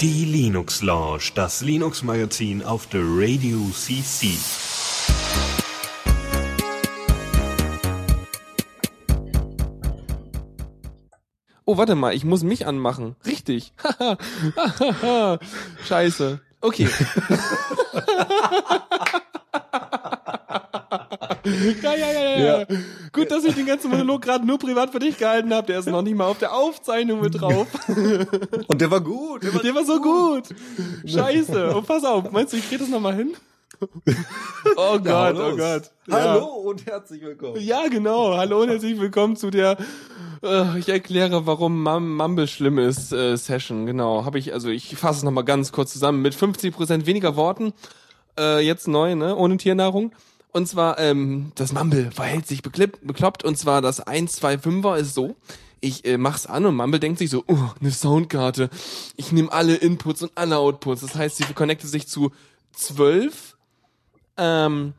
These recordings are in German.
Die Linux Lounge, das Linux Magazin auf der Radio CC. Oh, warte mal, ich muss mich anmachen. Richtig. Scheiße. Okay. ja, ja, ja, ja, ja. Gut, dass ich den ganzen Monolog gerade nur privat für dich gehalten habe. Der ist noch nicht mal auf der Aufzeichnung mit drauf. Und der war gut. Der war, der war so gut. Scheiße. Und pass auf, meinst du, ich krieg das nochmal hin? Oh Gott, oh Gott. Hallo und herzlich willkommen. Ja, genau. Hallo und herzlich willkommen zu der äh, ich erkläre, warum Mum Mumble schlimm ist äh, Session. Genau, habe ich also ich fasse es noch mal ganz kurz zusammen mit 50% weniger Worten. Äh, jetzt neu, ne, ohne Tiernahrung. Und zwar ähm, das Mumble verhält sich beklippt, bekloppt und zwar das 125er ist so, ich äh, mach's an und Mumble denkt sich so, oh, eine Soundkarte. Ich nehme alle Inputs und alle Outputs. Das heißt, sie connectet sich zu zwölf ähm,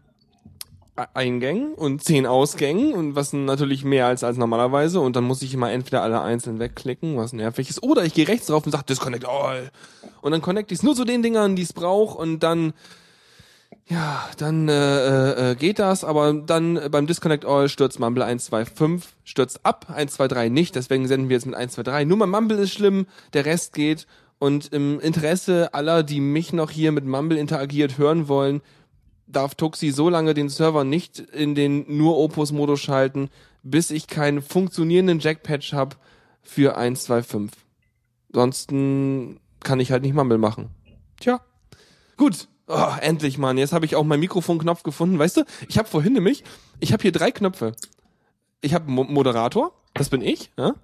Eingängen und zehn Ausgängen und was natürlich mehr als als normalerweise und dann muss ich immer entweder alle einzeln wegklicken, was nervig ist, oder ich gehe rechts drauf und sage Disconnect All und dann connecte ich es nur zu den Dingern, die es braucht und dann ja, dann äh, äh, geht das, aber dann äh, beim Disconnect All stürzt Mumble 125, stürzt ab, 123 nicht, deswegen senden wir jetzt mit 123. Nur mein Mumble ist schlimm, der Rest geht und im Interesse aller, die mich noch hier mit Mumble interagiert hören wollen, darf Tuxi so lange den Server nicht in den nur Opus-Modus schalten, bis ich keinen funktionierenden Jackpatch habe für 1.2.5. Ansonsten kann ich halt nicht Mumble machen. Tja. Gut. Oh, endlich, Mann. Jetzt habe ich auch meinen Mikrofonknopf gefunden. Weißt du, ich habe vorhin nämlich, ich habe hier drei Knöpfe. Ich habe Mo Moderator, das bin ich. Ja?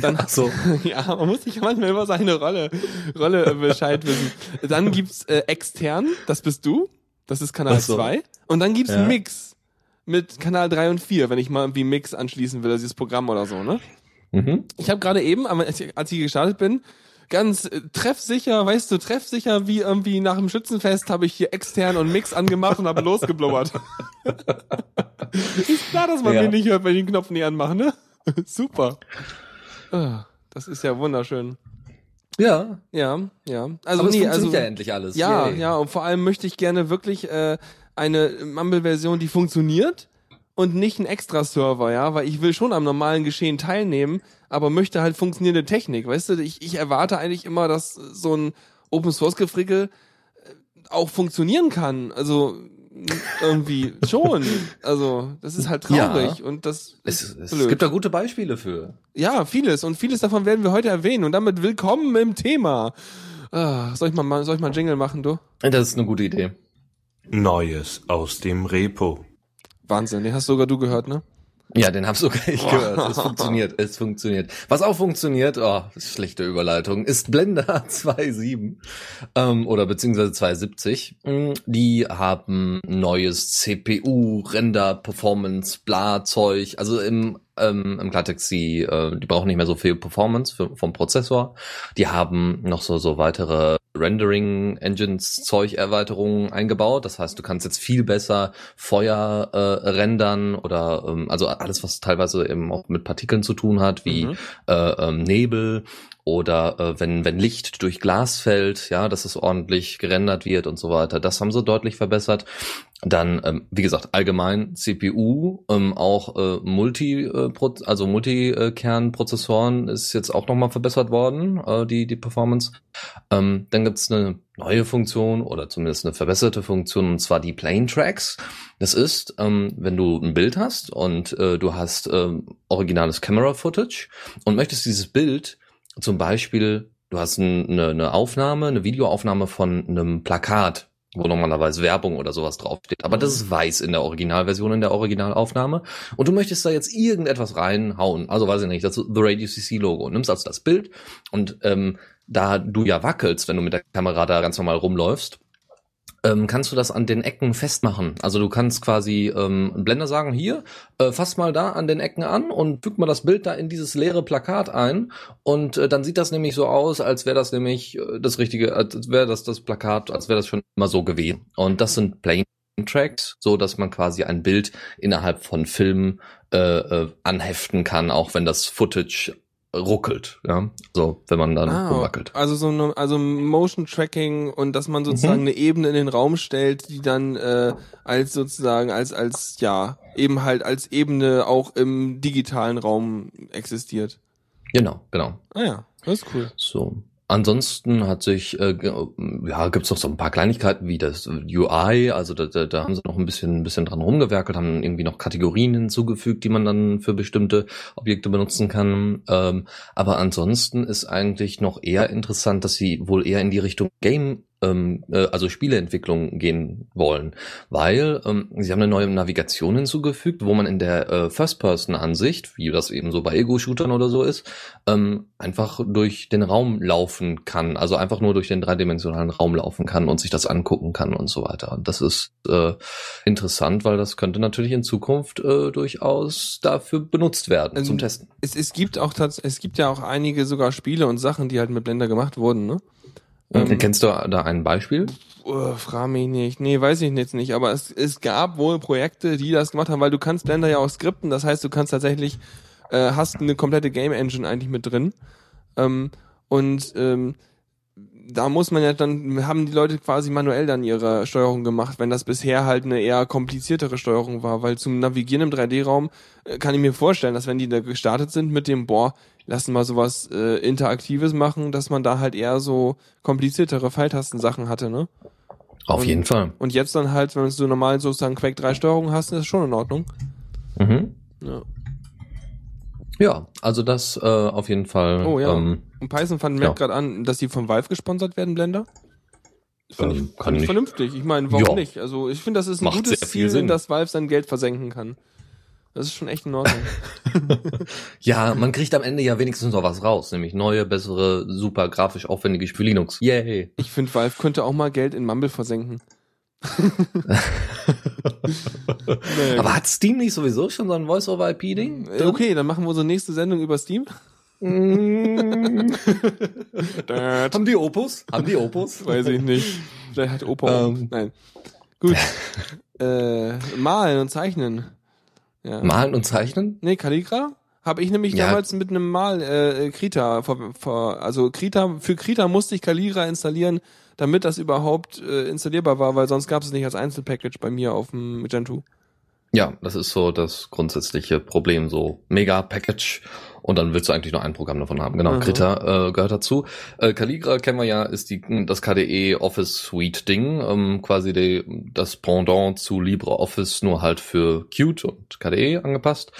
Dann, Ach so. ja, man muss sich manchmal über seine Rolle, Rolle Bescheid wissen. Dann gibt's äh, extern, das bist du. Das ist Kanal 2. So. Und dann gibt's ja. Mix mit Kanal 3 und 4, wenn ich mal irgendwie Mix anschließen will, also dieses Programm oder so, ne? Mhm. Ich habe gerade eben, als ich gestartet bin, ganz äh, treffsicher, weißt du, treffsicher wie irgendwie nach dem Schützenfest habe ich hier extern und Mix angemacht und habe losgeblubbert. ist klar, dass man ja. mich nicht hört, wenn ich den Knopf nie anmache, ne? Super. Ah, das ist ja wunderschön. Ja. Ja, ja. Also Aber nee, es also ja endlich alles. Ja, Yay. ja, und vor allem möchte ich gerne wirklich äh, eine Mumble-Version, die funktioniert und nicht ein Extra-Server, ja, weil ich will schon am normalen Geschehen teilnehmen, aber möchte halt funktionierende Technik, weißt du? Ich, ich erwarte eigentlich immer, dass so ein Open-Source-Gefrickel äh, auch funktionieren kann. Also irgendwie schon. Also, das ist halt traurig ja. und das es, es blöd. gibt da gute Beispiele für. Ja, vieles und vieles davon werden wir heute erwähnen und damit willkommen im Thema. Ah, soll ich mal soll ich mal einen Jingle machen, du? Das ist eine gute Idee. Neues aus dem Repo. Wahnsinn, den hast sogar du gehört, ne? Ja, den hab sogar ich gehört. Es funktioniert, es funktioniert. Was auch funktioniert, oh, schlechte Überleitung, ist Blender 2.7 ähm, oder beziehungsweise 2.70. Mm, die haben neues CPU, Render, Performance, bla Zeug. Also im ähm, im Klartext, sie, äh, die brauchen nicht mehr so viel Performance für, vom Prozessor. Die haben noch so, so weitere Rendering Engines Zeug Erweiterungen eingebaut. Das heißt, du kannst jetzt viel besser Feuer äh, rendern oder ähm, also alles, was teilweise eben auch mit Partikeln zu tun hat, wie mhm. äh, ähm, Nebel oder äh, wenn, wenn Licht durch Glas fällt, ja, dass es ordentlich gerendert wird und so weiter. Das haben sie deutlich verbessert. Dann, ähm, wie gesagt, allgemein CPU, ähm, auch äh, Multi, äh, also Multikernprozessoren ist jetzt auch nochmal verbessert worden, äh, die, die Performance. Ähm, dann gibt's eine neue Funktion oder zumindest eine verbesserte Funktion, und zwar die Plane Tracks. Das ist, ähm, wenn du ein Bild hast und äh, du hast ähm, originales Camera Footage und möchtest dieses Bild zum Beispiel, du hast eine, eine Aufnahme, eine Videoaufnahme von einem Plakat, wo normalerweise Werbung oder sowas draufsteht. Aber das ist weiß in der Originalversion, in der Originalaufnahme. Und du möchtest da jetzt irgendetwas reinhauen. Also weiß ich nicht, das The Radio CC Logo. Nimmst also das Bild und ähm, da du ja wackelst, wenn du mit der Kamera da ganz normal rumläufst, ähm, kannst du das an den Ecken festmachen. Also du kannst quasi ähm, Blender sagen, hier, äh, fass mal da an den Ecken an und füg mal das Bild da in dieses leere Plakat ein und äh, dann sieht das nämlich so aus, als wäre das nämlich äh, das richtige, als wäre das das Plakat, als wäre das schon immer so gewesen. Und das sind Plane Tracks, so dass man quasi ein Bild innerhalb von Filmen äh, äh, anheften kann, auch wenn das Footage ruckelt, ja. So, wenn man dann Ah, rumwackelt. also so eine, also Motion Tracking und dass man sozusagen Mhm. eine Ebene in den Raum stellt, die dann äh, als sozusagen als als ja eben halt als Ebene auch im digitalen Raum existiert. Genau, genau. Ah ja, das ist cool. So. Ansonsten hat sich, äh, ja, gibt's noch so ein paar Kleinigkeiten wie das UI, also da, da, da haben sie noch ein bisschen, ein bisschen dran rumgewerkelt, haben irgendwie noch Kategorien hinzugefügt, die man dann für bestimmte Objekte benutzen kann. Ähm, aber ansonsten ist eigentlich noch eher interessant, dass sie wohl eher in die Richtung Game, ähm, äh, also Spieleentwicklung gehen wollen, weil ähm, sie haben eine neue Navigation hinzugefügt, wo man in der äh, First-Person-Ansicht, wie das eben so bei Ego-Shootern oder so ist, ähm, einfach durch den Raum laufen kann, also einfach nur durch den dreidimensionalen Raum laufen kann und sich das angucken kann und so weiter. Und das ist äh, interessant, weil das könnte natürlich in Zukunft äh, durchaus dafür benutzt werden Ähm, zum Testen. Es, es gibt auch es gibt ja auch einige sogar Spiele und Sachen, die halt mit Blender gemacht wurden, ne? Ähm, Kennst du da ein Beispiel? Uh, frag mich nicht. Nee, weiß ich jetzt nicht. Aber es, es gab wohl Projekte, die das gemacht haben, weil du kannst Blender ja auch skripten. Das heißt, du kannst tatsächlich, äh, hast eine komplette Game Engine eigentlich mit drin. Ähm, und ähm, da muss man ja dann, haben die Leute quasi manuell dann ihre Steuerung gemacht, wenn das bisher halt eine eher kompliziertere Steuerung war. Weil zum Navigieren im 3D-Raum äh, kann ich mir vorstellen, dass wenn die da gestartet sind mit dem, boah, lassen mal sowas äh, Interaktives machen, dass man da halt eher so kompliziertere Pfeiltasten-Sachen hatte, ne? Auf Und- jeden Fall. Und jetzt dann halt, wenn du normal sozusagen Quake 3 Steuerung hast, ist das schon in Ordnung. Mhm. Ja. Ja, also das äh, auf jeden Fall. Oh, ja. ähm, Und Python fand Ja. merkt gerade an, dass die von Valve gesponsert werden, Blender. Finde Ähm, ich, find ich vernünftig. Ich meine, warum Ja. nicht? Also ich finde, das ist ein Macht gutes Ziel, Sinn. in das Valve sein Geld versenken kann. Das ist schon echt in Ordnung. ja, man kriegt am Ende ja wenigstens noch was raus, nämlich neue, bessere, super grafisch aufwendige Spiele Linux. Yay. ich finde, Valve könnte auch mal Geld in Mumble versenken. Naja, Aber hat Steam nicht sowieso schon so ein Voice-over-IP-Ding? gut. Äh, okay, dann machen wir unsere nächste Sendung über Steam. Mm. Haben die Opus? Haben die Opus? Weiß ich nicht. Vielleicht hat Opa. Ähm. Nein. Gut. äh, malen und zeichnen. Ja. Malen und zeichnen? Nee, Calligra habe ich nämlich Ja. damals mit einem Mal äh, Krita vor, vor, also Krita für Krita musste ich Calligra installieren, damit das überhaupt äh, installierbar war, weil sonst gab es nicht als Einzelpackage bei mir auf dem Gentoo. Ja, das ist so das grundsätzliche Problem, so Mega-Package und dann willst du eigentlich nur ein Programm davon haben. Genau, Mhm. Krita äh, gehört dazu. Äh, Calligra kennen wir ja, ist die, das KDE Office Suite Ding, ähm, quasi die, das Pendant zu LibreOffice, nur halt für Qt und KDE angepasst.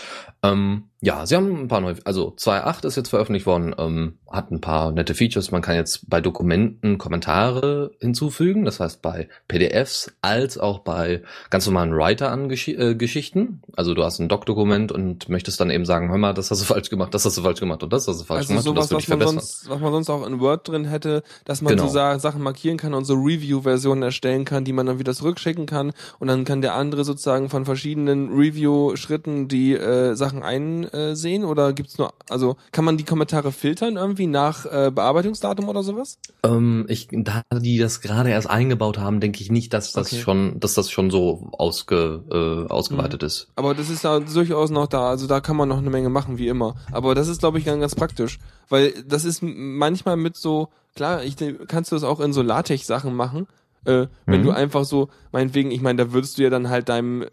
Ähm, ja, sie haben ein paar neue, also 2.8 ist jetzt veröffentlicht worden, ähm, hat ein paar nette Features. Man kann jetzt bei Dokumenten Kommentare hinzufügen, das heißt bei PDFs als auch bei ganz normalen Writer-Geschichten. also du hast ein Doc-Dokument und möchtest dann eben sagen, hör mal, das hast du falsch gemacht, das hast du falsch gemacht und das hast du falsch Also gemacht und das sowas, was man verbessern. sonst, was man sonst auch in Word drin hätte, dass man Genau. so Sa Sachen markieren kann und so Review-Versionen erstellen kann, die man dann wieder zurückschicken kann und dann kann der andere sozusagen von verschiedenen Review-Schritten die äh, Sachen einsehen oder gibt's nur, also kann man die Kommentare filtern irgendwie nach äh, Bearbeitungsdatum oder sowas? Ähm, ich, da die das gerade erst eingebaut haben, denke ich nicht, dass das Okay. schon, dass das schon so ausge, äh, ausgeweitet ist. Aber das ist ja durchaus noch da, also da kann man noch eine Menge machen, wie immer. Aber das ist, glaube ich, ganz, ganz praktisch. Weil das ist manchmal mit so, klar, ich, kannst du das auch in so Latex-Sachen machen, äh, wenn Mhm. du einfach so, meinetwegen, ich meine, da würdest du ja dann halt deinem,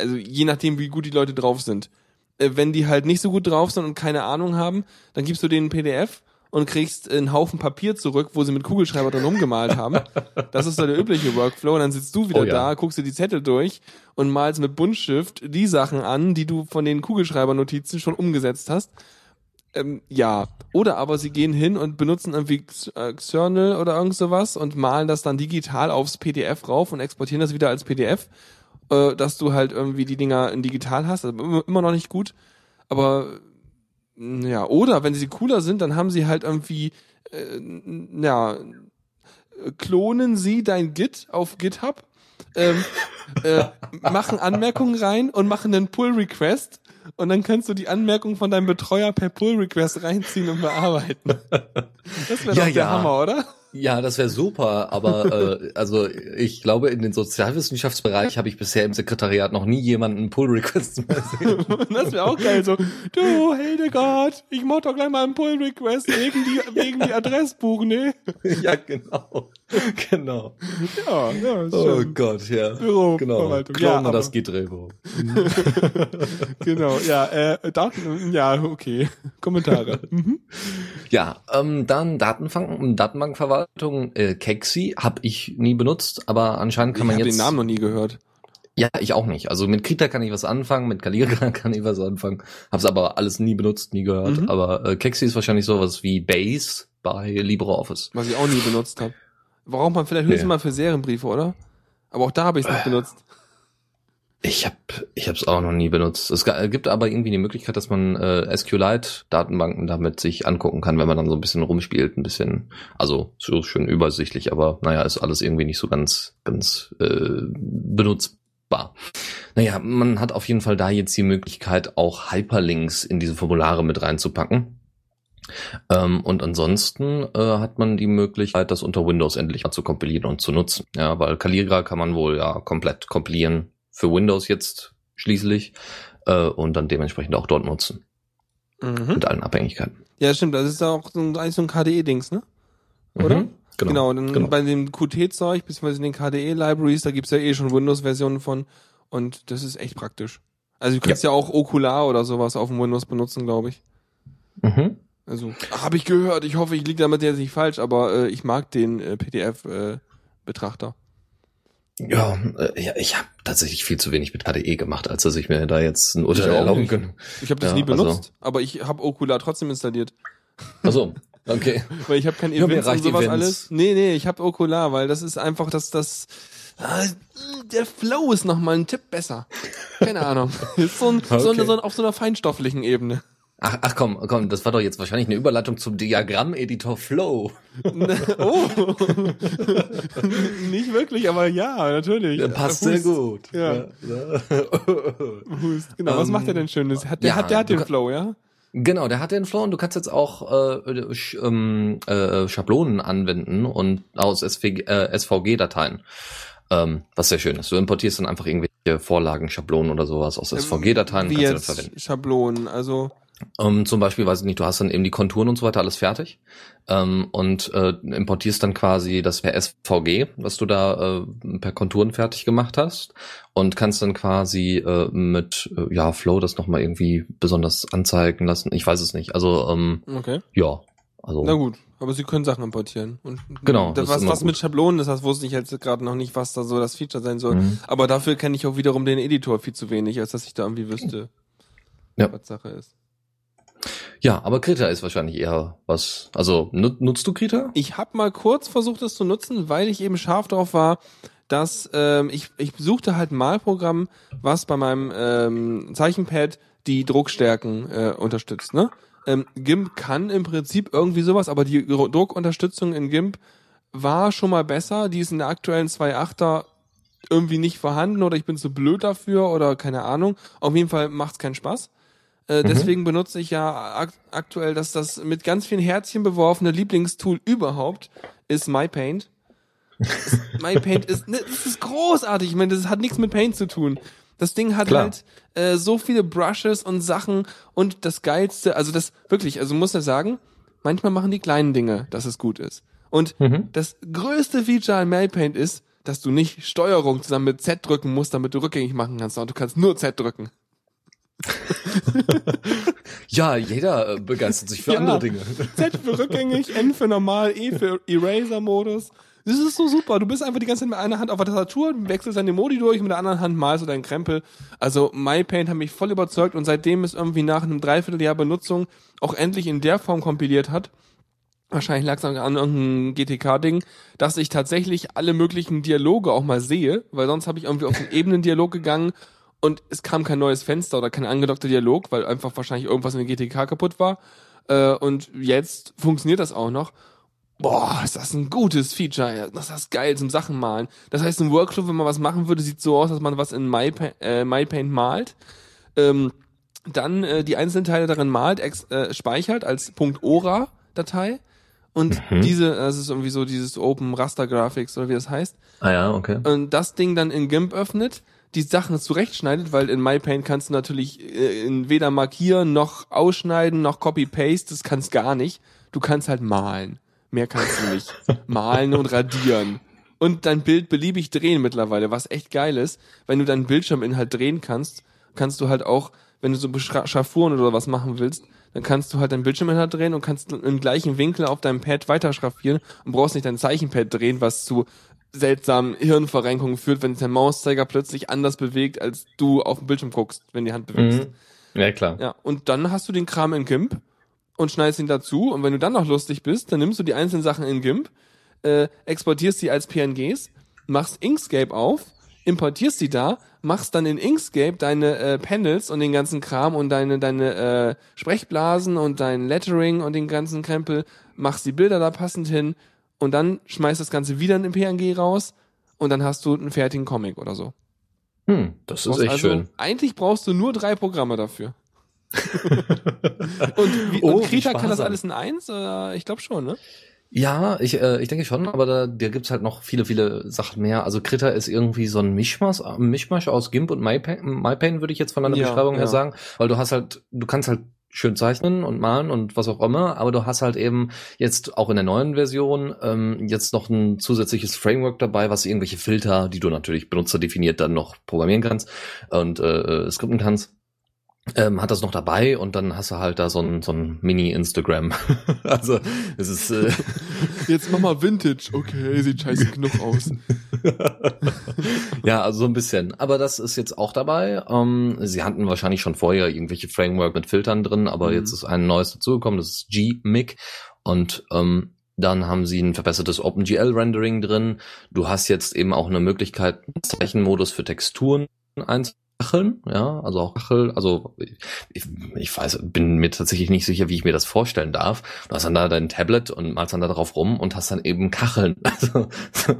also je nachdem, wie gut die Leute drauf sind. Äh, wenn die halt nicht so gut drauf sind und keine Ahnung haben, dann gibst du denen ein PDF und kriegst einen Haufen Papier zurück, wo sie mit Kugelschreiber drin rumgemalt haben. Das ist so der übliche Workflow. Und dann sitzt du wieder Oh ja. da, guckst dir die Zettel durch und malst mit Buntstift die Sachen an, die du von den Kugelschreibernotizen schon umgesetzt hast. Ähm, ja. Oder aber sie gehen hin und benutzen irgendwie äh, Xernal oder irgend sowas und malen das dann digital aufs PDF rauf und exportieren das wieder als PDF, äh, dass du halt irgendwie die Dinger in digital hast. Also immer- noch nicht gut. Aber mh, ja, oder wenn sie cooler sind, dann haben sie halt irgendwie äh, ja, klonen sie dein Git auf GitHub, ähm, äh, machen Anmerkungen rein und machen einen Pull-Request und dann kannst du die Anmerkung von deinem Betreuer per Pull-Request reinziehen und bearbeiten. Das wäre Ja, doch der ja. Hammer, oder? Ja, das wäre super, aber äh, also ich glaube, in den Sozialwissenschaftsbereich habe ich bisher im Sekretariat noch nie jemanden Pull-Requests mehr gesehen. das wäre auch geil, so, du Hildegard, ich mach doch gleich mal einen Pull-Request wegen die, wegen die Adressbuch, ne? ja, genau. Genau. Ja, ja, Oh. Gott, ja. Büro, genau. Verwaltung. Klau Ja, das aber- Gitrevo. genau, ja, äh, Daten, ja, okay. Kommentare. Mhm. Ja, ähm, dann Datenbank, Datenbankverwaltung, äh, Kexi habe ich nie benutzt, aber anscheinend kann ich man habe jetzt. den Namen noch nie gehört. Ja, ich auch nicht. Also mit Krita kann ich was anfangen, mit Kalira kann ich was anfangen. Hab's aber alles nie benutzt, nie gehört. Mhm. Aber äh, Kexi ist wahrscheinlich sowas wie Base bei LibreOffice. Was ich auch nie benutzt habe. Braucht man vielleicht höchstens Nee. mal für Serienbriefe, oder? Aber auch da habe ich es nicht benutzt. Ich hab, ich hab's auch noch nie benutzt. Es gibt aber irgendwie die Möglichkeit, dass man äh, SQLite-Datenbanken damit sich angucken kann, wenn man dann so ein bisschen rumspielt, ein bisschen, also so schön übersichtlich, aber naja, ist alles irgendwie nicht so ganz, ganz äh, benutzbar. Naja, man hat auf jeden Fall da jetzt die Möglichkeit, auch Hyperlinks in diese Formulare mit reinzupacken. Ähm, und ansonsten äh, hat man die Möglichkeit, das unter Windows endlich mal zu kompilieren und zu nutzen. Ja, weil Calibra kann man wohl ja komplett kompilieren für Windows jetzt schließlich äh, und dann dementsprechend auch dort nutzen Mhm. mit allen Abhängigkeiten. Ja, stimmt. Das ist auch so ein, eigentlich so ein KDE-Dings, ne? Oder? Mhm, Genau, dann genau. bei dem Qt-Zeug, beziehungsweise in den KDE-Libraries, da gibt's ja eh schon Windows-Versionen von und das ist echt praktisch. Also du kannst ja, auch Okular oder sowas auf dem Windows benutzen, glaube ich. Mhm. Also, habe ich gehört. Ich hoffe, ich liege damit jetzt nicht falsch, aber äh, ich mag den äh, PDF-Betrachter. Ja, äh, ja, ich habe tatsächlich viel zu wenig mit KDE gemacht, als dass ich mir da jetzt ein Urteil erlauben könnte. ich habe das Ja, nie also- benutzt, aber ich habe Okular trotzdem installiert. Achso, okay. Weil ich habe kein Ja, Events und reicht sowas Events. alles. Nee, nee, ich habe Okular, weil das ist einfach, dass das ah, der Flow ist noch mal ein Tipp besser. Keine Ahnung. Ist so, ein, so, Okay. eine, so auf so einer feinstofflichen Ebene. Ach, ach komm, komm, das war doch jetzt wahrscheinlich eine Überleitung zum Diagrammeditor Flow. oh. Nicht wirklich, aber ja, natürlich. Der passt Hust, sehr gut. Ja. ja. Hust. Genau, was Ähm, macht der denn Schönes? Hat der, ja, hat, der hat den Flow, ja? Genau, der hat den Flow und du kannst jetzt auch äh, sch, ähm, äh, Schablonen anwenden und aus äh, SVG-Dateien. Ähm, was sehr schön ist. Du importierst dann einfach irgendwelche Vorlagen, Schablonen oder sowas aus SVG-Dateien Wie kannst du dann jetzt verwenden. Schablonen, also Ähm, zum Beispiel, weiß ich nicht, du hast dann eben die Konturen und so weiter alles fertig ähm, und äh, importierst dann quasi das per SVG, was du da äh, per Konturen fertig gemacht hast und kannst dann quasi äh, mit äh, ja Flow das nochmal irgendwie besonders anzeigen lassen. Ich weiß es nicht. Also ähm, okay. ja, also Na gut, aber sie können Sachen importieren. Und Genau, das, was, was mit. Schablonen ist, das wusste ich jetzt gerade noch nicht, was da so das Feature sein soll. Mhm. Aber dafür kenne ich auch wiederum den Editor viel zu wenig, als dass ich da irgendwie wüsste, Ja. was Sache ist. Ja, aber Krita ist wahrscheinlich eher was. Also nut, nutzt du Krita? Ich habe mal kurz versucht, es zu nutzen, weil ich eben scharf drauf war, dass ähm, ich, ich suchte halt ein Malprogramm, was bei meinem ähm, Zeichenpad die Druckstärken äh, unterstützt. Ne? Ähm, GIMP kann im Prinzip irgendwie sowas, aber die Druckunterstützung in GIMP war schon mal besser. Die ist in der aktuellen 2.8er irgendwie nicht vorhanden oder ich bin zu blöd dafür oder keine Ahnung. Auf jeden Fall macht's keinen Spaß. Äh, deswegen benutze ich ja ak aktuell, dass das mit ganz vielen Herzchen beworfene Lieblingstool überhaupt ist MyPaint. MyPaint ist, ne, das ist großartig. Ich meine, das hat nichts mit Paint zu tun. Das Ding hat Klar. halt äh, so viele Brushes und Sachen und das geilste, also das wirklich, also muss ich sagen, manchmal machen die kleinen Dinge, dass es gut ist. Und Mhm. das größte Feature an MyPaint ist, dass du nicht Steuerung zusammen mit Z drücken musst, damit du rückgängig machen kannst, sondern du kannst nur Z drücken. Ja, jeder äh, begeistert sich für Ja. andere Dinge. Z für rückgängig, N für normal, E für Eraser-Modus. Das ist so super. Du bist einfach die ganze Zeit mit einer Hand auf der Tastatur, wechselst deine Modi durch, mit der anderen Hand malst du deinen Krempel. Also MyPaint hat mich voll überzeugt und seitdem es irgendwie nach einem Dreivierteljahr Benutzung auch endlich in der Form kompiliert hat, wahrscheinlich lag es an irgendeinem GTK-Ding, dass ich tatsächlich alle möglichen Dialoge auch mal sehe, weil sonst habe ich irgendwie auf den Ebenendialog gegangen und es kam kein neues Fenster oder kein angedockter Dialog, weil einfach wahrscheinlich irgendwas in der GTK kaputt war. Äh, und jetzt funktioniert das auch noch. Boah, ist das ein gutes Feature. Das ist geil zum Sachen malen. Das heißt, ein Workflow, wenn man was machen würde, sieht so aus, dass man was in MyPaint, äh, MyPaint malt. Ähm, dann äh, die einzelnen Teile darin malt, ex, äh, speichert als .ora-Datei Und Mhm. diese, das ist irgendwie so dieses Open Raster Graphics oder wie das heißt. Ah ja, okay. Und das Ding dann in GIMP öffnet, die Sachen zurechtschneidet, weil in MyPaint kannst du natürlich äh, in weder markieren, noch ausschneiden, noch Copy-Paste, das kannst gar nicht. Du kannst halt malen. Mehr kannst du nicht. malen und radieren. Und dein Bild beliebig drehen mittlerweile, was echt geil ist. Wenn du deinen Bildschirminhalt drehen kannst, kannst du halt auch, wenn du so Schraffuren oder was machen willst, dann kannst du halt deinen Bildschirminhalt drehen und kannst im gleichen Winkel auf deinem Pad weiter schraffieren und brauchst nicht dein Zeichenpad drehen, was zu seltsamen Hirnverrenkungen führt, wenn sich dein Mauszeiger plötzlich anders bewegt, als du auf dem Bildschirm guckst, wenn die Hand bewegst. Mhm. Ja, klar. Ja, und dann hast du den Kram in GIMP und schneidest ihn dazu. Und wenn du dann noch lustig bist, dann nimmst du die einzelnen Sachen in GIMP, äh, exportierst sie als PNGs, machst Inkscape auf, importierst die da, machst dann in Inkscape deine äh, Panels und den ganzen Kram und deine deine äh, Sprechblasen und dein Lettering und den ganzen Krempel, machst die Bilder da passend hin und dann schmeißt das Ganze wieder in den PNG raus und dann hast du einen fertigen Comic oder so. Hm, das ist echt also, schön. Eigentlich brauchst du nur drei Programme dafür. und, wie, Oh, und Krita kann das alles in eins? Äh, ich glaube schon, ne? Ja, ich, äh, ich denke schon, aber da, da gibt's halt noch viele, viele Sachen mehr. Also Krita ist irgendwie so ein Mischmasch, Mischmasch aus GIMP und MyPaint, MyPaint würde ich jetzt von deiner Ja, Beschreibung her ja. sagen, weil du hast halt, du kannst halt schön zeichnen und malen und was auch immer, aber du hast halt eben jetzt auch in der neuen Version ähm, jetzt noch ein zusätzliches Framework dabei, was irgendwelche Filter, die du natürlich benutzerdefiniert dann noch programmieren kannst und äh, äh, skripten kannst. Ähm, hat das noch dabei und dann hast du halt da so ein, so ein Mini-Instagram. also es ist äh, Jetzt mach mal Vintage. Okay, sieht scheiße genug aus. ja, also so ein bisschen. Aber das ist jetzt auch dabei. Ähm, sie hatten wahrscheinlich schon vorher irgendwelche Framework mit Filtern drin, aber Mhm. jetzt ist ein neues dazugekommen, das ist Gmic. Und ähm, dann haben sie ein verbessertes OpenGL-Rendering drin. Du hast jetzt eben auch eine Möglichkeit, einen Zeichenmodus für Texturen einzukacheln. Ja, also auch Kachel. Also ich, ich weiß, bin mir tatsächlich nicht sicher, wie ich mir das vorstellen darf. Du hast dann da dein Tablet und malst dann da drauf rum und hast dann eben Kacheln. Also, so,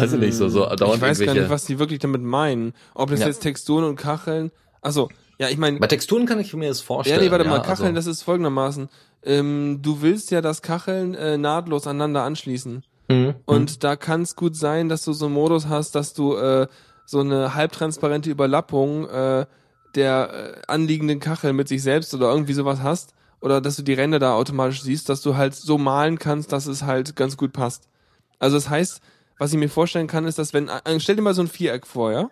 weiß ich nicht, so, so dauernd Ich weiß gar nicht, was die wirklich damit meinen. Ob das Ja. jetzt Texturen und Kacheln. Also, ja, ich meine, Bei Texturen kann ich mir das ja, vorstellen. nee, warte mal, Kacheln, also, das ist folgendermaßen. Ähm, du willst ja das Kacheln äh, nahtlos aneinander anschließen. Mhm. Und da kann es gut sein, dass du so einen Modus hast, dass du äh, so eine halbtransparente Überlappung äh, der äh, anliegenden Kachel mit sich selbst oder irgendwie sowas hast. Oder dass du die Ränder da automatisch siehst, dass du halt so malen kannst, dass es halt ganz gut passt. Also das heißt, was ich mir vorstellen kann, ist, dass wenn, äh, stell dir mal so ein Viereck vor, ja?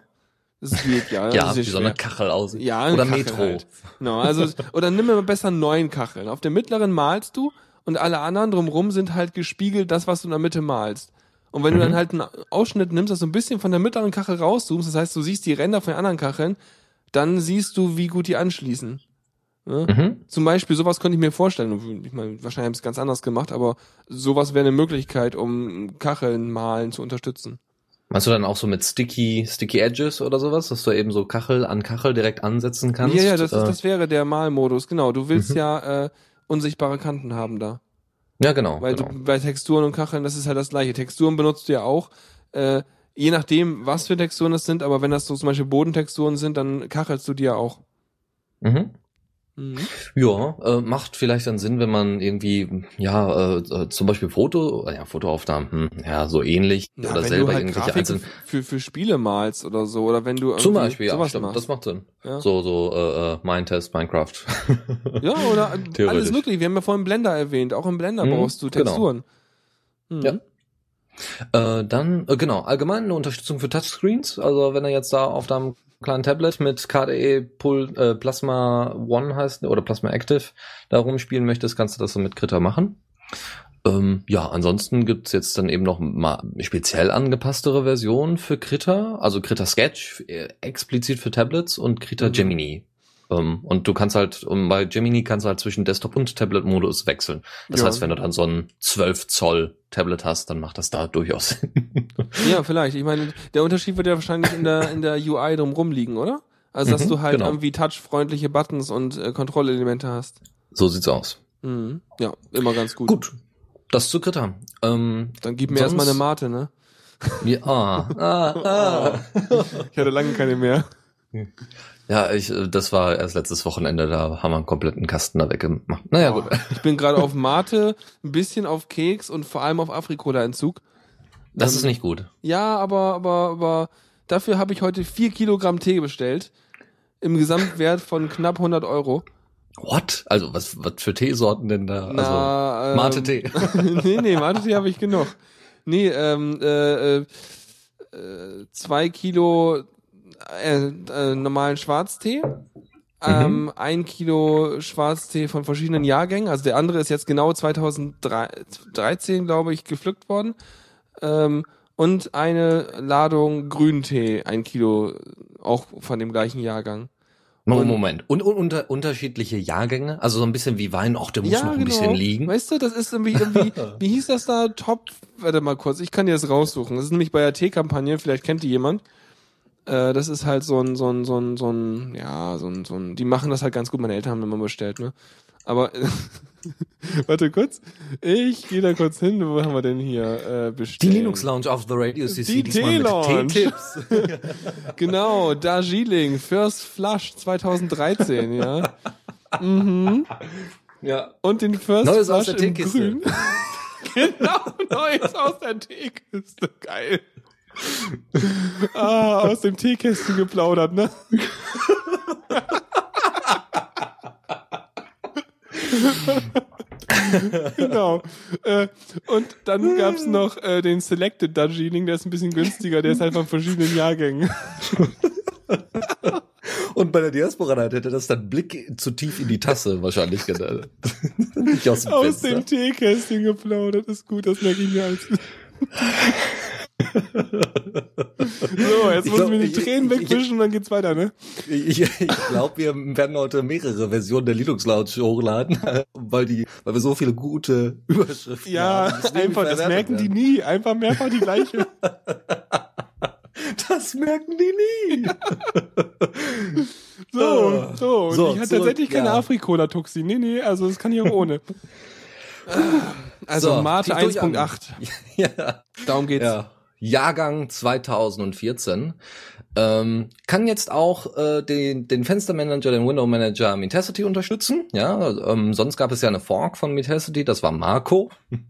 Das ist Viereck, ja. ja, das wie so eine Kachel aussieht. Ja, Oder Kachel Metro. Halt. Genau, also, oder nimm mir besser neun Kacheln. Auf der mittleren malst du und alle anderen drumrum sind halt gespiegelt das, was du in der Mitte malst. Und wenn du Mhm. dann halt einen Ausschnitt nimmst, das so ein bisschen von der mittleren Kachel rauszoomst, das heißt, du siehst die Ränder von den anderen Kacheln, dann siehst du, wie gut die anschließen. Ne? Mhm. Zum Beispiel, sowas könnte ich mir vorstellen. Ich meine, wahrscheinlich haben sie es ganz anders gemacht, aber sowas wäre eine Möglichkeit, um Kacheln malen zu unterstützen. Meinst du dann auch so mit Sticky, Sticky Edges oder sowas, dass du eben so Kachel an Kachel direkt ansetzen kannst? Ja, ja, das, Äh, ist, das wäre der Malmodus, genau. Du willst Mhm. ja äh, unsichtbare Kanten haben da. Ja, genau. Weil genau. du bei Texturen und Kacheln, das ist halt das gleiche. Texturen benutzt du ja auch, äh, je nachdem, was für Texturen das sind, aber wenn das so zum Beispiel Bodentexturen sind, dann kachelst du die ja auch. Mhm. Mhm. Ja, äh, macht vielleicht dann Sinn, wenn man irgendwie, ja, äh, äh, zum Beispiel Foto, äh, ja, Fotoaufnahmen, hm, ja, so ähnlich Ja, oder selber halt irgendwelche einzelnen. für, für Spiele malst oder so, oder wenn du Zum Beispiel, ja, stimmt, machst. das macht Sinn. Ja. So, so, äh, äh, Mindtest, Minecraft. Ja, oder alles möglich. Wir haben ja vorhin Blender erwähnt. Auch im Blender Mhm, brauchst du genau. Texturen. Mhm. Ja. Äh, dann, äh, genau, allgemein eine Unterstützung für Touchscreens. Also wenn er jetzt da auf deinem kleinen Tablet mit KDE Pul äh, Plasma One heißt, oder Plasma Active da rumspielen möchtest, kannst du das so mit Krita machen. Ähm, ja, ansonsten gibt's jetzt dann eben noch mal speziell angepasstere Versionen für Krita, also Krita Sketch äh, explizit für Tablets und Krita Mhm. Gemini. Ähm, und du kannst halt, um, bei Gemini kannst du halt zwischen Desktop und Tablet-Modus wechseln. Das Ja. heißt, wenn du dann so ein 12 Zoll Tablet hast, dann macht das da durchaus Sinn. Ja, vielleicht. Ich meine, der Unterschied wird ja wahrscheinlich in der, in der UI drumrum liegen, oder? Also, dass Mhm, du halt genau. irgendwie touchfreundliche Buttons und äh, Kontrollelemente hast. so sieht's aus. Mhm. Ja, immer ganz gut. Gut. Das zu Krita. Ähm, Dann gib mir erstmal eine Mate, ne? wir, ah, ah, ah. Ich hatte lange keine mehr. Ja, ich, äh, das war erst letztes Wochenende, da haben wir einen kompletten Kasten da weggemacht. Naja, gut. Ich bin gerade auf Mate, ein bisschen auf Keks und vor allem auf Afrikola-Entzug. Das Ähm, ist nicht gut. Ja, aber, aber, aber dafür habe ich heute vier Kilogramm Tee bestellt. Im Gesamtwert von knapp 100 Euro. What? Also, was, was für Teesorten denn da? Na, also, ähm, Mate-Tee. nee, nee, Mate-Tee habe ich genug. Nee, ähm, äh, äh, äh, zwei Kilo äh, äh, normalen Schwarztee, ähm, ein Kilo Schwarztee von verschiedenen Jahrgängen. Also der andere ist jetzt genau 2013, glaube ich, gepflückt worden. Ähm, und eine Ladung Grüntee, ein Kilo, auch von dem gleichen Jahrgang. Und- Moment. Und, und unter, unterschiedliche Jahrgänge? Also so ein bisschen wie Wein, auch der muss noch ein bisschen liegen. Weißt du, das ist irgendwie, irgendwie wie hieß das da? Top, warte mal kurz, ich kann dir das raussuchen. Das ist nämlich bei der T-Kampagne, vielleicht kennt die jemand. Äh, das ist halt so ein, so ein, so ein, so ein, ja, so ein, so ein, die machen das halt ganz gut. Meine Eltern haben immer bestellt, ne? Aber, warte kurz, ich gehe da kurz hin, wo haben wir denn hier äh, Die bestellt? Linux Lounge auf The Radio CC Die T-Lounge. Genau, Darjeeling, First Flush 2013, ja. mhm. ja. Und den First Neues aus Flush der in Teekiste. Grün. genau, Neues aus der Teekiste. Geil. Ah, aus dem Teekästchen geplaudert, ne? genau. Äh, und dann gab's noch äh, den Selected Darjeeling, der ist ein bisschen günstiger, der ist halt von verschiedenen Jahrgängen. Und bei der Diaspora Night hätte das dann Blick zu tief in die Tasse wahrscheinlich genannt. Nicht aus dem Aus Fenster. dem Teekästchen geplaudert, ist gut, das merke ich mir als. so, jetzt Ich muss glaub, ich mir die Tränen ich- ich- wegwischen und dann geht's weiter, ne? Ich, ich glaube, wir werden heute mehrere Versionen der Linux Lounge hochladen, weil die, weil wir so viele gute Überschriften Ja, haben. die nie einfach, das merken die werden. nie. Einfach mehrfach die gleiche. Das merken die nie. So, so. Und So, ich hatte tatsächlich keine ja. Afrikola-Tuxi. Nee, nee, also das kann ich auch ohne. Also So, Mate tief durch 1.8. ja. Darum geht's. Ja. Jahrgang 2014. Ähm, kann jetzt auch äh, den, den Fenstermanager, den Window Manager Metacity unterstützen. Ja, ähm, sonst gab es ja eine Fork von Metacity, das war Marco.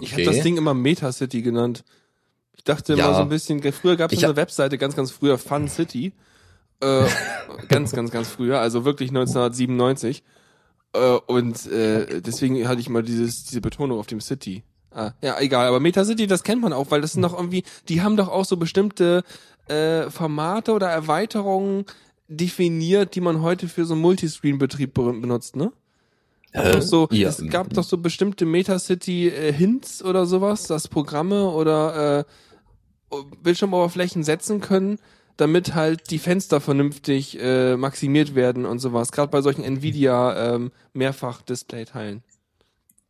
Ich habe das Ding immer Metacity genannt. Ich dachte Ja. immer so ein bisschen, früher gab es eine Webseite, ganz, ganz früher, Fun City. Äh, ganz, ganz, ganz früher, also wirklich 1997. Äh, und äh, deswegen hatte ich mal dieses, diese Betonung auf dem City. Ah, ja, egal, aber Metacity, das kennt man auch, weil das sind doch irgendwie, die haben doch auch so bestimmte äh, Formate oder Erweiterungen definiert, die man heute für so einen Multiscreen-Betrieb be benutzt, ne? Äh, so, ja. Es gab doch so bestimmte Metacity äh, Hints oder sowas, dass Programme oder äh, Bildschirmoberflächen setzen können, damit halt die Fenster vernünftig äh, maximiert werden und sowas. Gerade bei solchen Nvidia ähm, Mehrfach-Display-Teilen.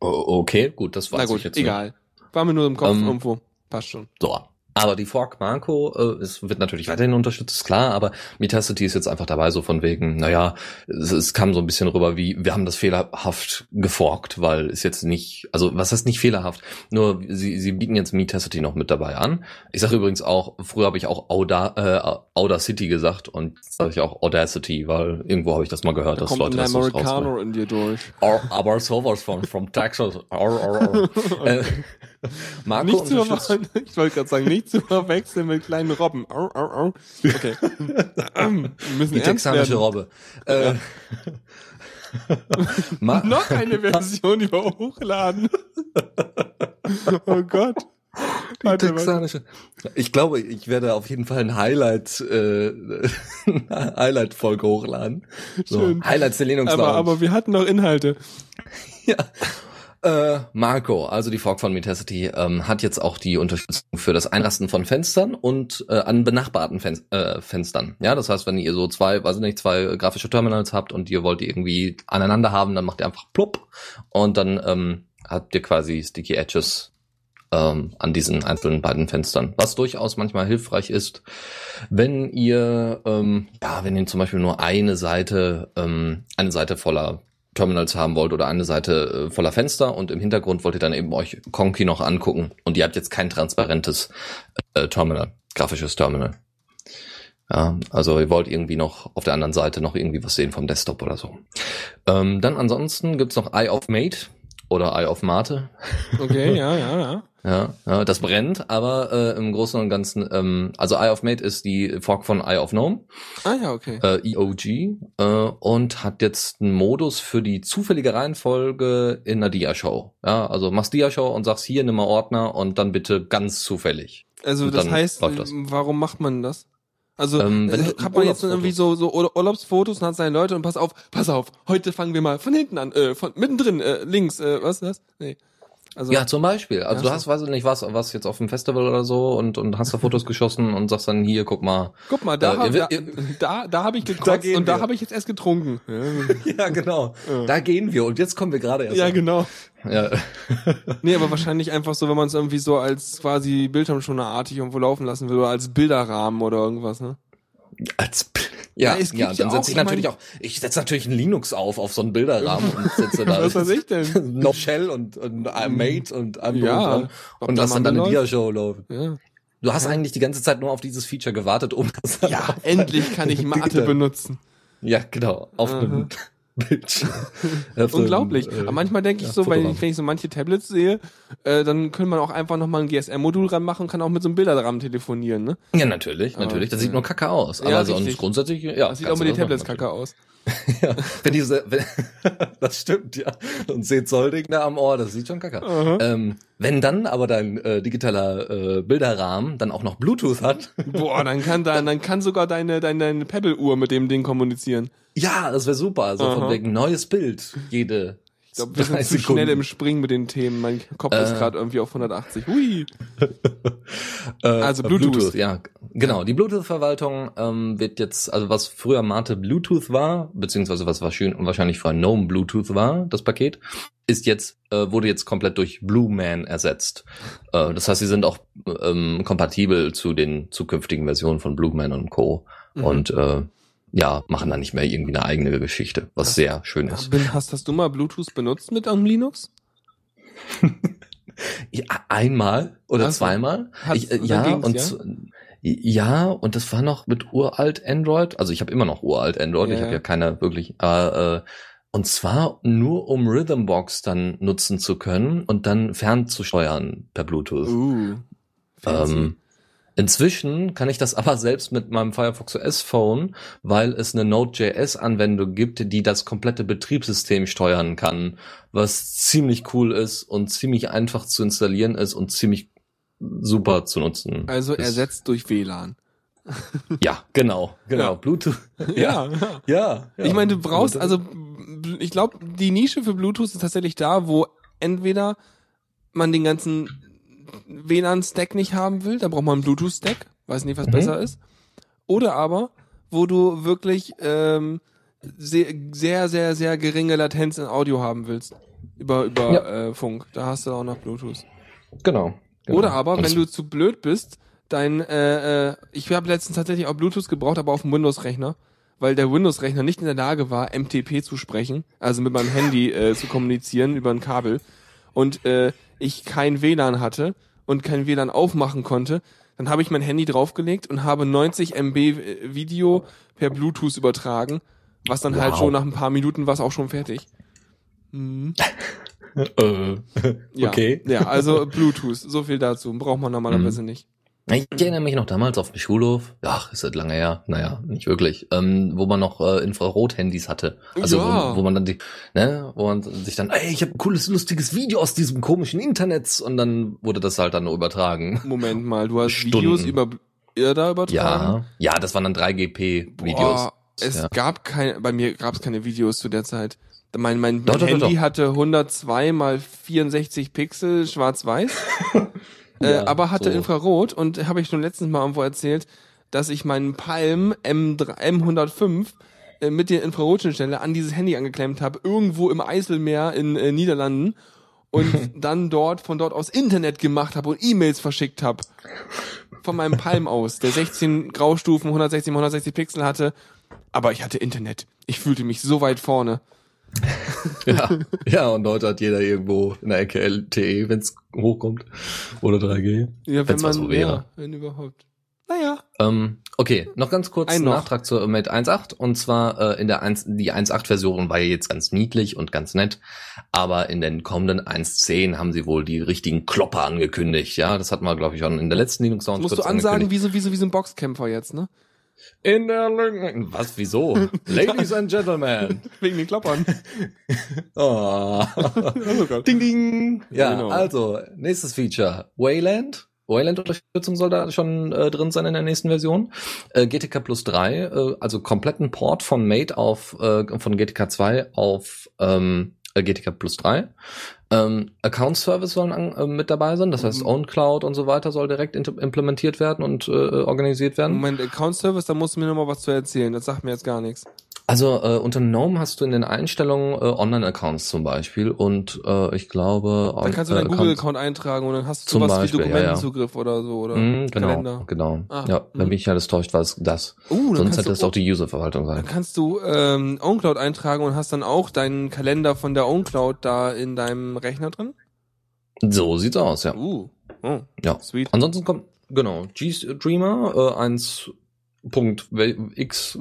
Okay, gut, das weiß Na gut, ich jetzt egal. War mir nur im Kopf Ähm, irgendwo. Passt schon. nicht. So. Aber die Fork Marco, äh, es wird natürlich weiterhin unterstützt, ist klar, aber Metacity ist jetzt einfach dabei, so von wegen, naja, es, es kam so ein bisschen rüber wie, wir haben das fehlerhaft geforkt, weil es jetzt nicht, also was heißt nicht fehlerhaft, nur sie, sie bieten jetzt Metacity noch mit dabei an. Ich sage übrigens auch, früher habe ich auch Auda, äh, Audacity gesagt und jetzt sage ich auch Audacity, weil irgendwo habe ich das mal gehört, Da dass Leute das so. Americano in dir durch. Or, aber sowas von from Texas. Or, or, or. äh, Marco Nicht zu verwechseln, ich wollte gerade sagen, nicht zu verwechseln mit kleinen Robben. Au, au, au. Okay. Wir müssen Die texanische. Robbe. Äh, Noch eine Version, wir hochladen. oh Gott. die Warte, texanische. Ich glaube, ich werde auf jeden Fall ein Highlight, äh, Highlight-Folge hochladen. So, Schön. Highlights der Linux Aber, aber wir hatten noch Inhalte. Ja. Äh, Marco, also die Fork von Metacity, ähm, hat jetzt auch die Unterstützung für das Einrasten von Fenstern und äh, an benachbarten Fen äh, Fenstern. Ja, das heißt, wenn ihr so zwei, weiß ich nicht, zwei grafische Terminals habt und ihr wollt die irgendwie aneinander haben, dann macht ihr einfach plopp und dann ähm, habt ihr quasi Sticky Edges ähm, an diesen einzelnen beiden Fenstern, was durchaus manchmal hilfreich ist, wenn ihr ähm, ja, wenn ihr zum Beispiel nur eine Seite, ähm, eine Seite voller Terminals haben wollt oder eine Seite äh, voller Fenster und im Hintergrund wollt ihr dann eben euch Conky noch angucken und ihr habt jetzt kein transparentes äh, Terminal, grafisches Terminal. Ja, also ihr wollt irgendwie noch auf der anderen Seite noch irgendwie was sehen vom Desktop oder so. Ähm, dann ansonsten gibt's noch Eye of Mate oder Eye of Mate. Okay, ja, ja, ja. Ja, ja das brennt, aber äh, im Großen und Ganzen, ähm, also Eye of Mate ist die Fork von Eye of Gnome, Ah ja, okay. äh, EOG, äh, und hat jetzt einen Modus für die zufällige Reihenfolge in einer Dia-Show. Ja, also machst Dia-Show und sagst hier, nimm mal Ordner und dann bitte ganz zufällig. Also und das heißt, das. warum macht man das? Also Ähm, äh, hat man jetzt irgendwie so so Ur- Urlaubsfotos und hat seine Leute und pass auf, pass auf, heute fangen wir mal von hinten an, äh, von mittendrin, äh, links, äh, was ist das? Nee. Also Ja, zum Beispiel. Also Ja, du hast, weiß ich nicht, was, was jetzt auf dem Festival oder so und, und hast da Fotos geschossen und sagst dann hier, guck mal. guck mal, da Äh, hab, ihr da, da, da habe ich Da gekotzt gehen und da habe ich jetzt erst getrunken. Ja, Ja, genau. Da gehen wir und jetzt kommen wir gerade erst. ja an. genau. Ja. Nee, aber wahrscheinlich einfach so, wenn man es irgendwie so als quasi Bildschirmschonerartig irgendwo laufen lassen will oder als Bilderrahmen oder irgendwas, ne? Als, ja, Ja, ja, ja dann setze ich ich natürlich auch, ich setze natürlich einen Linux auf, auf so einen Bilderrahmen und setze da Was weiß ich denn? noch Shell und, und I'm Mate und I'm Ja, und da lass dann deine? Dia-Show laufen. Ja. Du hast eigentlich die ganze Zeit nur auf dieses Feature gewartet, um das Ja, endlich kann ich Mate benutzen. Ja, genau, auf einem Bildschirm. Auf so einem, Unglaublich. äh, Aber manchmal denke ich ja, so, ich, wenn ich so manche Tablets sehe, äh, dann könnte man auch einfach nochmal ein GSM-Modul ranmachen und kann auch mit so einem Bilderrahmen telefonieren, ne? Ja, natürlich, natürlich. Das sieht ja. nur kacke aus. Ja, Aber sonst richtig. grundsätzlich, ja. Das sieht auch mit den Tablets kacke aus. Ja, wenn diese, wenn, das stimmt, ja. Und 10 Zoll Ding da am Ohr, das sieht schon kacke aus. Ähm, wenn dann aber dein äh, digitaler äh, Bilderrahmen dann auch noch Bluetooth hat, Boah, dann kann dann, dann kann sogar deine, deine, deine Pebble-Uhr mit dem Ding kommunizieren. ja, das wäre super. Also Aha. von wegen neues Bild, jede Ich glaube, wir sind zu Sekunden. schnell im Springen mit den Themen. Mein Kopf ist Äh. gerade irgendwie auf 180. Hui. Äh, Also Bluetooth. ja, genau. Die Bluetooth-Verwaltung ähm, wird jetzt, also was früher Mate Bluetooth war, beziehungsweise was wahrscheinlich wahrscheinlich früher GNOME Bluetooth war, das Paket, ist jetzt äh, wurde jetzt komplett durch Blueman ersetzt. Äh, das heißt, sie sind auch ähm, kompatibel zu den zukünftigen Versionen von Blueman und Co. Mhm. Und äh, ja, machen da nicht mehr irgendwie eine eigene Geschichte, was sehr schön ist. Hast, hast du mal Bluetooth benutzt mit am Linux? Ja, einmal oder Ach so. zweimal. Ich, äh, ja, und ja? ja, und das war noch mit uralt Android. Also ich habe immer noch uralt Android. Ja, ich habe ja. keine wirklich. Äh, äh, und zwar nur um Rhythmbox dann nutzen zu können und dann fernzusteuern per Bluetooth. Uh. Ähm, inzwischen kann ich das aber selbst mit meinem Firefox OS Phone, weil es eine Node.js Anwendung gibt, die das komplette Betriebssystem steuern kann, was ziemlich cool ist und ziemlich einfach zu installieren ist und ziemlich super zu nutzen. also ist. ersetzt durch WLAN. Ja, genau, genau. Ja. Bluetooth. Ja. ja. ja. Ich meine, du brauchst, also ich glaube, die Nische für Bluetooth ist tatsächlich da, wo entweder man den ganzen WLAN-Stack nicht haben will, da braucht man einen Bluetooth-Stack, weiß nicht, was Mhm. besser ist. Oder aber, wo du wirklich ähm, sehr, sehr, sehr, sehr geringe Latenz in Audio haben willst. Über, über Ja. äh, Funk. Da hast du auch noch Bluetooth. genau. genau. Oder aber, wenn du zu blöd bist, dein, äh, äh, ich habe letztens tatsächlich auch Bluetooth gebraucht, aber auf dem Windows-Rechner, weil der Windows-Rechner nicht in der Lage war, MTP zu sprechen, also mit meinem Handy äh, zu kommunizieren über ein Kabel und äh, ich kein WLAN hatte und kein WLAN aufmachen konnte, dann habe ich mein Handy draufgelegt und habe 90 MB Video per Bluetooth übertragen, was dann halt Wow. schon nach ein paar Minuten war es auch schon fertig. Mhm. äh, Ja, okay. Ja, also Bluetooth, so viel dazu, braucht man normalerweise nicht. Ich erinnere mich noch damals auf dem Schulhof, ach, ist das lange her, naja, nicht wirklich, ähm, wo man noch äh, Infrarot-Handys hatte. Also Ja. wo, wo man dann die, ne, wo man sich dann, ey, ich habe ein cooles, lustiges Video aus diesem komischen Internet und dann wurde das halt dann übertragen. Moment mal, du hast Stunden. Videos über Irda übertragen? Ja, ja, das waren dann 3GP-Videos. Boah, es Ja. gab keine, bei mir gab es keine Videos zu der Zeit. Mein, mein, Doch, mein doch, doch, Handy doch. hatte 102 mal 64 Pixel schwarz-weiß, äh, Ja, aber hatte so. Infrarot und habe ich schon letztens mal irgendwo erzählt, dass ich meinen Palm M3, M105 äh, mit der Infrarotschnittstelle an dieses Handy angeklemmt habe, irgendwo im Eiselmeer in äh, Niederlanden und dann dort von dort aus Internet gemacht habe und E-Mails verschickt habe. Von meinem Palm aus, der 16 Graustufen, 160 mal 160 Pixel hatte, aber ich hatte Internet. Ich fühlte mich so weit vorne. Ja, ja, und heute hat jeder irgendwo in der Ecke LTE, wenn's hochkommt. Oder 3G. Ja, wenn man, was so wäre. ja, wenn überhaupt. Naja. Ähm, okay, noch ganz kurz Ein noch. Nachtrag zur Mate 1.8 und zwar äh, in der 1, die 1.8 Version war ja jetzt ganz niedlich und ganz nett, aber in den kommenden 1.10 haben sie wohl die richtigen Klopper angekündigt, ja, das hatten wir glaube ich schon in der letzten Linux Sound Musst du ansagen, wie so, wie so, wie so ein Boxkämpfer jetzt, ne? In der Lin- was wieso? Ladies and Gentlemen. Wegen den Kloppern. Oh. oh. Ding ding. Ja, Ja, genau. also nächstes Feature Wayland. Wayland-Unterstützung soll da schon äh, drin sein in der nächsten Version. Äh, GTK Plus 3, äh, also kompletten Port von Mate auf äh, von GTK 2 auf ähm, äh, GTK Plus 3. Ähm, Account Service sollen an, äh, mit dabei sein, das heißt Mhm. Own Cloud und so weiter soll direkt implementiert werden und äh, organisiert werden. Moment, Account Service, da musst du mir noch mal was zu erzählen. Das sagt mir jetzt gar nichts. Also äh, unter GNOME hast du in den Einstellungen äh, Online-Accounts zum Beispiel und äh, ich glaube Da kannst du äh, deinen Google-Account eintragen und dann hast du Zum sowas Beispiel, wie ja, ja. Dokumentenzugriff oder so oder Mhm, genau, Kalender. genau. Ah, ja, wenn mhm. mich alles täuscht, war es das. Uh, dann Sonst hätte es auch die User-Verwaltung dann sein. kannst du ähm, OwnCloud eintragen und hast dann auch deinen Kalender von der OwnCloud da in deinem Rechner drin. So sieht's aus, ja. Uh, oh, Ja. sweet. Ansonsten kommt, genau, G-Streamer äh, 1.x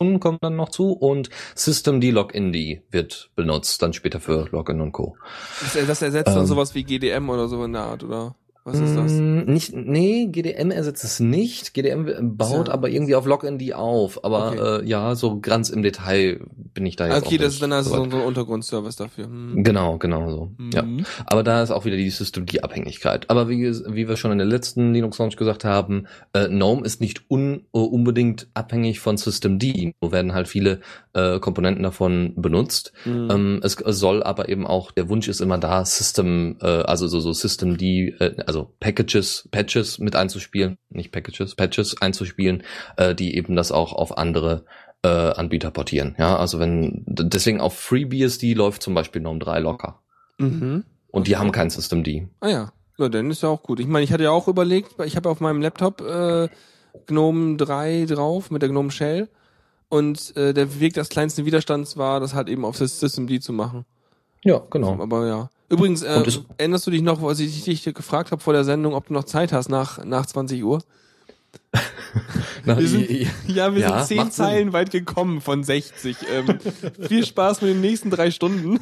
Kommt dann noch zu und Systemd Login wird benutzt, dann später für Login und Co. Das, das ersetzt dann Ähm. sowas wie GDM oder so in der Art, oder? Was ist das? Mm, Nicht, nee, GDM ersetzt es nicht. GDM baut Ja. aber irgendwie auf LogND auf. Aber Okay. äh, ja, so ganz im Detail bin ich da jetzt Okay, das ist dann also so ein Untergrundservice dafür. Hm. Genau, genau so. Ja. Mhm. Aber da ist auch wieder die Systemd-Abhängigkeit. Aber wie, wie wir schon in der letzten Linux Launch gesagt haben, äh, GNOME ist nicht un, äh, unbedingt abhängig von Systemd. Nur werden halt viele äh, Komponenten davon benutzt. Mhm. Ähm, es soll aber eben auch, der Wunsch ist immer da, System, äh, also so, so Systemd, äh, also Packages, Patches mit einzuspielen, nicht Packages, Patches einzuspielen, äh, die eben das auch auf andere äh, Anbieter portieren. Ja, also wenn, d- deswegen auf FreeBSD läuft zum Beispiel GNOME 3 locker. Mhm. Und die haben kein Systemd. Ah ja. Ja, dann ist ja auch gut. Ich meine, ich hatte ja auch überlegt, ich habe auf meinem Laptop äh, GNOME 3 drauf mit der GNOME Shell und äh, der Weg des kleinsten Widerstands war, das halt eben auf das Systemd zu machen. Ja, genau. Aber ja. Übrigens, äh, erinnerst du dich noch, was ich dich gefragt habe vor der Sendung, ob du noch Zeit hast nach, nach 20 Uhr? Na, Wir sind- i- i- Ja, wir Ja, sind zehn macht Sinn. Zeilen weit gekommen von 60. Ähm, viel Spaß mit den nächsten drei Stunden.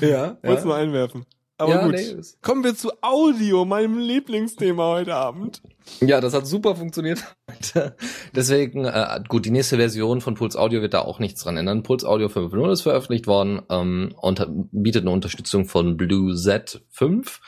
ja, Wollt's ja. nur einwerfen. Aber Ja, gut. nee, Kommen wir zu Audio, meinem Lieblingsthema heute Abend. ja, das hat super funktioniert. heute. Deswegen, äh, gut, die nächste Version von Pulse Audio wird da auch nichts dran ändern. Pulse Audio 5.0 ist veröffentlicht worden ähm, und hat, bietet eine Unterstützung von Blue Z5.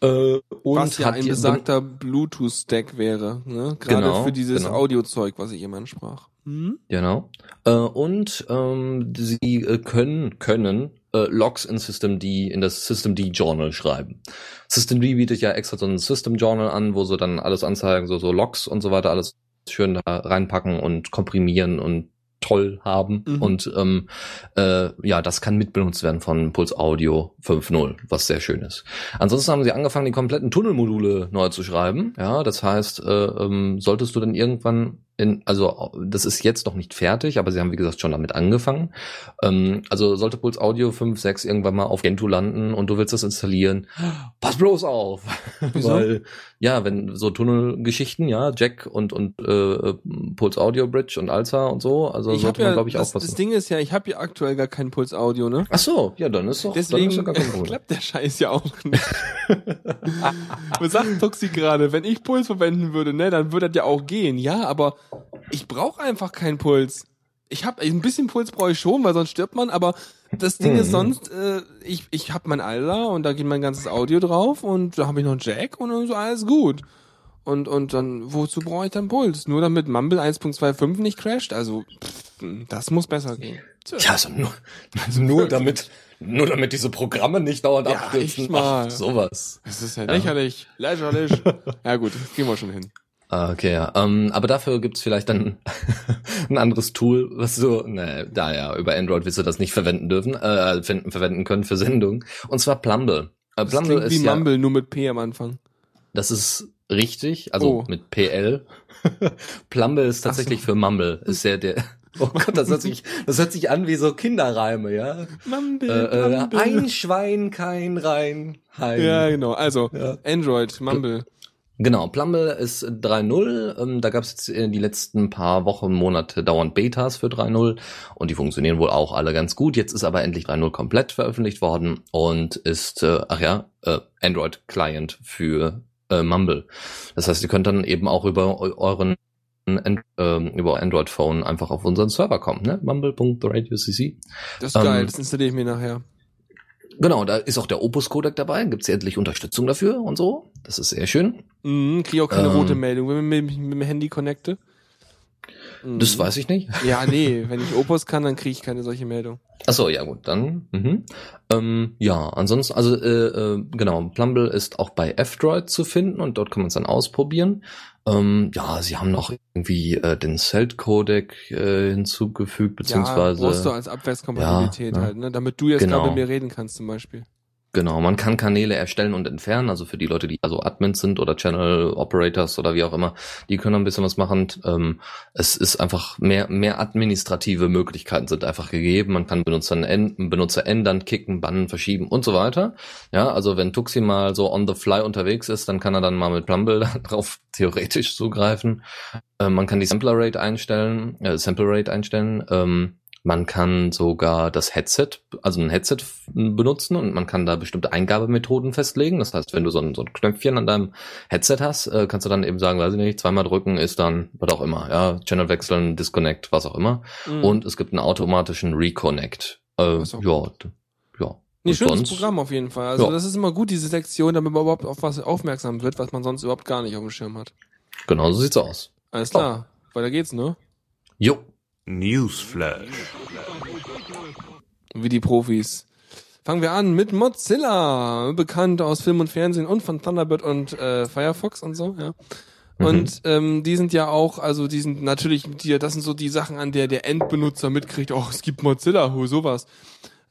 Äh, und was ja hat ein besagter Bluetooth-Stack wäre. Ne? Gerade Genau, für dieses genau. Audiozeug, was ich eben ansprach. Hm? Genau. Äh, und ähm, sie äh, können können äh, Logs in Systemd in das Systemd Journal schreiben. Systemd bietet ja extra so ein System Journal an, wo sie dann alles anzeigen, so so Logs und so weiter, alles schön da reinpacken und komprimieren und toll haben. Mhm. Und ähm, äh, ja, das kann mitbenutzt werden von Pulse Audio 5.0, was sehr schön ist. Ansonsten haben sie angefangen, die kompletten Tunnelmodule neu zu schreiben. Ja, das heißt, äh, ähm, solltest du dann irgendwann in, also das ist jetzt noch nicht fertig, aber sie haben wie gesagt schon damit angefangen. Ähm, also sollte Pulse Audio 5.6 irgendwann mal auf Gentoo landen und du willst das installieren, pass bloß auf. Wieso? Weil, ja, wenn so Tunnelgeschichten, ja, Jack und und äh, Pulse Audio Bridge und Alza und so, also ich sollte man ja, glaube ich das, aufpassen. das Ding ist ja, ich habe ja aktuell gar kein Puls-Audio, ne? Ach so, ja, dann ist doch Deswegen dann ist doch gar kein Problem. klappt der Scheiß ja auch nicht. Was sagt Toxi gerade? Wenn ich Puls verwenden würde, ne, dann würde das ja auch gehen. Ja, aber ich brauche einfach keinen Puls. Ich habe ein bisschen Puls brauche ich schon, weil sonst stirbt man. Aber das Ding ist Mhm. sonst, äh, ich ich habe mein Alter und da geht mein ganzes Audio drauf und da habe ich noch einen Jack und dann ist alles gut. Und und dann wozu brauche ich dann Puls? Nur damit Mumble 1.25 nicht crasht? Also pff, das muss besser gehen. Ja, also nur, also nur damit, nur damit diese Programme nicht dauernd Ja, abstürzen. Ach, sowas. Das ist ja lächerlich. Lächerlich. ja gut, das kriegen wir schon hin. Ah, Okay, ja. Ähm, aber dafür gibt's vielleicht dann ein anderes Tool, was du, ne, da ja, über Android wirst du das nicht verwenden dürfen, äh, finden, verwenden können für Sendungen. Und zwar Plumble. Äh, Das Plumble ist wie ja, Mumble, nur mit P am Anfang. das ist richtig, also Oh. mit PL. Plumble ist tatsächlich Ach für Mumble. Ist der, der, oh Gott, das hört sich, das hört sich an wie so Kinderreime, ja. Mumble, Äh, äh, ein Schwein, kein Rein, Hein. Ja, genau. Also, Ja. Android, Mumble. Genau, Plumble ist 3.0. Ähm, da gab es jetzt in die letzten paar Wochen, Monate dauernd Betas für 3.0 und die funktionieren wohl auch alle ganz gut. Jetzt ist aber endlich 3.0 komplett veröffentlicht worden und ist, äh, ach ja, äh, Android Client für äh, Mumble. Das heißt, ihr könnt dann eben auch über euren And, ähm, über Android Phone einfach auf unseren Server kommen, ne? mumble.theradiocc. Das ist geil, das installiere ich mir nachher. Genau, da ist auch der Opus-Codec dabei, gibt's endlich Unterstützung dafür und so. Das ist sehr schön. Mhm, kriege auch keine ähm, rote Meldung, wenn ich mich mit dem Handy connecte. Mhm. Das weiß ich nicht. Ja, nee, wenn ich Opus kann, dann kriege ich keine solche Meldung. Ach so, ja gut, dann. Mhm. Ähm, ja, ansonsten, also äh, äh, genau, Plumble ist auch bei F-Droid zu finden und dort kann man es dann ausprobieren. Ähm, ja, sie haben noch irgendwie äh, den Celt-Codec äh, hinzugefügt, beziehungsweise. Ja, brauchst du als Abwärtskompatibilität ja, halt, ne? Damit du jetzt genau. mit mir reden kannst zum Beispiel. Genau, man kann Kanäle erstellen und entfernen, also für die Leute, die also Admins sind oder Channel Operators oder wie auch immer, die können ein bisschen was machen. Ähm, es ist einfach mehr, mehr administrative Möglichkeiten sind einfach gegeben. Man kann Benutzer, Benutzer ändern, kicken, bannen, verschieben und so weiter. Ja, also wenn Tuxi mal so on the fly unterwegs ist, dann kann er dann mal mit Plumble darauf theoretisch zugreifen. Äh, man kann die Sampler Rate einstellen, äh, Sample Rate einstellen. Ähm, man kann sogar das Headset, also ein Headset benutzen und man kann da bestimmte Eingabemethoden festlegen. Das heißt, wenn du so ein, so ein Knöpfchen an deinem Headset hast, äh, kannst du dann eben sagen, weiß ich nicht, zweimal drücken ist dann, was auch immer, ja, Channel wechseln, Disconnect, was auch immer. Mhm. Und es gibt einen automatischen Reconnect. Äh, ja, ja. Nee, schönes sonst, Programm auf jeden Fall. Also ja. das ist immer gut, diese Sektion, damit man überhaupt auf was aufmerksam wird, was man sonst überhaupt gar nicht auf dem Schirm hat. Genau so sieht's aus. Alles klar. Oh. Weiter geht's, ne? Jo. Newsflash. Wie die Profis. Fangen wir an mit Mozilla, bekannt aus Film und Fernsehen und von Thunderbird und äh, Firefox und so, ja. Mhm. Und ähm, die sind ja auch, also die sind natürlich, die, das sind so die Sachen, an der der Endbenutzer mitkriegt, oh, es gibt Mozilla, ho, sowas.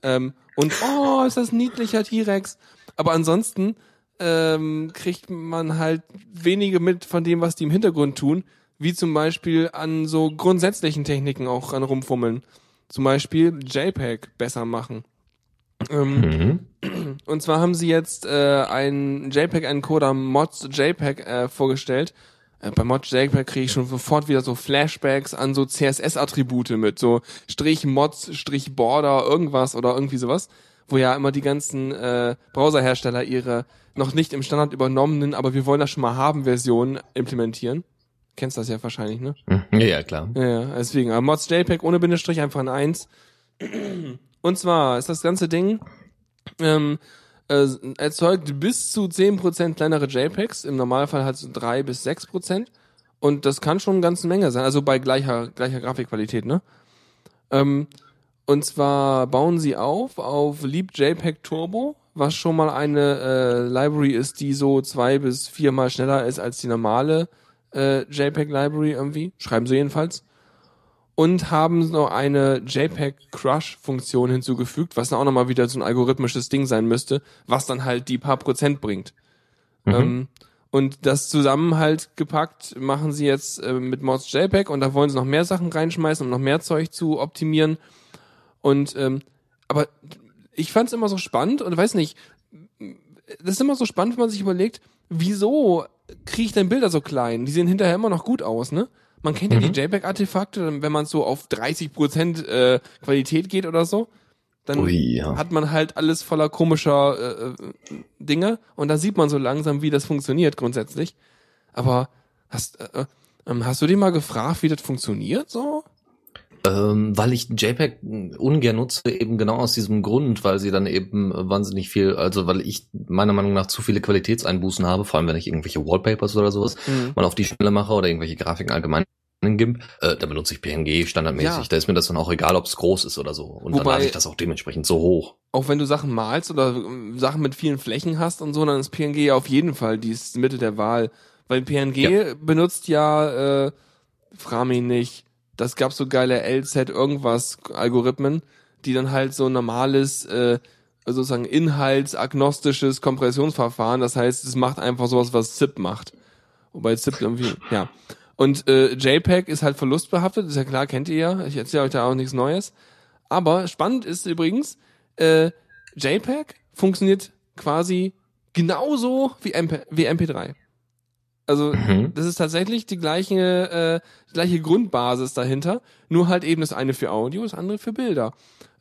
Ähm, und oh, ist das niedlicher T-Rex. Aber ansonsten ähm, kriegt man halt wenige mit von dem, was die im Hintergrund tun wie zum Beispiel an so grundsätzlichen Techniken auch ran rumfummeln. Zum Beispiel JPEG besser machen. Ähm, mhm. Und zwar haben sie jetzt äh, einen JPEG-Encoder Mods JPEG äh, vorgestellt. Äh, bei Mods JPEG kriege ich schon sofort wieder so Flashbacks an so CSS-Attribute mit so Strich Mods, Strich Border, irgendwas oder irgendwie sowas, wo ja immer die ganzen äh, Browserhersteller ihre noch nicht im Standard übernommenen, aber wir wollen das schon mal haben Versionen implementieren. Kennst das ja wahrscheinlich, ne? Hm, ja, ja, klar. Ja, deswegen. Aber Mods JPEG ohne Bindestrich einfach ein 1. Und zwar ist das ganze Ding ähm, äh, erzeugt bis zu 10% kleinere JPEGs. Im Normalfall halt so 3 bis 6%. Und das kann schon eine ganze Menge sein. Also bei gleicher, gleicher Grafikqualität, ne? Ähm, und zwar bauen sie auf auf Leap JPEG Turbo, was schon mal eine äh, Library ist, die so zwei bis viermal schneller ist als die normale äh, JPEG Library irgendwie, schreiben sie jedenfalls. Und haben noch eine JPEG Crush Funktion hinzugefügt, was dann auch nochmal wieder so ein algorithmisches Ding sein müsste, was dann halt die paar Prozent bringt. Mhm. Ähm, und das zusammen halt gepackt machen sie jetzt äh, mit Mods JPEG und da wollen sie noch mehr Sachen reinschmeißen, um noch mehr Zeug zu optimieren. Und ähm, aber ich fand es immer so spannend und weiß nicht, das ist immer so spannend, wenn man sich überlegt, wieso kriege ich denn Bilder so klein? Die sehen hinterher immer noch gut aus, ne? Man kennt ja die mhm. JPEG-Artefakte, wenn man so auf 30% äh, Qualität geht oder so, dann Ui, ja. hat man halt alles voller komischer äh, äh, Dinge und da sieht man so langsam, wie das funktioniert grundsätzlich. Aber hast, äh, äh, hast du dir mal gefragt, wie das funktioniert so? Ähm, weil ich JPEG ungern nutze, eben genau aus diesem Grund, weil sie dann eben wahnsinnig viel, also weil ich meiner Meinung nach zu viele Qualitätseinbußen habe, vor allem wenn ich irgendwelche Wallpapers oder sowas mhm. mal auf die Stelle mache oder irgendwelche Grafiken allgemein in GIMP, äh, da benutze ich PNG standardmäßig. Ja. Da ist mir das dann auch egal, ob es groß ist oder so. Und Wobei, dann lade ich das auch dementsprechend so hoch. Auch wenn du Sachen malst oder äh, Sachen mit vielen Flächen hast und so, dann ist PNG ja auf jeden Fall die Mitte der Wahl. Weil PNG ja. benutzt ja, äh, frag mich nicht, das gab so geile LZ irgendwas Algorithmen, die dann halt so normales äh, sozusagen inhaltsagnostisches Kompressionsverfahren, das heißt, es macht einfach sowas, was ZIP macht. Wobei ZIP irgendwie, ja. Und äh, JPEG ist halt verlustbehaftet, ist ja klar, kennt ihr ja. Ich erzähle euch da auch nichts Neues. Aber spannend ist übrigens, äh, JPEG funktioniert quasi genauso wie, MP, wie MP3. Also Mhm. das ist tatsächlich die gleiche, äh, die gleiche Grundbasis dahinter, nur halt eben das eine für Audio, das andere für Bilder.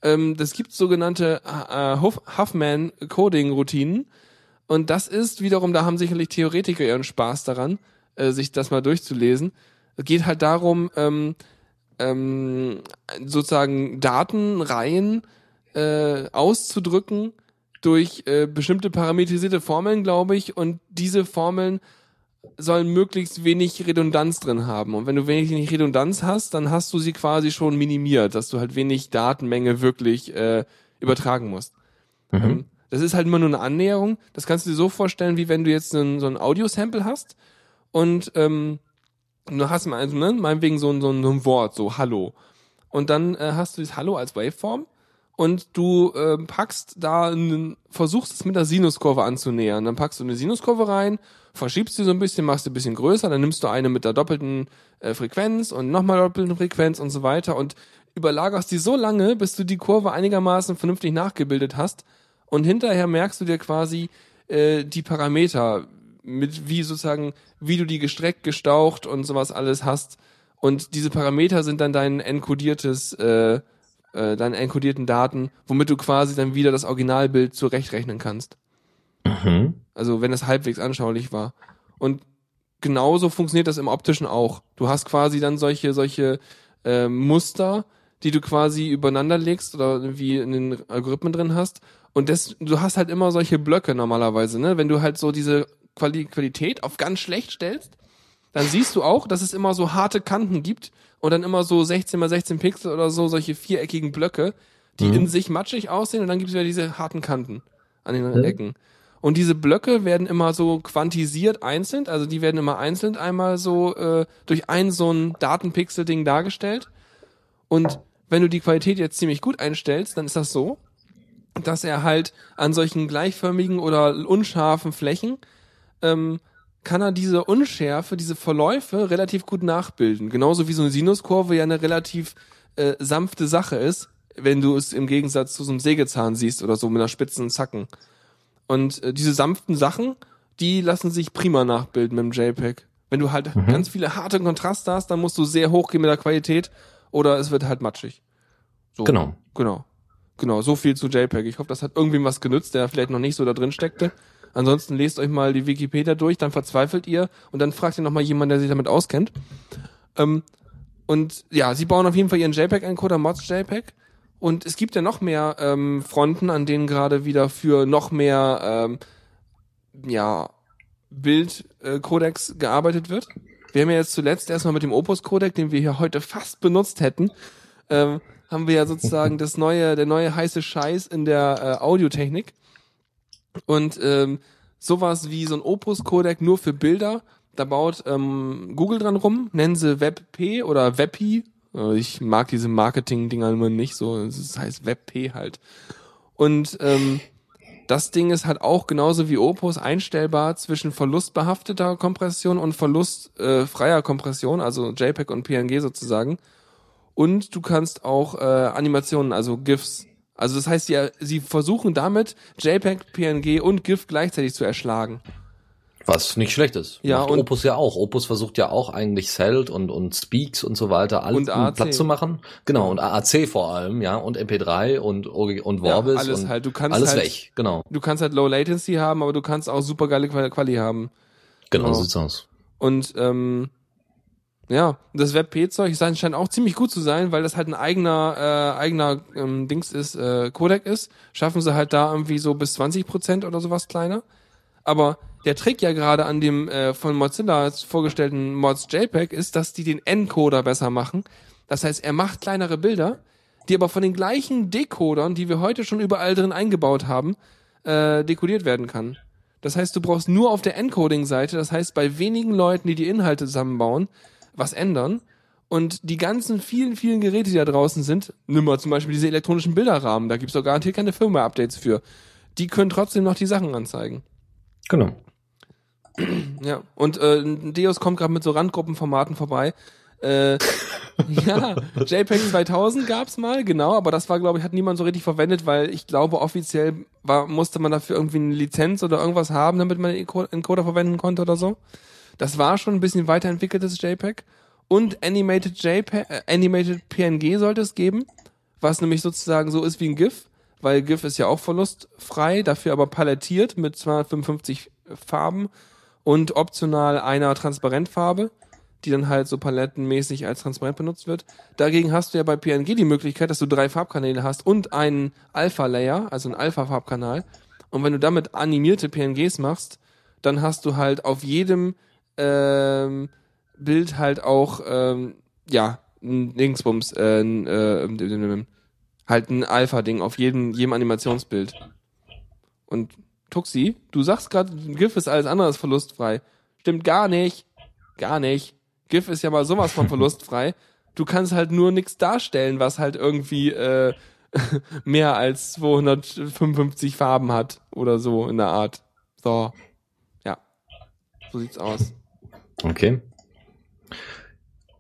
Ähm, das gibt sogenannte äh, Huff- Huffman-Coding-Routinen und das ist wiederum, da haben sicherlich Theoretiker ihren Spaß daran, äh, sich das mal durchzulesen. Es geht halt darum, ähm, ähm, sozusagen Datenreihen äh, auszudrücken durch äh, bestimmte parametrisierte Formeln, glaube ich, und diese Formeln sollen möglichst wenig Redundanz drin haben. Und wenn du wenig Redundanz hast, dann hast du sie quasi schon minimiert, dass du halt wenig Datenmenge wirklich äh, übertragen musst. Mhm. Ähm, Das ist halt immer nur eine Annäherung. Das kannst du dir so vorstellen, wie wenn du jetzt so ein, so ein Audiosample hast und ähm, du hast mal, also, ne, meinetwegen so ein, so ein, so ein Wort, so Hallo. Und dann äh, hast du das Hallo als Waveform und du äh, packst da einen, versuchst es mit der Sinuskurve anzunähern. Dann packst du eine Sinuskurve rein, verschiebst sie so ein bisschen, machst sie ein bisschen größer, dann nimmst du eine mit der doppelten äh, Frequenz und nochmal doppelten Frequenz und so weiter und überlagerst die so lange, bis du die Kurve einigermaßen vernünftig nachgebildet hast und hinterher merkst du dir quasi äh, die Parameter mit wie sozusagen, wie du die gestreckt, gestaucht und sowas alles hast. Und diese Parameter sind dann dein enkodiertes, äh, äh, deine enkodierten Daten, womit du quasi dann wieder das Originalbild zurechtrechnen kannst. Mhm. Also wenn es halbwegs anschaulich war. Und genauso funktioniert das im optischen auch. Du hast quasi dann solche, solche äh, Muster, die du quasi übereinander legst oder wie in den Algorithmen drin hast. Und das, du hast halt immer solche Blöcke normalerweise, ne? Wenn du halt so diese Quali Qualität auf ganz schlecht stellst, dann siehst du auch, dass es immer so harte Kanten gibt und dann immer so 16 mal 16 Pixel oder so solche viereckigen Blöcke, die Mhm. in sich matschig aussehen und dann gibt es wieder diese harten Kanten an den Ecken. Und diese Blöcke werden immer so quantisiert einzeln, also die werden immer einzeln einmal so äh, durch ein so ein Datenpixel-Ding dargestellt. Und wenn du die Qualität jetzt ziemlich gut einstellst, dann ist das so, dass er halt an solchen gleichförmigen oder unscharfen Flächen ähm, kann er diese Unschärfe, diese Verläufe relativ gut nachbilden. Genauso wie so eine Sinuskurve ja eine relativ äh, sanfte Sache ist, wenn du es im Gegensatz zu so einem Sägezahn siehst oder so mit einer spitzen Zacken. Und äh, diese sanften Sachen, die lassen sich prima nachbilden mit dem JPEG. Wenn du halt ganz viele harte Kontraste hast, dann musst du sehr hoch gehen mit der Qualität oder es wird halt matschig. So. Genau. Genau. Genau, so viel zu JPEG. Ich hoffe, das hat irgendwem was genützt, der vielleicht noch nicht so da drin steckte. Ansonsten lest euch mal die Wikipedia durch, dann verzweifelt ihr und dann fragt ihr nochmal jemanden, der sich damit auskennt. Ähm, und ja, sie bauen auf jeden Fall ihren JPEG-Encoder, Mods JPEG. Und es gibt ja noch mehr ähm, Fronten, an denen gerade wieder für noch mehr ähm, ja, Bildcodecs gearbeitet wird. Wir haben ja jetzt zuletzt erstmal mit dem Opus-Codec, den wir hier heute fast benutzt hätten, ähm, haben wir ja sozusagen das neue, der neue heiße Scheiß in der äh, Audiotechnik. Und ähm, sowas wie so ein Opus-Codec nur für Bilder, da baut ähm, Google dran rum, nennen sie WebP oder WebP. Äh, Ich mag diese Marketing-Dinger immer nicht so, das heißt WebP halt. Und ähm, das Ding ist halt auch genauso wie Opus einstellbar zwischen verlustbehafteter Kompression und verlustfreier äh, Kompression, also JPEG und PNG sozusagen. Und du kannst auch äh, Animationen, also GIFs. Also das heißt, sie, sie versuchen damit JPEG, PNG und GIF gleichzeitig zu erschlagen. Was nicht schlecht ist. Ja, Macht und- Opus ja auch. Opus versucht ja auch eigentlich Celt und, und Speaks und so weiter alles. Platz zu machen. Genau, und AAC vor allem, ja, und MP3 und, und Ja, Vorbis alles und halt. Du kannst alles halt- weg. Genau, Du kannst halt Low Latency haben, aber du kannst auch super geile Quali- Quali haben. genau, Genau. so sieht's aus. Und ähm, ja, das WebP-Zeug scheint auch ziemlich gut zu sein, weil das halt ein eigener, äh, eigener ähm, Dings ist, äh, Codec ist. Schaffen sie halt da irgendwie so bis 20% oder sowas kleiner. Aber der Trick ja gerade an dem äh, von Mozilla vorgestellten Mods JPEG ist, dass die den Encoder besser machen. Das heißt, er macht kleinere Bilder, die aber von den gleichen Decodern, die wir heute schon überall drin eingebaut haben, äh, dekodiert werden kann. Das heißt, du brauchst nur auf der Encoding-Seite, das heißt bei wenigen Leuten, die die Inhalte zusammenbauen, was ändern. Und die ganzen vielen, vielen Geräte, die da draußen sind, nimm mal zum Beispiel diese elektronischen Bilderrahmen, da gibt's doch garantiert keine Firmware-Updates für. Die können trotzdem noch die Sachen anzeigen. Genau. Ja, und äh, Deus kommt gerade mit so Randgruppenformaten vorbei. Äh, ja, JPEG 2000 gab's mal, genau, aber das war, glaube ich, hat niemand so richtig verwendet, weil ich glaube, offiziell war, musste man dafür irgendwie eine Lizenz oder irgendwas haben, damit man den Enco- Encoder verwenden konnte oder so. Das war schon ein bisschen weiterentwickeltes JPEG. Und Animated JPEG, äh, Animated PNG sollte es geben, was nämlich sozusagen so ist wie ein GIF, weil GIF ist ja auch verlustfrei, dafür aber palettiert mit 255 Farben und optional einer Transparentfarbe, die dann halt so palettenmäßig als transparent benutzt wird. Dagegen hast du ja bei PNG die Möglichkeit, dass du drei Farbkanäle hast und einen Alpha-Layer, also einen Alpha-Farbkanal. Und wenn du damit animierte PNGs machst, dann hast du halt auf jedem ähm, Bild halt auch ähm, ja ein Dingsbums, äh, ein, äh, halt ein Alpha-Ding auf jedem jedem Animationsbild. Und Tuxi, du sagst gerade, GIF ist alles andere als verlustfrei. Stimmt gar nicht, gar nicht. GIF ist ja mal sowas von verlustfrei. Du kannst halt nur nichts darstellen, was halt irgendwie äh, mehr als 255 Farben hat oder so in der Art. So. Ja. So sieht's aus. Okay.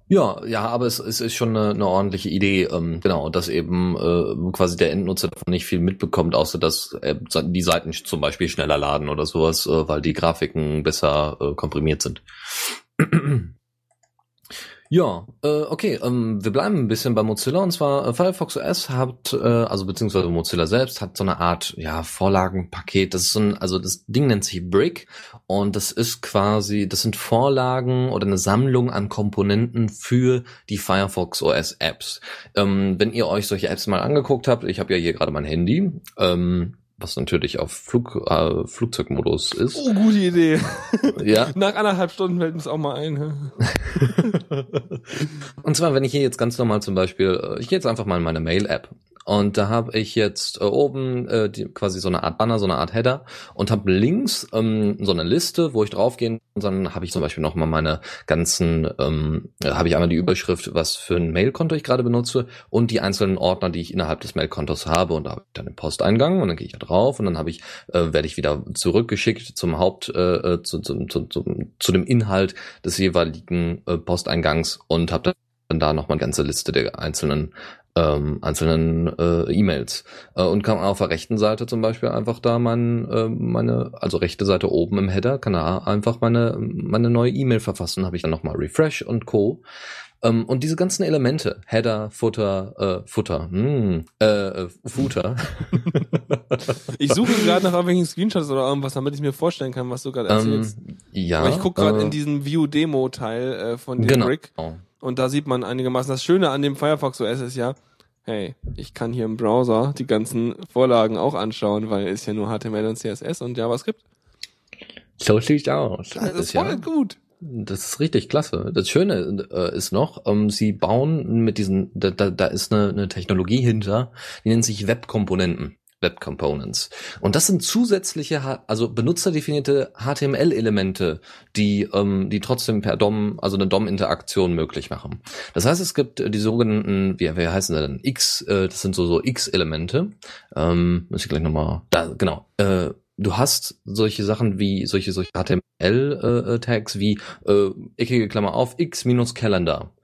Ja, ja, aber es, es ist schon eine, eine ordentliche Idee, ähm, genau, dass eben äh, quasi der Endnutzer davon nicht viel mitbekommt, außer dass äh, die Seiten zum Beispiel schneller laden oder sowas, äh, weil die Grafiken besser äh, komprimiert sind. Ja, äh, okay, ähm, wir bleiben ein bisschen bei Mozilla und zwar äh, Firefox OS hat, äh, also beziehungsweise Mozilla selbst hat so eine Art, ja, Vorlagenpaket. Das ist so ein, also das Ding nennt sich Brick und das ist quasi, das sind Vorlagen oder eine Sammlung an Komponenten für die Firefox OS Apps. Ähm, wenn ihr euch solche Apps mal angeguckt habt, ich habe ja hier gerade mein Handy, ähm, was natürlich auf Flug, äh, Flugzeugmodus ist. Oh, gute Idee. Ja. Nach anderthalb Stunden fällt uns auch mal ein. Und zwar, wenn ich hier jetzt ganz normal zum Beispiel, äh, ich gehe jetzt einfach mal in meine Mail-App und da habe ich jetzt äh, oben äh, die, quasi so eine Art Banner, so eine Art Header und habe links ähm, so eine Liste, wo ich draufgehen und dann habe ich zum Beispiel nochmal meine ganzen, ähm, habe ich einmal die Überschrift, was für ein Mailkonto ich gerade benutze und die einzelnen Ordner, die ich innerhalb des Mailkontos habe. Und da habe ich dann den Posteingang und dann gehe ich da drauf und dann habe ich, äh, werde ich wieder zurückgeschickt zum Haupt, äh, äh zu, zu, zu, zu, zu dem Inhalt des jeweiligen äh, Posteingangs und habe dann da nochmal eine ganze Liste der einzelnen ähm, einzelnen äh, E-Mails äh, und kann auf der rechten Seite zum Beispiel einfach da mein, äh, meine, also rechte Seite oben im Header, kann da einfach meine, meine neue E-Mail verfassen, habe ich dann nochmal Refresh und Co. Ähm, und diese ganzen Elemente, Header, Futter, äh, Futter, hm, äh, Footer. ich suche gerade nach irgendwelchen Screenshots oder irgendwas, damit ich mir vorstellen kann, was du gerade erzählst. Ähm, ja. Aber ich gucke gerade äh, in diesen View-Demo-Teil äh, von dem genau. Brick. Und da sieht man einigermaßen, das Schöne an dem Firefox OS ist ja, hey, ich kann hier im Browser die ganzen Vorlagen auch anschauen, weil ist ja nur HTML und CSS und JavaScript. So sieht's aus. Das ist voll ja. gut. Das ist richtig klasse. Das Schöne äh, ist noch, ähm, sie bauen mit diesen, da, da, da ist eine, eine Technologie hinter, die nennt sich Webkomponenten. Web Components. Und das sind zusätzliche, also benutzerdefinierte HTML-Elemente, die, ähm, die trotzdem per DOM, also eine DOM-Interaktion möglich machen. Das heißt, es gibt äh, die sogenannten, wie, wie heißen sie denn? X, äh, das sind so, so X-Elemente. Ähm, muss ich gleich nochmal, da, genau. Äh, du hast solche Sachen wie, solche, solche HTML-Tags äh, wie, äh, eckige Klammer auf, X minus Calendar.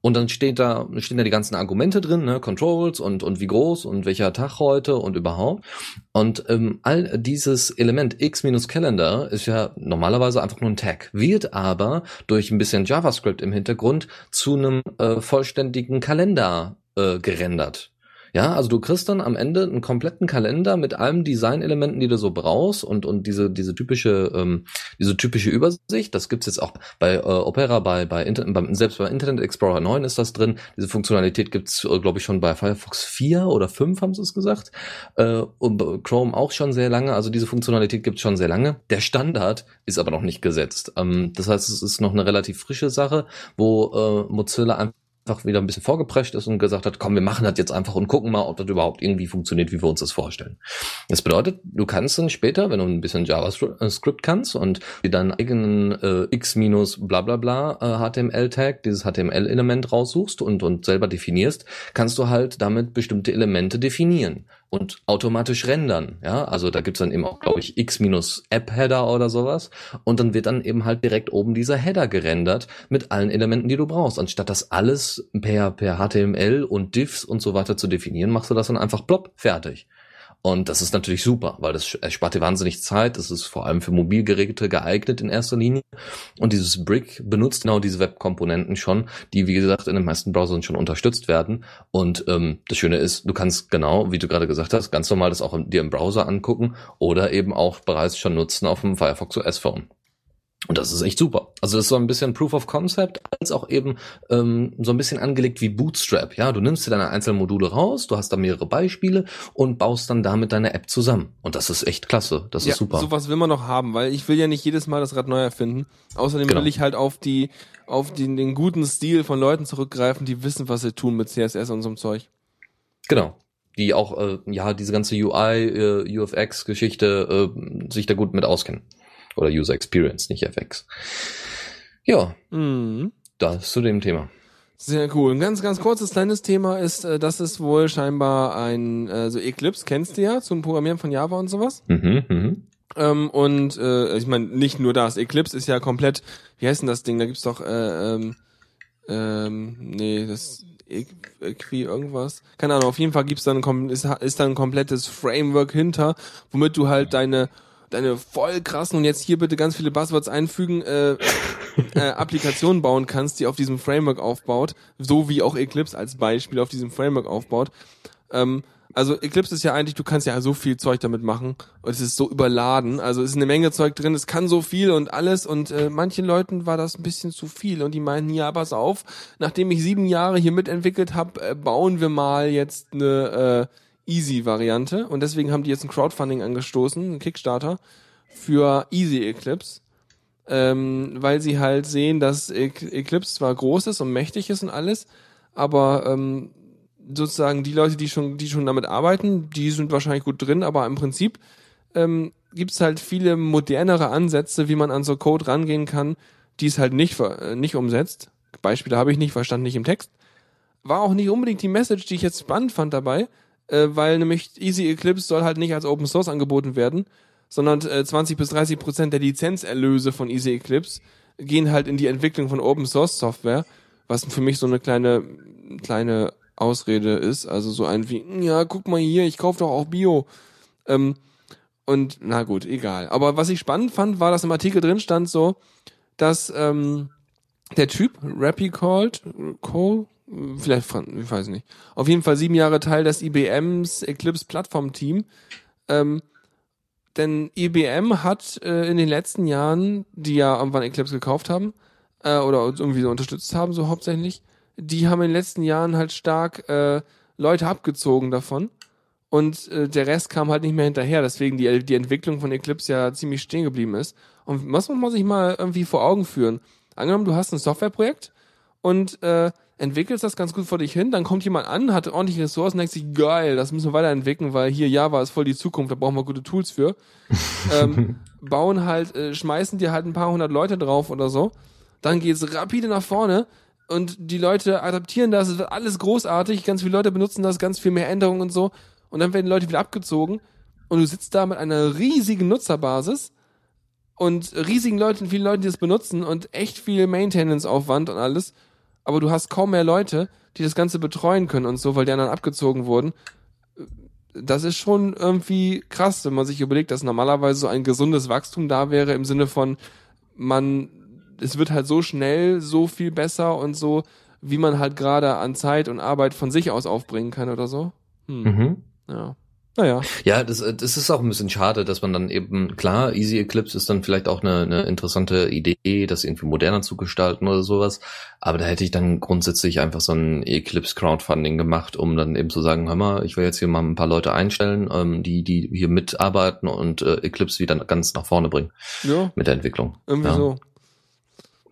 Und dann steht da, stehen da die ganzen Argumente drin, ne, Controls und, und wie groß und welcher Tag heute und überhaupt. Und ähm, all dieses Element x-calendar ist ja normalerweise einfach nur ein Tag, wird aber durch ein bisschen JavaScript im Hintergrund zu einem äh, vollständigen Kalender äh, gerendert. Ja, also du kriegst dann am Ende einen kompletten Kalender mit allen Designelementen, die du so brauchst und und diese diese typische ähm, diese typische Übersicht. Das gibt's jetzt auch bei äh, Opera, bei bei Internet, beim, selbst bei Internet Explorer 9 ist das drin. Diese Funktionalität gibt's äh, glaube ich schon bei Firefox 4 oder 5 haben sie es gesagt äh, und Chrome auch schon sehr lange. Also diese Funktionalität gibt's schon sehr lange. Der Standard ist aber noch nicht gesetzt. Ähm, das heißt, es ist noch eine relativ frische Sache, wo äh, Mozilla einfach einfach wieder ein bisschen vorgeprescht ist und gesagt hat, komm, wir machen das jetzt einfach und gucken mal, ob das überhaupt irgendwie funktioniert, wie wir uns das vorstellen. Das bedeutet, du kannst dann später, wenn du ein bisschen JavaScript kannst und dir deinen eigenen äh, x minus bla bla bla äh, HTML-Tag, dieses HTML-Element raussuchst und, und selber definierst, kannst du halt damit bestimmte Elemente definieren und automatisch rendern. Ja, also da gibt's dann eben auch, glaube ich, x-App-Header oder sowas. Und dann wird dann eben halt direkt oben dieser Header gerendert mit allen Elementen, die du brauchst. Anstatt das alles per, per HTML und Diffs und so weiter zu definieren, machst du das dann einfach plopp, fertig. Und das ist natürlich super, weil das erspart dir wahnsinnig Zeit. Das ist vor allem für Mobilgeräte geeignet in erster Linie. Und dieses Brick benutzt genau diese Webkomponenten schon, die, wie gesagt, in den meisten Browsern schon unterstützt werden. Und ähm, das Schöne ist, du kannst genau, wie du gerade gesagt hast, ganz normal das auch dir im Browser angucken oder eben auch bereits schon nutzen auf dem Firefox OS Phone. Und das ist echt super. Also das ist so ein bisschen Proof of Concept, als auch eben ähm, so ein bisschen angelegt wie Bootstrap. Ja, du nimmst dir deine einzelnen Module raus, du hast da mehrere Beispiele und baust dann damit deine App zusammen. Und das ist echt klasse. Das ja, ist super. Sowas will man noch haben, weil ich will ja nicht jedes Mal das Rad neu erfinden. Außerdem Genau. will ich halt auf die, auf den, den guten Stil von Leuten zurückgreifen, die wissen, was sie tun mit CSS und so einem Zeug. Genau. Die auch, äh, ja, diese ganze UI, äh, UFX-Geschichte äh, sich da gut mit auskennen. Oder User Experience, nicht FX. Ja, Mhm. das zu dem Thema. Sehr cool. Ein ganz, ganz kurzes kleines Thema ist, äh, dass es wohl scheinbar ein, äh, so Eclipse kennst du ja zum Programmieren von Java und sowas. Mhm, mhm. Ähm, und äh, ich meine, nicht nur das. Eclipse ist ja komplett, wie heißt denn das Ding? Da gibt's doch, äh, ähm, ähm, nee, das Equi irgendwas. Keine Ahnung, auf jeden Fall gibt's dann ist, ist da ein komplettes Framework hinter, womit du halt deine deine voll krassen und jetzt hier bitte ganz viele Buzzwords einfügen, äh, äh, Applikationen bauen kannst, die auf diesem Framework aufbaut, so wie auch Eclipse als Beispiel auf diesem Framework aufbaut. Ähm, also Eclipse ist ja eigentlich, du kannst ja so viel Zeug damit machen und es ist so überladen. Also es ist eine Menge Zeug drin, es kann so viel und alles und äh, manchen Leuten war das ein bisschen zu viel und die meinten, ja, pass auf, nachdem ich sieben Jahre hier mitentwickelt habe, äh, bauen wir mal jetzt eine äh, Easy-Variante und deswegen haben die jetzt ein Crowdfunding angestoßen, einen Kickstarter für Easy Eclipse. Ähm, weil sie halt sehen, dass E- Eclipse zwar groß ist und mächtig ist und alles, aber ähm, sozusagen die Leute, die schon, die schon damit arbeiten, die sind wahrscheinlich gut drin, aber im Prinzip ähm, gibt halt viele modernere Ansätze, wie man an so Code rangehen kann, die es halt nicht, äh, nicht umsetzt. Beispiele habe ich nicht, verstanden nicht im Text. War auch nicht unbedingt die Message, die ich jetzt spannend fand dabei, äh, weil nämlich Easy Eclipse soll halt nicht als Open Source angeboten werden, sondern äh, 20 bis 30 Prozent der Lizenzerlöse von Easy Eclipse gehen halt in die Entwicklung von Open Source Software, was für mich so eine kleine kleine Ausrede ist, also so ein wie ja guck mal hier, ich kaufe doch auch Bio. Ähm, und na gut, egal. Aber was ich spannend fand, war, dass im Artikel drin stand so, dass ähm, der Typ, Rappy called, Cole, vielleicht, ich weiß nicht, auf jeden Fall sieben Jahre Teil des IBMs Eclipse Plattform Team. Ähm, denn IBM hat äh, in den letzten Jahren, die ja irgendwann Eclipse gekauft haben, äh, oder irgendwie so unterstützt haben, so hauptsächlich, die haben in den letzten Jahren halt stark äh, Leute abgezogen davon. Und äh, der Rest kam halt nicht mehr hinterher, deswegen die, die Entwicklung von Eclipse ja ziemlich stehen geblieben ist. Und was muss man sich mal irgendwie vor Augen führen? Angenommen, du hast ein Softwareprojekt und äh, entwickelst das ganz gut vor dich hin, dann kommt jemand an, hat ordentliche Ressourcen, denkt sich, geil, das müssen wir weiterentwickeln, weil hier Java ist voll die Zukunft, da brauchen wir gute Tools für. ähm, bauen halt, äh, schmeißen dir halt ein paar hundert Leute drauf oder so. Dann geht's rapide nach vorne und die Leute adaptieren das, es wird alles großartig, ganz viele Leute benutzen das, ganz viel mehr Änderungen und so. Und dann werden die Leute wieder abgezogen und du sitzt da mit einer riesigen Nutzerbasis und riesigen Leuten, vielen Leuten, die das benutzen und echt viel Maintenance-Aufwand und alles. Aber du hast kaum mehr Leute, die das Ganze betreuen können und so, weil die anderen abgezogen wurden. Das ist schon irgendwie krass, wenn man sich überlegt, dass normalerweise so ein gesundes Wachstum da wäre im Sinne von, man, es wird halt so schnell so viel besser und so, wie man halt gerade an Zeit und Arbeit von sich aus aufbringen kann oder so. Hm. Mhm. Ja. Naja. Ja, das, äh, das ist auch ein bisschen schade, dass man dann eben, klar, Easy Eclipse ist dann vielleicht auch eine, eine interessante Idee, das irgendwie moderner zu gestalten oder sowas. Aber da hätte ich dann grundsätzlich einfach so ein Eclipse Crowdfunding gemacht, um dann eben zu sagen, hör mal, ich will jetzt hier mal ein paar Leute einstellen, ähm, die, die hier mitarbeiten und äh, Eclipse wieder ganz nach vorne bringen Ja, mit der Entwicklung. irgendwie ja. so.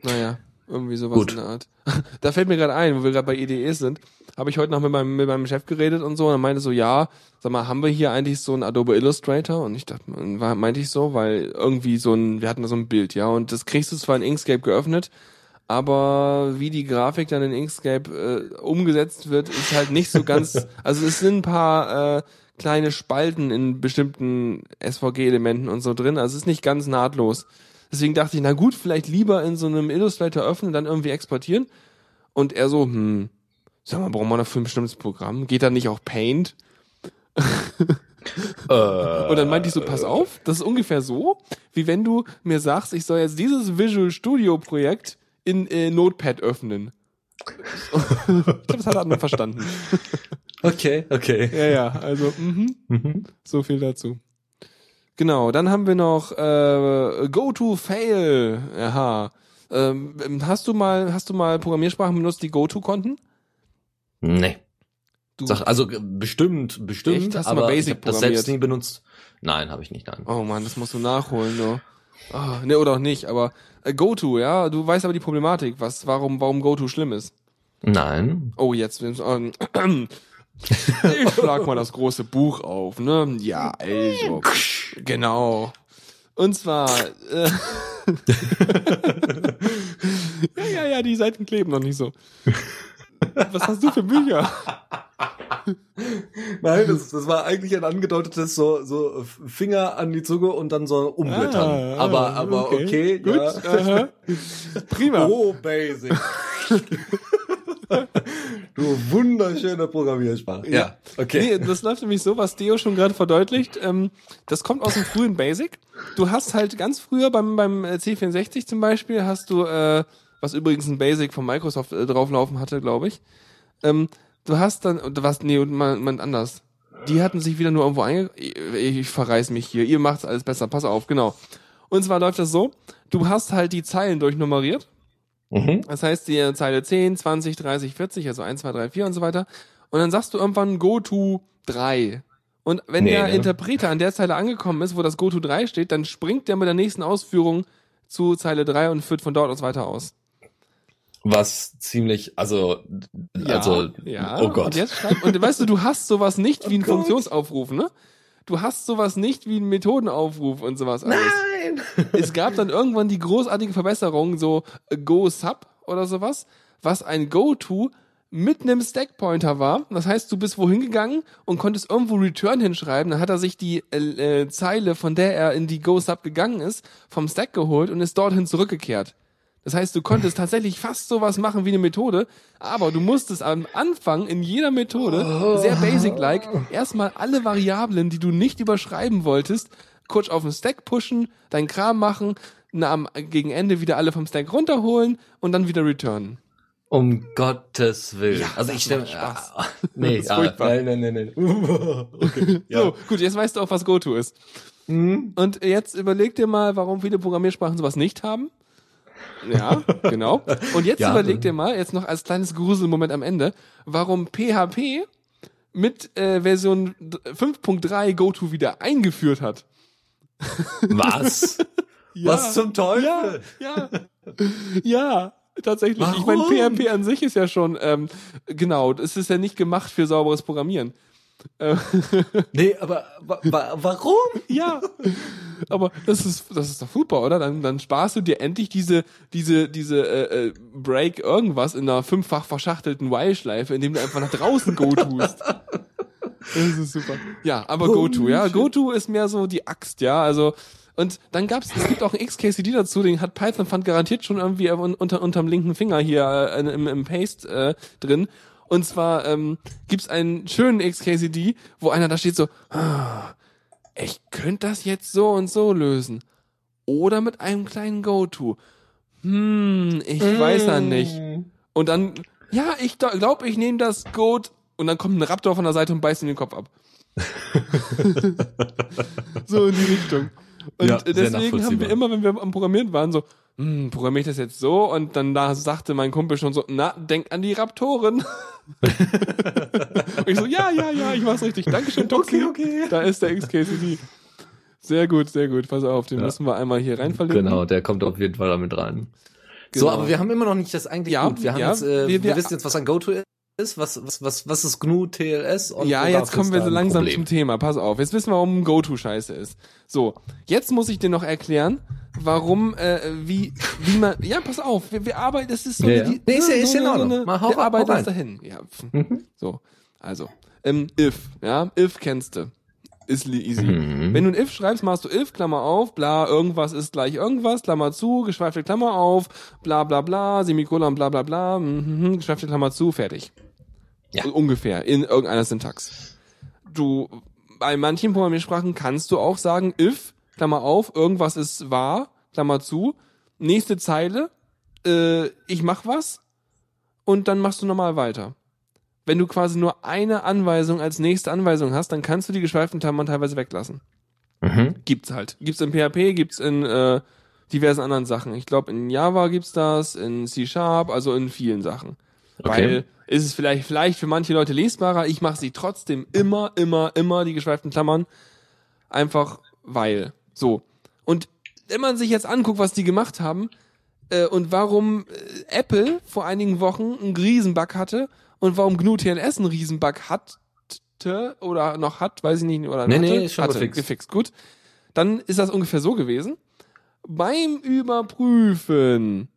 Naja, irgendwie sowas Gut. in der Art. Da fällt mir gerade ein, wo wir gerade bei EDEs sind, habe ich heute noch mit meinem, mit meinem Chef geredet und so und er meinte so, ja, sag mal, haben wir hier eigentlich so ein Adobe Illustrator? Und ich dachte, war, meinte ich so, weil irgendwie so ein, wir hatten da so ein Bild, ja, und das kriegst du zwar in Inkscape geöffnet, aber wie die Grafik dann in Inkscape äh, umgesetzt wird, ist halt nicht so ganz, also es sind ein paar äh, kleine Spalten in bestimmten SVG-Elementen und so drin, also es ist nicht ganz nahtlos. Deswegen dachte ich, na gut, vielleicht lieber in so einem Illustrator öffnen, dann irgendwie exportieren. Und er so, hm, sag mal, brauchen wir dafür ein bestimmtes Programm? Geht da nicht auch Paint? Äh, Und dann meinte ich so, pass auf, das ist ungefähr so, wie wenn du mir sagst, ich soll jetzt dieses Visual Studio Projekt in äh, Notepad öffnen. ich glaube, das hat er verstanden. okay, okay. Ja, ja, also, mhm. Mhm. So viel dazu. Genau, dann haben wir noch äh, Go to Fail. Aha. Ähm, hast du mal, hast du mal Programmiersprachen benutzt, die Go to konnten? Nee. Du, Sag, also äh, bestimmt, bestimmt, Echt? Hast du mal aber Basic ich das selbst nie benutzt. Nein, habe ich nicht, nein. oh man, das musst du nachholen, du. Ah, ne, oder auch nicht, aber äh, Go to, ja, du weißt aber die Problematik, was, warum, warum Go to schlimm ist. Nein. Oh, jetzt, ähm, ich schlag mal das große Buch auf, ne? Ja, also, genau. Und zwar, äh, ja, ja, ja, die Seiten kleben noch nicht so. Was hast du für Bücher? Nein, das, das war eigentlich ein angedeutetes so, so Finger an die Zunge und dann so umblättern. Ah, aber, ah, aber okay, gut. ja. Prima. Oh, basic. du wunderschöne Programmiersprache. Ja, okay. Nee, das läuft nämlich so, was Deo schon gerade verdeutlicht. Ähm, das kommt aus dem frühen Basic. Du hast halt ganz früher beim, beim äh, C64 zum Beispiel, hast du, äh, was übrigens ein Basic von Microsoft äh, drauflaufen hatte, glaube ich. Ähm, du hast dann, was, nee, man, man anders. Die hatten sich wieder nur irgendwo einge... Ich, ich verreiß mich hier. Ihr macht's alles besser. Pass auf, genau. Und zwar läuft das so, du hast halt die Zeilen durchnummeriert. Mhm. Das heißt, die Zeile 10, 20, 30, 40, also 1, 2, 3, 4 und so weiter. Und dann sagst du irgendwann go to 3. Und wenn Nee, der ne? Interpreter an der Zeile angekommen ist, wo das go to 3 steht, dann springt der mit der nächsten Ausführung zu Zeile 3 und führt von dort aus weiter aus. Was ziemlich, also, also, ja. oh Gott. Und, jetzt schreib, und weißt du, du hast sowas nicht wie einen. Funktionsaufruf, ne? Du hast sowas nicht wie einen Methodenaufruf und sowas alles. Nein! es gab dann irgendwann die großartige Verbesserung, so äh, Go Sub oder sowas, was ein Go-To mit einem Stack-Pointer war. Das heißt, du bist wohin gegangen und konntest irgendwo Return hinschreiben. Dann hat er sich die äh, äh, Zeile, von der er in die Go Sub gegangen ist, vom Stack geholt und ist dorthin zurückgekehrt. Das heißt, du konntest tatsächlich fast sowas machen wie eine Methode, aber du musstest am Anfang in jeder Methode, sehr basic-like, erstmal alle Variablen, die du nicht überschreiben wolltest, kurz auf den Stack pushen, deinen Kram machen, na, am, gegen Ende wieder alle vom Stack runterholen und dann wieder returnen. Um Gottes Willen. Ja, also ich stelle Spaß. Ah, nee, Das ist ah, nein, nein, nein, nein. okay, ja. So, gut, jetzt weißt du auch, was GoTo ist. Mhm. Und jetzt überleg dir mal, warum viele Programmiersprachen sowas nicht haben. Ja, genau. Und jetzt Ja. überleg dir mal, jetzt noch als kleines Gruselmoment am Ende, warum PHP mit äh, Version 5.3 GoTo wieder eingeführt hat. Was? Ja, Was zum Teufel? Ja, ja, ja, tatsächlich. Ich meine, Warum? PHP an sich ist ja schon, ähm, genau, es ist ja nicht gemacht für sauberes Programmieren. Äh, Nee, aber wa wa warum? Ja, aber das ist das ist doch super, oder? Dann dann sparst du dir endlich diese diese diese äh, äh, Break irgendwas in einer fünffach verschachtelten While-Schleife, indem du einfach nach draußen Go tust. Das ist super. Ja, aber Go to, ja, Go to ist mehr so die Axt, ja, also und dann gab's es gibt auch ein XKCD dazu, den hat Python Fund garantiert schon irgendwie un- unter unterm linken Finger hier äh, im, im Paste äh, drin. Und zwar ähm, gibt's einen schönen XKCD, wo einer da steht so, ah, ich könnte das jetzt so und so lösen. Oder mit einem kleinen Go-To. Hm, ich weiß ja nicht. Und dann, ja, ich glaube, ich nehme das Goat. Und dann kommt ein Raptor von der Seite und beißt ihm den Kopf ab. so in die Richtung. Und Ja, deswegen haben wir immer, wenn wir am Programmieren waren, so, hm, programmiere ich das jetzt so? Und dann da sagte mein Kumpel schon so, na, denk an die Raptoren. und ich so, ja, ja, ja, ich mach's richtig. Dankeschön, Toxi. Okay, okay. Da ist der XKCD. Sehr gut, sehr gut. Pass auf, den Ja. müssen wir einmal hier rein verlinken. Genau, der kommt auf jeden Fall damit rein. So, Genau. aber wir haben immer noch nicht das eigentlich Ja, gut. Wir haben ja, jetzt, äh, wir- wir, wir- wissen jetzt, was ein GoTo ist, was, was, was, was ist GNU TLS und Ja, jetzt kommen ist wir so langsam Problem? zum Thema. Pass auf. Jetzt wissen wir, warum Go-To scheiße ist. So, jetzt muss ich dir noch erklären, warum, äh, wie, wie man, ja, pass auf, wir, wir arbeiten, das ist so Ja, eine, ja. Nee, ist ja- ist ja in eine- Ordnung. Mal hau- wir hau arbeiten rein. uns dahin. Ja. Mhm. so, also, ähm, if, ja, if kennst du. Ist easy. Mhm. Wenn du ein if schreibst, machst du if, Klammer auf, bla, irgendwas ist gleich irgendwas, Klammer zu, geschweifte Klammer auf, bla, bla, bla, Semikolon, bla, bla, bla, mhm, geschweifte Klammer zu, fertig. Ja. Ungefähr, in irgendeiner Syntax. Du bei manchen Programmiersprachen kannst du auch sagen, if, Klammer auf, irgendwas ist wahr, Klammer zu, nächste Zeile, äh, ich mach was und dann machst du normal weiter. Wenn du quasi nur eine Anweisung als nächste Anweisung hast, dann kannst du die geschweiften Klammern teilweise weglassen. Mhm. Gibt's halt. Gibt's in PHP, gibt's in äh, diversen anderen Sachen. Ich glaube, in Java gibt's das, in C Sharp, also in vielen Sachen. Okay. Weil ist es vielleicht, vielleicht für manche Leute lesbarer, ich mache sie trotzdem immer, immer, immer die geschweiften Klammern. Einfach weil. So. Und wenn man sich jetzt anguckt, was die gemacht haben, äh, und warum äh, Apple vor einigen Wochen einen Riesenbug hatte und warum GNU TLS einen Riesenbug hatte oder noch hat, weiß ich nicht, oder Nee, hatte, nee, ist schon hatte, gefixt. gefixt. Gut. Dann ist das ungefähr so gewesen. Beim Überprüfen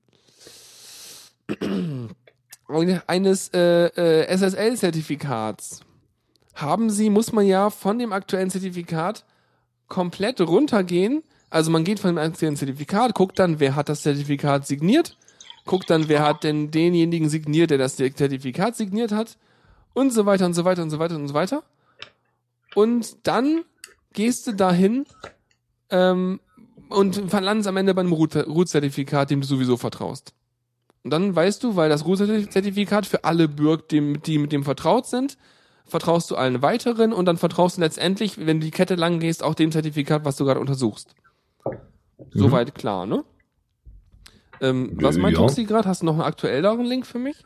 eines äh, äh, SSL-Zertifikats haben sie, muss man ja von dem aktuellen Zertifikat komplett runtergehen. Also man geht von dem aktuellen Zertifikat, guckt dann, wer hat das Zertifikat signiert, guckt dann, wer hat denn denjenigen signiert, der das Zertifikat signiert hat und so weiter und so weiter und so weiter und so weiter. Und dann gehst du dahin ähm, und landest am Ende beim Root- Root-Zertifikat, dem du sowieso vertraust. Und dann weißt du, weil das Root-Zertifikat für alle birgt, dem, die mit dem vertraut sind, vertraust du allen weiteren und dann vertraust du letztendlich, wenn du die Kette lang gehst, auch dem Zertifikat, was du gerade untersuchst. Soweit klar, ne? Ähm, was meint Ja. Tuxi gerade? Hast du noch einen aktuelleren Link für mich?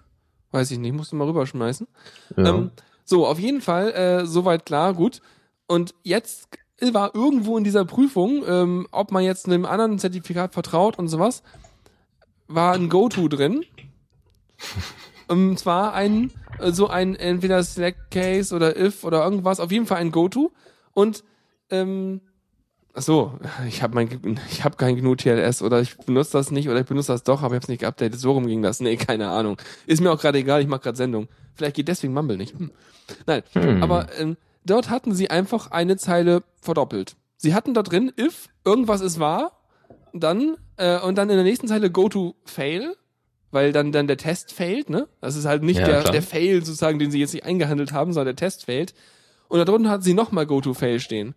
Weiß ich nicht, musst du mal rüberschmeißen. Ja. Ähm, so, auf jeden Fall, äh, soweit klar, gut. Und jetzt war irgendwo in dieser Prüfung, ähm, ob man jetzt einem anderen Zertifikat vertraut und sowas, war ein Go-To drin. Und zwar ein, äh, so ein entweder Select Case oder If oder irgendwas, auf jeden Fall ein Go-To. Und, ähm, ach so, ich habe mein, ich habe kein GNU TLS oder ich benutze das nicht oder ich benutze das doch, aber ich habe es nicht geupdatet. So rum ging das. Nee, keine Ahnung. Ist mir auch gerade egal, ich mache gerade Sendung. Vielleicht geht deswegen Mumble nicht. Hm. Nein, aber ähm, dort hatten sie einfach eine Zeile verdoppelt. Sie hatten da drin, if irgendwas ist wahr, dann äh, und dann in der nächsten Zeile go to fail, weil dann dann der Test failt, ne? Das ist halt nicht Ja, der klar. der Fail sozusagen, den sie jetzt nicht eingehandelt haben, sondern der Test failt. Und darunter hatten sie nochmal go to fail stehen.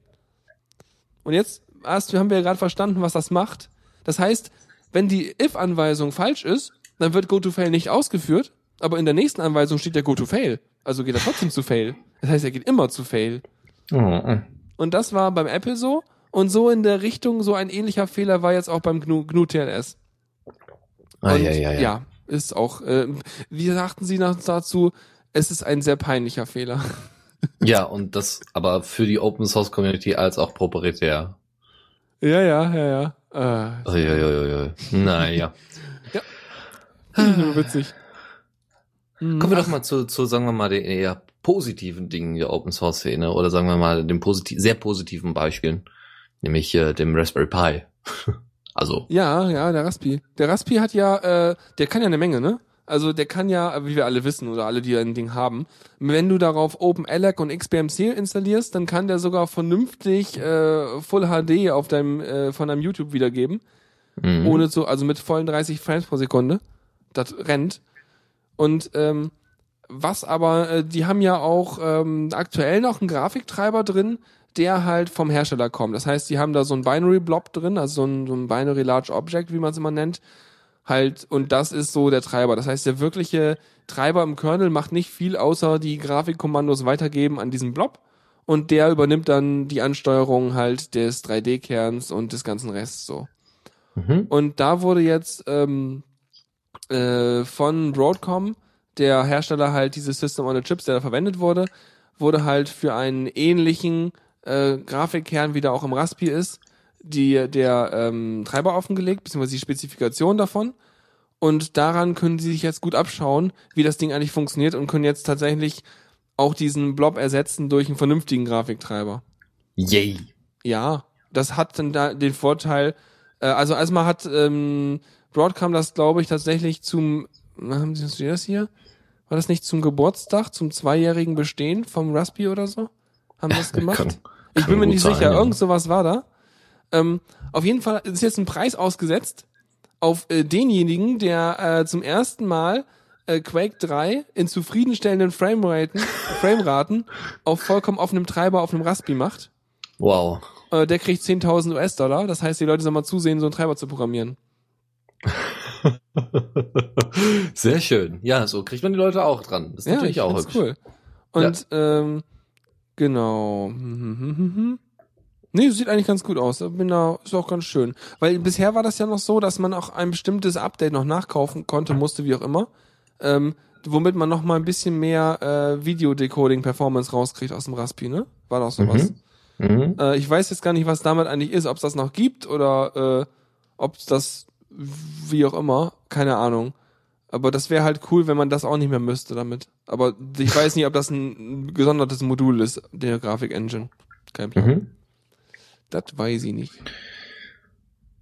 Und jetzt hast, haben wir ja gerade verstanden, was das macht. Das heißt, wenn die if-Anweisung falsch ist, dann wird go to fail nicht ausgeführt, aber in der nächsten Anweisung steht ja go to fail. Also geht er trotzdem zu fail. Das heißt, er geht immer zu fail. Oh, oh. Und das war beim Apple so. Und so in der Richtung, so ein ähnlicher Fehler war jetzt auch beim GNU, GNU TLS. Ah, Und ja, ja, ja. ja, ist auch, äh, wie sagten Sie nach, dazu, es ist ein sehr peinlicher Fehler. Ja, und das aber für die Open Source Community als auch proprietär. ja, ja, ja, ja. Äh, Uiuiui. Naja. nur witzig. Hm. Kommen wir doch mal zu, zu, sagen wir mal, den eher positiven Dingen der Open Source Szene oder sagen wir mal den posit sehr positiven Beispielen, nämlich äh, dem Raspberry Pi. also, Ja, ja, der Raspi. Der Raspi hat ja, äh, der kann ja eine Menge, ne? Also der kann ja, wie wir alle wissen oder alle, die ein Ding haben, wenn du darauf OpenELEC und XBMC installierst, dann kann der sogar vernünftig äh, Full HD auf deinem äh, von deinem YouTube wiedergeben, mhm. ohne zu, also mit vollen 30 Frames pro Sekunde. Das rennt. Und ähm, was aber, äh, die haben ja auch ähm, aktuell noch einen Grafiktreiber drin, der halt vom Hersteller kommt. Das heißt, die haben da so ein Binary Blob drin, also so ein, so ein Binary Large Object, wie man es immer nennt. Halt, und das ist so der Treiber. Das heißt, der wirkliche Treiber im Kernel macht nicht viel, außer die Grafikkommandos weitergeben an diesen Blob. Und der übernimmt dann die Ansteuerung halt des 3D-Kerns und des ganzen Rests so. Mhm. Und da wurde jetzt ähm, äh, von Broadcom, der Hersteller halt dieses System on a Chips, der da verwendet wurde, wurde halt für einen ähnlichen äh, Grafikkern, wie der auch im Raspi ist, die, der ähm, Treiber offengelegt, beziehungsweise die Spezifikation davon. Und daran können sie sich jetzt gut abschauen, wie das Ding eigentlich funktioniert und können jetzt tatsächlich auch diesen Blob ersetzen durch einen vernünftigen Grafiktreiber. Yay. Ja, das hat dann da den Vorteil, äh, also erstmal hat ähm, Broadcom das, glaube ich, tatsächlich zum, haben Sie das hier? War das nicht zum Geburtstag, zum zweijährigen Bestehen vom Raspi oder so? Haben das gemacht? Ich bin mir nicht sein, sicher, ja. irgend sowas war da. Ähm, auf jeden Fall ist jetzt ein Preis ausgesetzt auf äh, denjenigen, der äh, zum ersten Mal äh, Quake 3 in zufriedenstellenden Frameraten, Frameraten auf vollkommen offenem Treiber auf einem Raspi macht. Wow. Äh, der kriegt 10.000 US-Dollar. Das heißt, die Leute sollen mal zusehen, so einen Treiber zu programmieren. Sehr schön. Ja, so kriegt man die Leute auch dran. Das ist natürlich ich auch hübsch. cool. Und ähm, genau. Nee, sieht eigentlich ganz gut aus. Bin da, ist auch ganz schön. Weil bisher war das ja noch so, dass man auch ein bestimmtes Update noch nachkaufen konnte, musste, wie auch immer. Ähm, womit man noch mal ein bisschen mehr äh, Videodecoding-Performance rauskriegt aus dem Raspi, ne? War doch sowas. Mhm. Äh, ich weiß jetzt gar nicht, was damit eigentlich ist, ob es das noch gibt oder äh, ob das wie auch immer, keine Ahnung. Aber das wäre halt cool, wenn man das auch nicht mehr müsste damit. Aber ich weiß nicht, ob das ein gesondertes Modul ist, der Grafik-Engine. Kein Plan. Mhm. Das weiß ich nicht.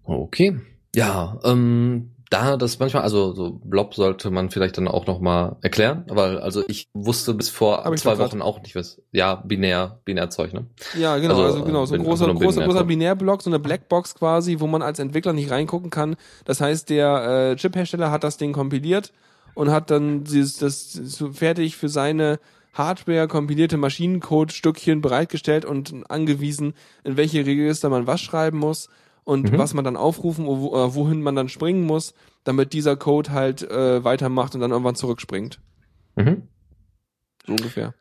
Okay. Ja, ähm, da das manchmal, also so Blob sollte man vielleicht dann auch noch mal erklären, aber also ich wusste bis vor Hab zwei. Wochen auch nicht was. Ja, binär, binärzeug, ne? Ja, genau, also, Also, genau, so ein großer, großer, Binär- großer Binärblock, so eine Blackbox quasi, wo man als Entwickler nicht reingucken kann. Das heißt, der äh, Chip-Hersteller hat das Ding kompiliert und hat dann dieses, das so fertig für seine Hardware kompilierte Maschinencode-Stückchen bereitgestellt und angewiesen, in welche Register man was schreiben muss und Mhm. was man dann aufrufen oder oder wohin man dann springen muss, damit dieser Code halt äh, weitermacht und dann irgendwann zurückspringt. Mhm. So ungefähr.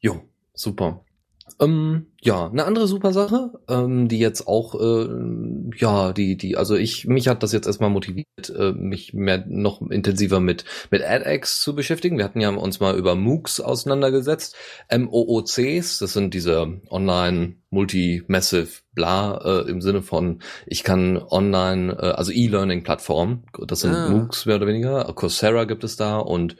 Jo, super. Ähm, ja, eine andere super Sache, ähm, die jetzt auch, äh, ja, die, die, also ich, mich hat das jetzt erstmal motiviert, äh, mich mehr noch intensiver mit mit AdX zu beschäftigen. Wir hatten ja uns mal über MOOCs auseinandergesetzt, MOOCs, das sind diese Online Multi-Massive Bla äh, im Sinne von, ich kann online, äh, also E-Learning-Plattformen, das sind Ah. MOOCs mehr oder weniger, Coursera gibt es da und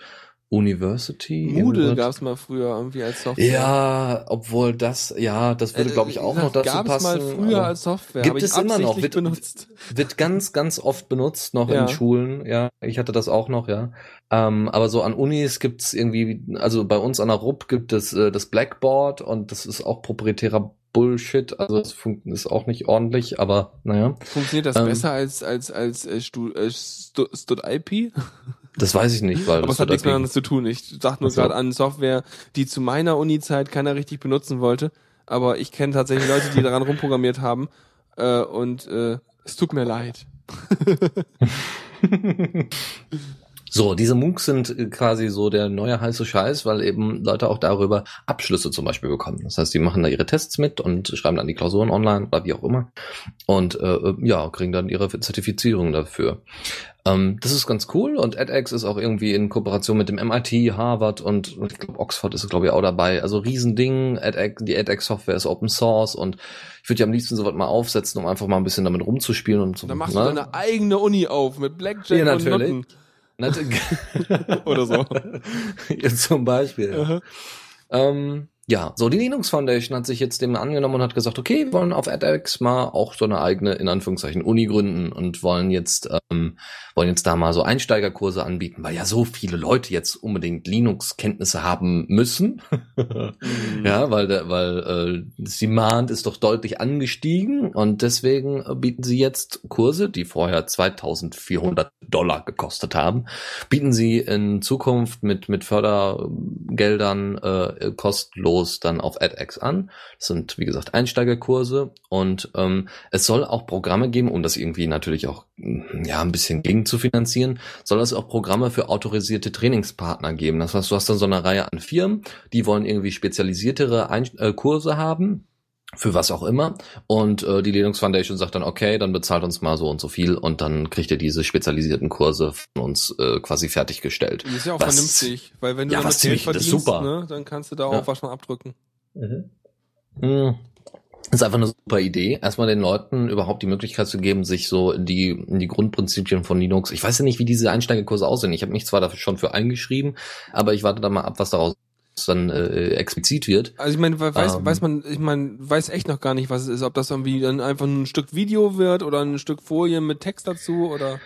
University. Moodle irgendwas. gab's mal früher irgendwie als Software. Ja, obwohl das, ja, das würde, glaube ich, auch noch dazu Gab's passen. mal früher als Software. Gibt es immer noch, wird- benutzt. wird ganz, ganz oft benutzt, noch Ja. in Schulen, ja. Ich hatte das auch noch, ja. Ähm, aber so an Unis gibt's irgendwie, also bei uns an der RUP gibt es äh, das Blackboard und das ist auch proprietärer Bullshit, also das fun- ist auch nicht ordentlich, aber naja, Funktioniert das Ähm. besser als als als äh, Stu, äh, Stu, Stud IP? Das weiß ich nicht, weil Aber es hat nichts miteinander zu tun. Ich sag nur gerade an Software, die zu meiner Uni-Zeit keiner richtig benutzen wollte. Aber ich kenne tatsächlich Leute, die daran rumprogrammiert haben. Äh, und äh, es tut mir leid. So, diese MOOCs sind äh, quasi so der neue heiße Scheiß, weil eben Leute auch darüber Abschlüsse zum Beispiel bekommen. Das heißt, die machen da ihre Tests mit und schreiben dann die Klausuren online oder wie auch immer und äh, ja, kriegen dann ihre Zertifizierung dafür. Ähm, das ist ganz cool und edX ist auch irgendwie in Kooperation mit dem MIT, Harvard und ich glaube Oxford ist glaube ich auch dabei. Also Riesending, edX, die edX-Software ist Open Source und ich würde ja am liebsten sowas mal aufsetzen, um einfach mal ein bisschen damit rumzuspielen und so. Dann machst ne? du deine eigene Uni auf mit Blackjack Ja, und natürlich. Nutten. Natürlich. Oder so. ja, zum Beispiel. Ähm, ja, so die Linux Foundation hat sich jetzt dem angenommen und hat gesagt, okay, wir wollen auf edX mal auch so eine eigene, in Anführungszeichen, Uni gründen und wollen jetzt, ähm, wollen jetzt da mal so Einsteigerkurse anbieten, weil ja so viele Leute jetzt unbedingt Linux-Kenntnisse haben müssen. Mhm. Ja, weil der, weil äh, das Demand ist doch deutlich angestiegen und deswegen äh, bieten sie jetzt Kurse, die vorher 2.400 Dollar gekostet haben, bieten sie in Zukunft mit mit Fördergeldern äh, kostenlos dann auf edX an. Das sind wie gesagt Einsteigerkurse und ähm, es soll auch Programme geben, um das irgendwie natürlich auch mm, ja ein bisschen gegen zu finanzieren, soll es auch Programme für autorisierte Trainingspartner geben. Das heißt, du hast dann so eine Reihe an Firmen, die wollen irgendwie spezialisiertere Ein äh, Kurse haben für was auch immer. Und äh, die Linux Foundation sagt dann, okay, dann bezahlt uns mal so und so viel und dann kriegt ihr diese spezialisierten Kurse von uns äh, quasi fertiggestellt. Das ist ja auch Was- vernünftig, weil wenn du Ja, damit was ziemlich- Geld das verdienst, super. Ne, dann kannst du da auch Ja. was von abdrücken. Mhm. Das ist einfach eine super Idee, erstmal den Leuten überhaupt die Möglichkeit zu geben, sich so in die, in die Grundprinzipien von Linux. Ich weiß ja nicht, wie diese Einsteigerkurse aussehen. Ich habe mich zwar dafür schon für eingeschrieben, aber ich warte da mal ab, was daraus dann äh, explizit wird. Also ich meine, we- weiß, Ähm. weiß man, ich meine, weiß echt noch gar nicht, was es ist, ob das irgendwie dann einfach ein Stück Video wird oder ein Stück Folie mit Text dazu oder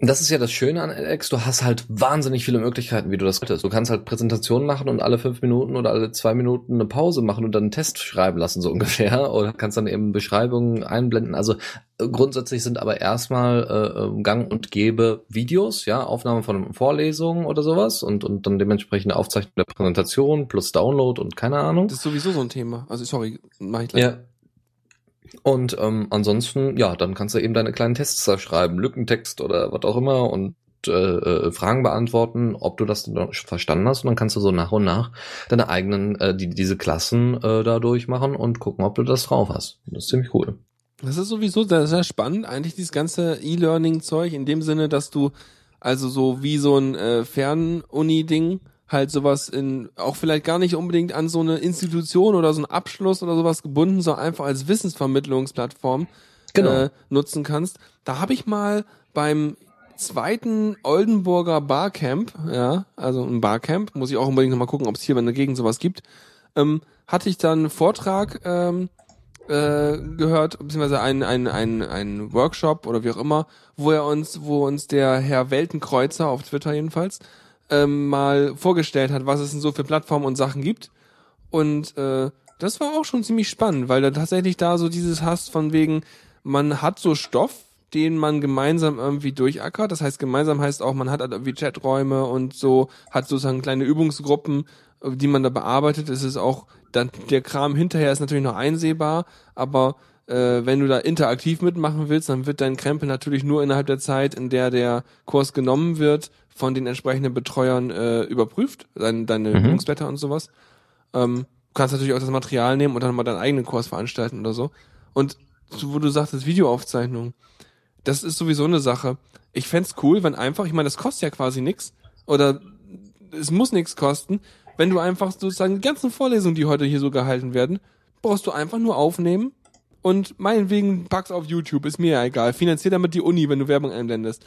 Das ist ja das Schöne an edX, du hast halt wahnsinnig viele Möglichkeiten, wie du das könntest. Du kannst halt Präsentationen machen und alle fünf Minuten oder alle zwei Minuten eine Pause machen und dann einen Test schreiben lassen, so ungefähr. Oder kannst dann eben Beschreibungen einblenden. Also äh, grundsätzlich sind aber erstmal äh, ähm, gang und gäbe Videos, ja, Aufnahmen von Vorlesungen oder sowas und, und dann dementsprechend Aufzeichnung der Präsentation plus Download und keine Ahnung. Das ist sowieso so ein Thema. Also sorry, mach ich gleich. Ja, und ähm, ansonsten, ja, dann kannst du eben deine kleinen Tests da schreiben, Lückentext oder was auch immer und äh, äh, Fragen beantworten, ob du das verstanden hast. Und dann kannst du so nach und nach deine eigenen, äh, die, diese Klassen äh, da durchmachen und gucken, ob du das drauf hast. Das ist ziemlich cool. Das ist sowieso sehr, sehr spannend, eigentlich dieses ganze E-Learning-Zeug, in dem Sinne, dass du also so wie so ein äh, Fernuni-Ding halt sowas in, auch vielleicht gar nicht unbedingt an so eine Institution oder so einen Abschluss oder sowas gebunden, sondern einfach als Wissensvermittlungsplattform Genau. äh, nutzen kannst. Da habe ich mal beim zweiten Oldenburger Barcamp, ja, also ein Barcamp, muss ich auch unbedingt nochmal gucken, ob es hier in der Gegend sowas gibt, ähm, hatte ich dann einen Vortrag ähm, äh, gehört, beziehungsweise ein, ein, ein, ein Workshop oder wie auch immer, wo er uns, wo uns der Herr Weltenkreuzer auf Twitter jedenfalls ähm, mal vorgestellt hat, was es denn so für Plattformen und Sachen gibt. Und äh, das war auch schon ziemlich spannend, weil da tatsächlich da so dieses hast von wegen, man hat so Stoff, den man gemeinsam irgendwie durchackert. Das heißt, gemeinsam heißt auch, man hat halt irgendwie Chaträume und so, hat sozusagen kleine Übungsgruppen, äh, die man da bearbeitet. Es ist auch, dann der Kram hinterher ist natürlich noch einsehbar, aber äh, wenn du da interaktiv mitmachen willst, dann wird dein Krempel natürlich nur innerhalb der Zeit, in der der Kurs genommen wird, von den entsprechenden Betreuern äh, überprüft, dein, deine Mhm. Übungsblätter und sowas. Ähm, du kannst natürlich auch das Material nehmen und dann mal deinen eigenen Kurs veranstalten oder so. Und so, wo du sagtest, Videoaufzeichnung, das ist sowieso eine Sache. Ich fänd's cool, wenn einfach, ich meine, das kostet ja quasi nix oder es muss nichts kosten, wenn du einfach sozusagen die ganzen Vorlesungen, die heute hier so gehalten werden, brauchst du einfach nur aufnehmen und meinetwegen pack's auf YouTube, ist mir ja egal. Finanzier damit die Uni, wenn du Werbung einblendest.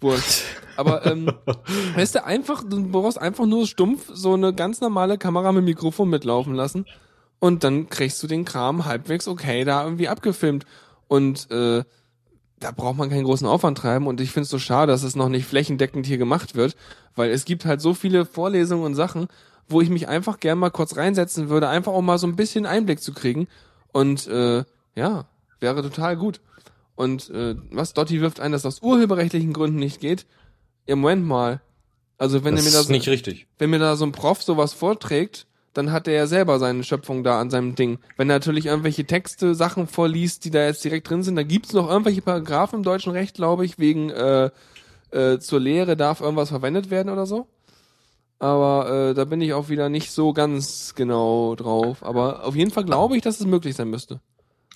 Wurscht. Aber ähm, weißt du, einfach, du brauchst einfach nur stumpf so eine ganz normale Kamera mit Mikrofon mitlaufen lassen und dann kriegst du den Kram halbwegs okay da irgendwie abgefilmt. Und äh, da braucht man keinen großen Aufwand treiben und ich finde es so schade, dass es noch nicht flächendeckend hier gemacht wird, weil es gibt halt so viele Vorlesungen und Sachen, wo ich mich einfach gern mal kurz reinsetzen würde, einfach um mal so ein bisschen Einblick zu kriegen und äh, ja, wäre total gut. Und äh, was Dotti wirft ein, dass das aus urheberrechtlichen Gründen nicht geht. Ja, Moment mal. Also wenn das er mir da so, nicht richtig. wenn mir da so ein Prof sowas vorträgt, dann hat er ja selber seine Schöpfung da an seinem Ding. Wenn er natürlich irgendwelche Texte, Sachen vorliest, die da jetzt direkt drin sind, dann gibt's noch irgendwelche Paragraphen im deutschen Recht, glaube ich, wegen äh, äh, zur Lehre darf irgendwas verwendet werden oder so. Aber äh, da bin ich auch wieder nicht so ganz genau drauf. Aber auf jeden Fall glaube ich, dass es möglich sein müsste.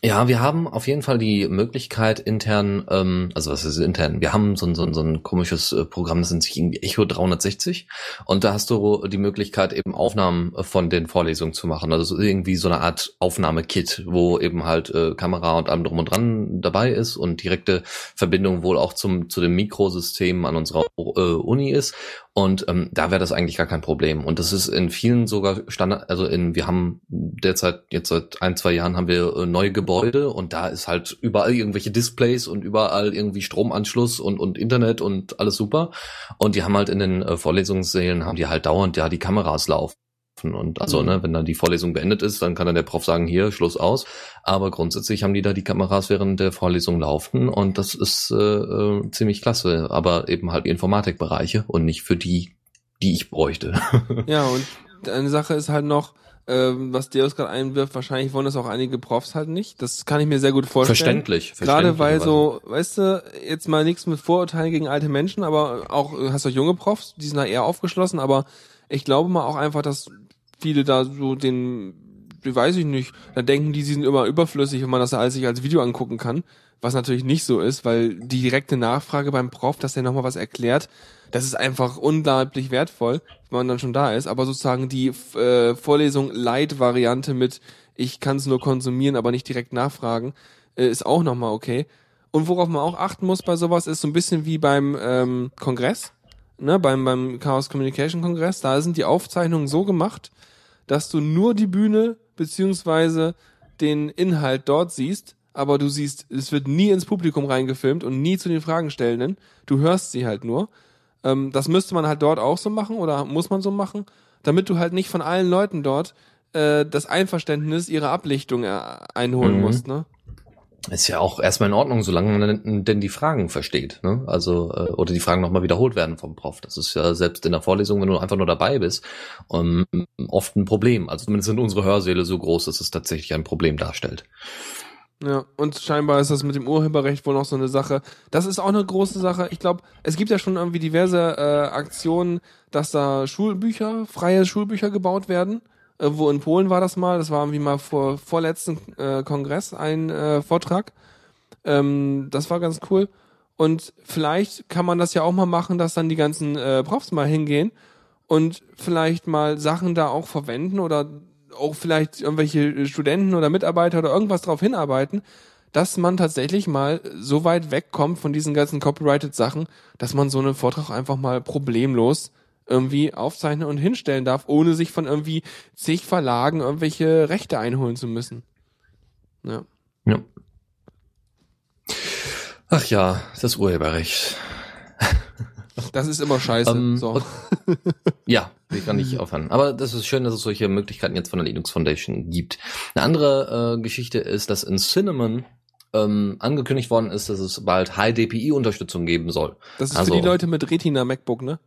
Ja, wir haben auf jeden Fall die Möglichkeit intern, ähm, also was ist intern? Wir haben so ein, so ein, so ein komisches äh, Programm, das nennt sich irgendwie Echo 360 und da hast du die Möglichkeit eben Aufnahmen von den Vorlesungen zu machen. Also so irgendwie so eine Art Aufnahmekit, wo eben halt äh, Kamera und allem drum und dran dabei ist und direkte Verbindung wohl auch zum zu dem Mikrosystem an unserer äh, Uni ist. Und ähm, da wäre das eigentlich gar kein Problem. Und das ist in vielen sogar Standard, also in, wir haben derzeit, jetzt seit ein, zwei Jahren haben wir äh, neue Gebäude und da ist halt überall irgendwelche Displays und überall irgendwie Stromanschluss und, und Internet und alles super. Und die haben halt in den äh, Vorlesungssälen, haben die halt dauernd ja die Kameras laufen. Und also, Mhm. ne, wenn dann die Vorlesung beendet ist, dann kann dann der Prof sagen, hier, Schluss aus. Aber grundsätzlich haben die da die Kameras während der Vorlesung laufen und das ist äh, äh, ziemlich klasse. Aber eben halt die Informatikbereiche und nicht für die, die ich bräuchte. Ja, und eine Sache ist halt noch, ähm, was Deus gerade einwirft, wahrscheinlich wollen das auch einige Profs halt nicht. Das kann ich mir sehr gut vorstellen. Verständlich. Gerade weil so, weißt du, jetzt mal nichts mit Vorurteilen gegen alte Menschen, aber auch, äh, hast du junge Profs, die sind da eher aufgeschlossen, aber ich glaube mal auch einfach, dass viele da so den, weiß ich nicht, da denken die, sie sind immer überflüssig, wenn man das alles sich als Video angucken kann, was natürlich nicht so ist, weil die direkte Nachfrage beim Prof, dass der nochmal was erklärt, das ist einfach unglaublich wertvoll, wenn man dann schon da ist, aber sozusagen die äh, Vorlesung Light-Variante mit, ich kann es nur konsumieren, aber nicht direkt nachfragen, äh, ist auch nochmal okay. Und worauf man auch achten muss bei sowas, ist so ein bisschen wie beim ähm, Kongress, ne, beim, beim Chaos Communication Kongress, da sind die Aufzeichnungen so gemacht, dass du nur die Bühne beziehungsweise den Inhalt dort siehst, aber du siehst, es wird nie ins Publikum reingefilmt und nie zu den Fragenstellenden. Du hörst sie halt nur. Ähm, das müsste man halt dort auch so machen oder muss man so machen, damit du halt nicht von allen Leuten dort äh, das Einverständnis ihrer Ablichtung äh, einholen Mhm. musst, ne? Ist ja auch erstmal in Ordnung, solange man denn die Fragen versteht, ne? Also, äh, oder die Fragen nochmal wiederholt werden vom Prof. Das ist ja selbst in der Vorlesung, wenn du einfach nur dabei bist, ähm, oft ein Problem. Also zumindest sind unsere Hörsäle so groß, dass es tatsächlich ein Problem darstellt. Ja, und scheinbar ist das mit dem Urheberrecht wohl noch so eine Sache. Das ist auch eine große Sache. Ich glaube, es gibt ja schon irgendwie diverse äh, Aktionen, dass da Schulbücher, freie Schulbücher gebaut werden. Äh, wo in Polen war das mal, das war irgendwie mal vor vorletzten äh, Kongress ein äh, Vortrag. Ähm, das war ganz cool. Und vielleicht kann man das ja auch mal machen, dass dann die ganzen äh, Profs mal hingehen und vielleicht mal Sachen da auch verwenden oder auch vielleicht irgendwelche Studenten oder Mitarbeiter oder irgendwas darauf hinarbeiten, dass man tatsächlich mal so weit wegkommt von diesen ganzen copyrighted Sachen, dass man so einen Vortrag einfach mal problemlos irgendwie aufzeichnen und hinstellen darf, ohne sich von irgendwie zig Verlagen irgendwelche Rechte einholen zu müssen. Ja. Ja. Ach ja, das Urheberrecht. Das ist immer scheiße. Ähm, so. und- Ja, ich kann nicht aufhören. Aber das ist schön, dass es solche Möglichkeiten jetzt von der Linux Foundation gibt. Eine andere äh, Geschichte ist, dass in Cinnamon ähm, angekündigt worden ist, dass es bald High-DPI-Unterstützung geben soll. Das ist also- für die Leute mit Retina MacBook, ne?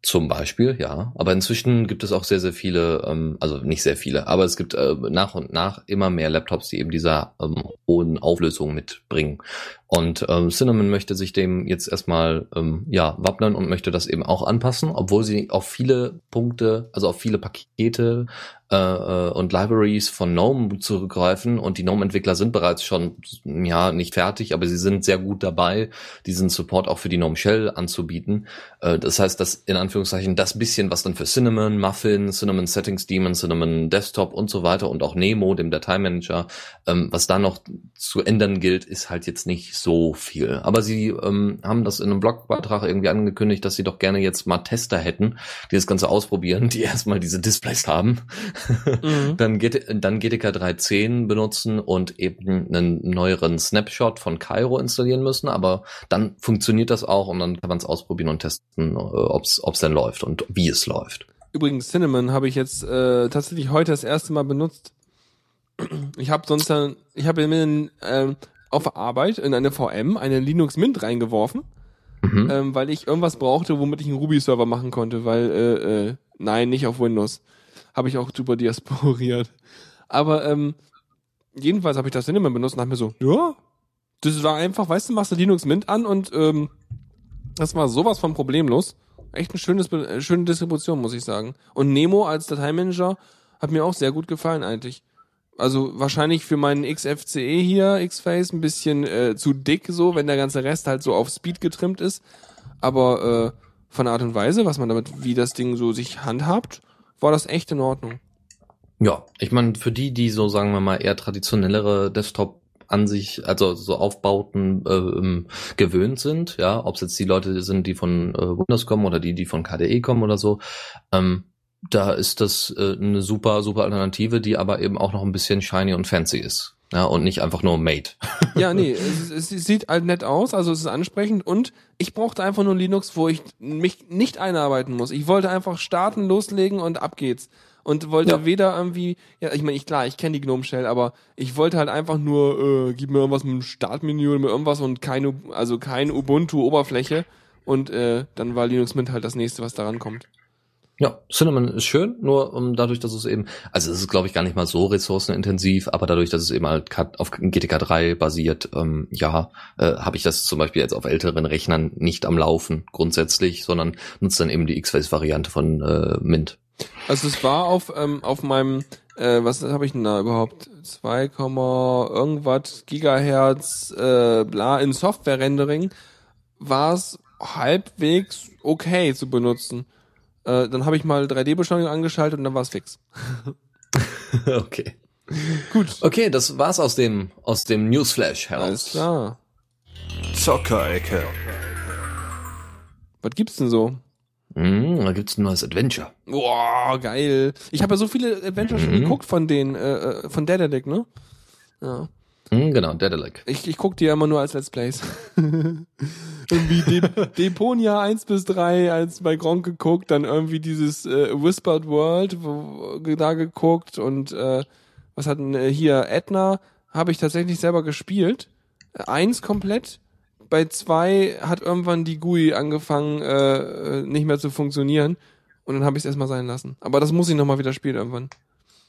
Zum Beispiel, ja. Aber inzwischen gibt es auch sehr, sehr viele, ähm, also nicht sehr viele, aber es gibt äh, nach und nach immer mehr Laptops, die eben dieser ähm, hohen Auflösung mitbringen. Und ähm, Cinnamon möchte sich dem jetzt erstmal ähm, ja wappnen und möchte das eben auch anpassen, obwohl sie auf viele Punkte, also auf viele Pakete äh, äh, und Libraries von GNOME zurückgreifen und die GNOME-Entwickler sind bereits schon ja nicht fertig, aber sie sind sehr gut dabei, diesen Support auch für die GNOME Shell anzubieten. Äh, das heißt, dass in Anführungszeichen das bisschen, was dann für Cinnamon, Muffin, Cinnamon Settings Daemon, Cinnamon Desktop und so weiter und auch Nemo, dem Dateimanager, ähm, was da noch zu ändern gilt, ist halt jetzt nicht so viel. Aber sie ähm, haben das in einem Blogbeitrag irgendwie angekündigt, dass sie doch gerne jetzt mal Tester hätten, die das Ganze ausprobieren, die erstmal diese Displays haben, Mhm. dann, GT, dann GTK 3.10 benutzen und eben einen neueren Snapshot von Cairo installieren müssen. Aber dann funktioniert das auch und dann kann man es ausprobieren und testen, äh, ob es denn läuft und wie es läuft. Übrigens, Cinnamon habe ich jetzt äh, tatsächlich heute das erste Mal benutzt. Ich habe sonst dann, ich habe mir ähm, auf der Arbeit in eine VM eine Linux Mint reingeworfen, Mhm. ähm, weil ich irgendwas brauchte, womit ich einen Ruby-Server machen konnte, weil äh, äh, nein, nicht auf Windows. Habe ich auch drüber diasporiert. Aber ähm, jedenfalls habe ich das Cinnamon benutzt und dachte mir so, ja, das war einfach, weißt du, machst du Linux Mint an und ähm, das war sowas von problemlos. Echt ein schönes, äh, schöne Distribution, muss ich sagen. Und Nemo als Dateimanager hat mir auch sehr gut gefallen eigentlich. Also wahrscheinlich für meinen XFCE hier, Xface, ein bisschen äh, zu dick so, wenn der ganze Rest halt so auf Speed getrimmt ist. Aber äh, von Art und Weise, was man damit, wie das Ding so sich handhabt, war das echt in Ordnung. Ja, ich meine, für die, die so, sagen wir mal, eher traditionellere Desktop an sich, also so Aufbauten ähm, gewöhnt sind, ja, ob es jetzt die Leute sind, die von äh, Windows kommen oder die, die von KDE kommen oder so, ähm, da ist das äh, eine super, super Alternative, die aber eben auch noch ein bisschen shiny und fancy ist. Ja, und nicht einfach nur made. Ja, nee, es, es, es sieht halt nett aus, also es ist ansprechend und ich brauchte einfach nur Linux, wo ich mich nicht einarbeiten muss. Ich wollte einfach starten, loslegen und ab geht's. Und wollte Ja. weder irgendwie, ja, ich meine, ich klar, ich kenne die Gnome Shell, aber ich wollte halt einfach nur, äh, gib mir irgendwas mit einem Startmenü oder mit irgendwas und keine, also kein Ubuntu-Oberfläche. Und äh, dann war Linux Mint halt das nächste, was daran kommt. Ja, Cinnamon ist schön, nur um, dadurch, dass es eben, also es ist glaube ich gar nicht mal so ressourcenintensiv, aber dadurch, dass es eben halt auf GTK 3 basiert, ähm, ja, äh, habe ich das zum Beispiel jetzt auf älteren Rechnern nicht am Laufen grundsätzlich, sondern nutze dann eben die X-Face-Variante von äh, Mint. Also es war auf, ähm, auf meinem, äh, was habe ich denn da überhaupt? 2, irgendwas Gigahertz, äh, bla, in Software-Rendering war es halbwegs okay zu benutzen. Äh, dann habe ich mal 3D-Beschleunigung angeschaltet und dann war es fix. okay. Gut. Okay, das war's aus dem aus dem Newsflash heraus. Alles klar. Zockerecke. Was gibt's denn so? Mm, da gibt's ein neues Adventure. Boah, geil. Ich habe ja so viele Adventures schon Mhm. geguckt von den, äh, äh, von Dededick, ne? Ja. Hm, genau, Daedalic. Ich, ich guck die ja immer nur als Let's Plays. irgendwie De Deponia 1 bis 3 als bei Gronk geguckt, dann irgendwie dieses äh, Whispered World wo, da geguckt und äh, was hat denn äh, hier Edna habe ich tatsächlich selber gespielt. Eins komplett. Bei zwei hat irgendwann die GUI angefangen äh, nicht mehr zu funktionieren und dann habe ich es erstmal sein lassen. Aber das muss ich nochmal wieder spielen irgendwann.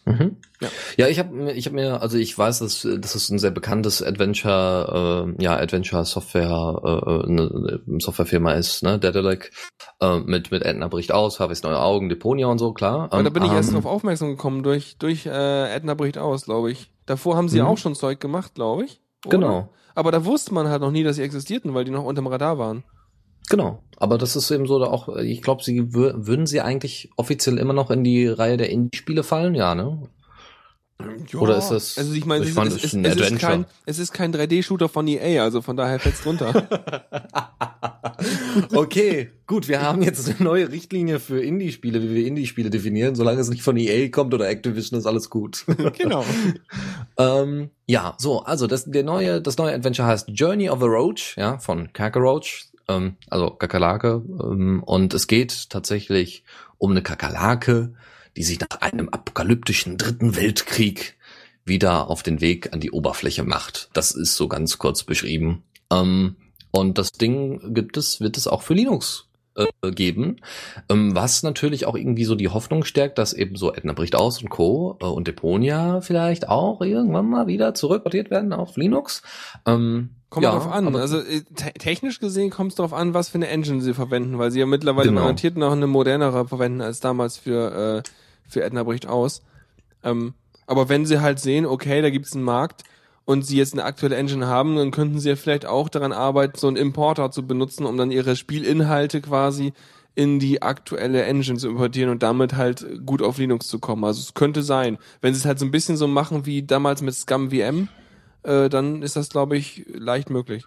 Mhm. Ja. ja, ich habe ich hab mir, also ich weiß, dass, dass es ein sehr bekanntes Adventure, äh, ja, Adventure Software, äh, eine Softwarefirma ist, ne, Daedalic, äh, mit, mit Edna bricht aus, Harveys neue Augen, Deponia und so, klar. Aber da bin ich ähm, erst darauf aufmerksam gekommen durch, durch äh, Edna bricht aus, glaube ich. Davor haben sie mhm. auch schon Zeug gemacht, glaube ich. Oder? Genau. Aber da wusste man halt noch nie, dass sie existierten, weil die noch unterm Radar waren. Genau. Aber das ist eben so auch, ich glaube, sie würden sie eigentlich offiziell immer noch in die Reihe der Indie-Spiele fallen, ja, ne? Ja, Oder ist das? Also ich meine, es, es, es, es, ist kein, es ist kein 3D-Shooter von EA, also von daher fällt's drunter. okay, gut, wir haben jetzt eine neue Richtlinie für Indie-Spiele, wie wir Indie-Spiele definieren. Solange es nicht von EA kommt oder Activision, ist alles gut. genau. ähm, ja, so, also das, der neue, das neue Adventure heißt Journey of the Roach, ja, von Kakarroach, ähm, also Kakerlake. Ähm, und es geht tatsächlich um eine Kakerlake, die sich nach einem apokalyptischen dritten Weltkrieg wieder auf den Weg an die Oberfläche macht. Das ist so ganz kurz beschrieben. Ähm, und das Ding gibt es, wird es auch für Linux äh, geben, ähm, was natürlich auch irgendwie so die Hoffnung stärkt, dass eben so Edna bricht aus und Co. Äh, und Deponia vielleicht auch irgendwann mal wieder zurückportiert werden auf Linux. Ähm, Kommt ja, drauf an. Also äh, te technisch gesehen kommt es darauf an, was für eine Engine sie verwenden, weil sie ja mittlerweile genau. garantiert noch eine modernere verwenden als damals für, äh, für Edna bricht aus. Ähm, aber wenn sie halt sehen, okay, da gibt es einen Markt und sie jetzt eine aktuelle Engine haben, dann könnten sie ja vielleicht auch daran arbeiten, so einen Importer zu benutzen, um dann ihre Spielinhalte quasi in die aktuelle Engine zu importieren und damit halt gut auf Linux zu kommen. Also es könnte sein, wenn sie es halt so ein bisschen so machen wie damals mit Scum VM, äh, dann ist das, glaube ich, leicht möglich.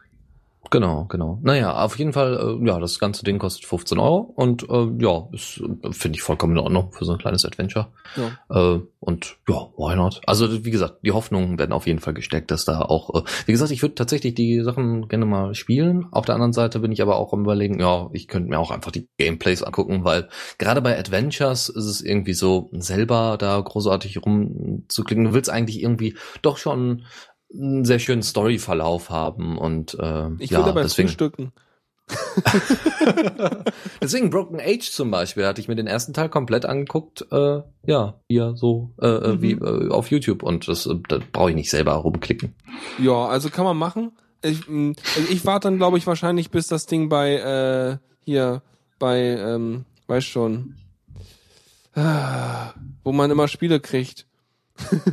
Genau, genau. Naja, auf jeden Fall, äh, ja, das ganze Ding kostet 15 Euro und äh, ja, ist, finde ich vollkommen in Ordnung für so ein kleines Adventure. Ja. Äh, und ja, why not? Also wie gesagt, die Hoffnungen werden auf jeden Fall gesteckt, dass da auch, äh, wie gesagt, ich würde tatsächlich die Sachen gerne mal spielen. Auf der anderen Seite bin ich aber auch am überlegen, ja, ich könnte mir auch einfach die Gameplays angucken, weil gerade bei Adventures ist es irgendwie so, selber da großartig rumzuklicken. Du willst eigentlich irgendwie doch schon einen sehr schönen Storyverlauf haben und äh, ich ja, dabei deswegen, frühstücken. deswegen Broken Age zum Beispiel hatte ich mir den ersten Teil komplett angeguckt, äh, ja, hier so äh, äh mhm. wie äh, auf YouTube und das, äh, da brauche ich nicht selber rumklicken. Ja, also kann man machen. Ich, also ich warte dann, glaube ich, wahrscheinlich, bis das Ding bei äh, hier bei, ähm, weiß schon, ah, wo man immer Spiele kriegt.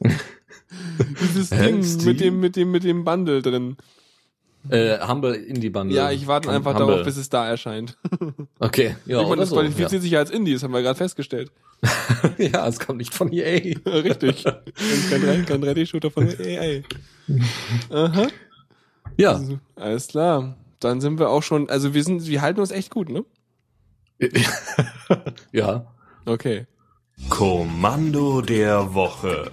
Dieses Ding mit dem, mit dem, mit dem Bundle drin. Äh, Humble Indie Bundle. Ja, ich warte einfach Humble. darauf, bis es da erscheint. Okay, ja. Ich meine, das so, qualifiziert ja. sich ja als Indie, das haben wir gerade festgestellt. ja, es kommt nicht von EA. Richtig. kein, kein 3D-Shooter von EA. Aha. Ja. Also, alles klar. Dann sind wir auch schon, also wir sind, wir halten uns echt gut, ne? ja. Okay. Kommando der Woche.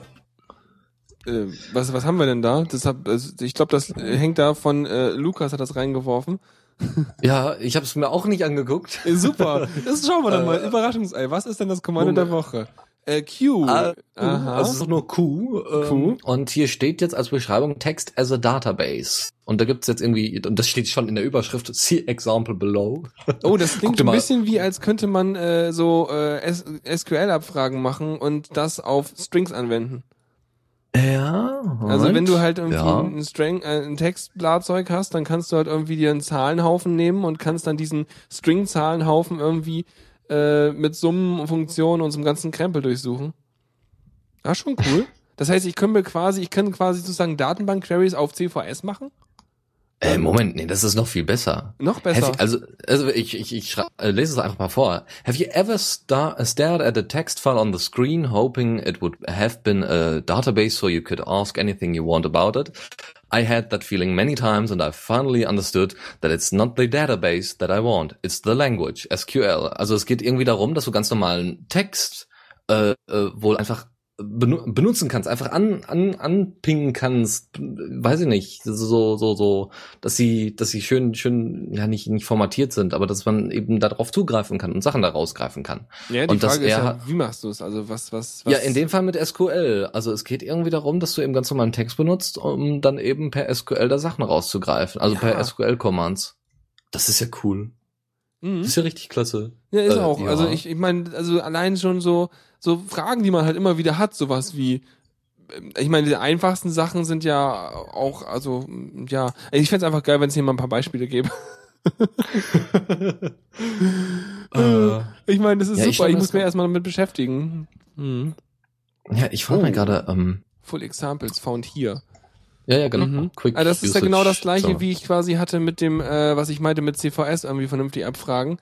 Äh, was, was haben wir denn da? Das hab, also ich glaube, das hängt da von äh, Lukas hat das reingeworfen. Ja, ich habe es mir auch nicht angeguckt. Äh, super. Das schauen wir dann mal. Äh, Überraschungsei. Was ist denn das Kommando der Woche? Äh, Q. Ah, Aha. Also es ist nur Q. Ähm, Q. Und hier steht jetzt als Beschreibung Text as a Database. Und da gibt's jetzt irgendwie, und das steht schon in der Überschrift, see example below. Oh, das klingt ein bisschen wie, als könnte man äh, so äh, SQL-Abfragen machen und das auf Strings anwenden. Ja. Moment. Also wenn du halt irgendwie ja. ein String, äh, ein Textbladzeug hast, dann kannst du halt irgendwie dir einen Zahlenhaufen nehmen und kannst dann diesen String-Zahlenhaufen irgendwie äh, mit Summen, Funktionen und so einem ganzen Krempel durchsuchen. Ah, schon cool. Das heißt, ich kann mir quasi, ich kann quasi sozusagen Datenbank-Queries auf CVS machen. Äh, Moment, nee, das ist noch viel besser. Noch besser. You, also, also ich, ich, ich äh, lese es einfach mal vor. Have you ever star stared at a text file on the screen, hoping it would have been a database so you could ask anything you want about it? I had that feeling many times and I finally understood that it's not the database that I want, it's the language, SQL. Also es geht irgendwie darum, dass du ganz normalen Text äh, äh, wohl einfach benutzen kannst, einfach an, an, anpingen kannst, weiß ich nicht, so, so, so, dass sie, dass sie schön, schön, ja, nicht, nicht formatiert sind, aber dass man eben darauf zugreifen kann und Sachen da rausgreifen kann. Ja, die Und dass Frage ist ja, wie machst du es? Also was, was, was? Ja, in dem Fall mit SQL. Also es geht irgendwie darum, dass du eben ganz normalen Text benutzt, um dann eben per SQL da Sachen rauszugreifen, also Ja. per SQL-Commands. Das ist ja cool. Mhm. Das ist ja richtig klasse. Ja, ist Äh, auch. ja. Also ich, ich meine, also allein schon so, so Fragen, die man halt immer wieder hat, sowas wie, ähm, ich meine, die einfachsten Sachen sind ja auch, also, mm, ja, ich fänd's einfach geil, wenn es hier mal ein paar Beispiele gäbe. Äh, Ich meine, das ist Ja, ich super, ich mir muss mir erstmal damit beschäftigen. Mhm. ja, ich frage Oh. mich gerade, ähm, Full Examples found here. Ja, ja, genau. Mhm. Quick Ah, das ist ja genau das gleiche, So. wie ich quasi hatte mit dem, äh, was ich meinte mit CVS irgendwie vernünftig abfragen.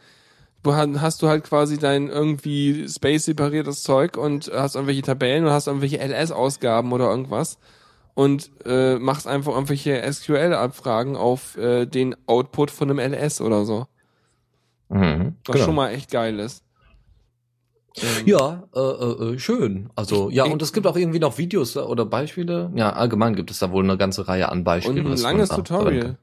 Du ha- hast du halt quasi dein irgendwie space separiertes Zeug und hast irgendwelche Tabellen und hast irgendwelche LS-Ausgaben oder irgendwas und äh, machst einfach irgendwelche SQL-Abfragen auf äh, den Output von einem LS oder so. Mhm, Was genau. schon mal echt geil ist. Ähm, Ja, äh, äh, äh, schön. Also ja, und es gibt auch irgendwie noch Videos oder Beispiele. Ja, allgemein gibt es da wohl eine ganze Reihe an Und Beispielen. ein was man langes Tutorial.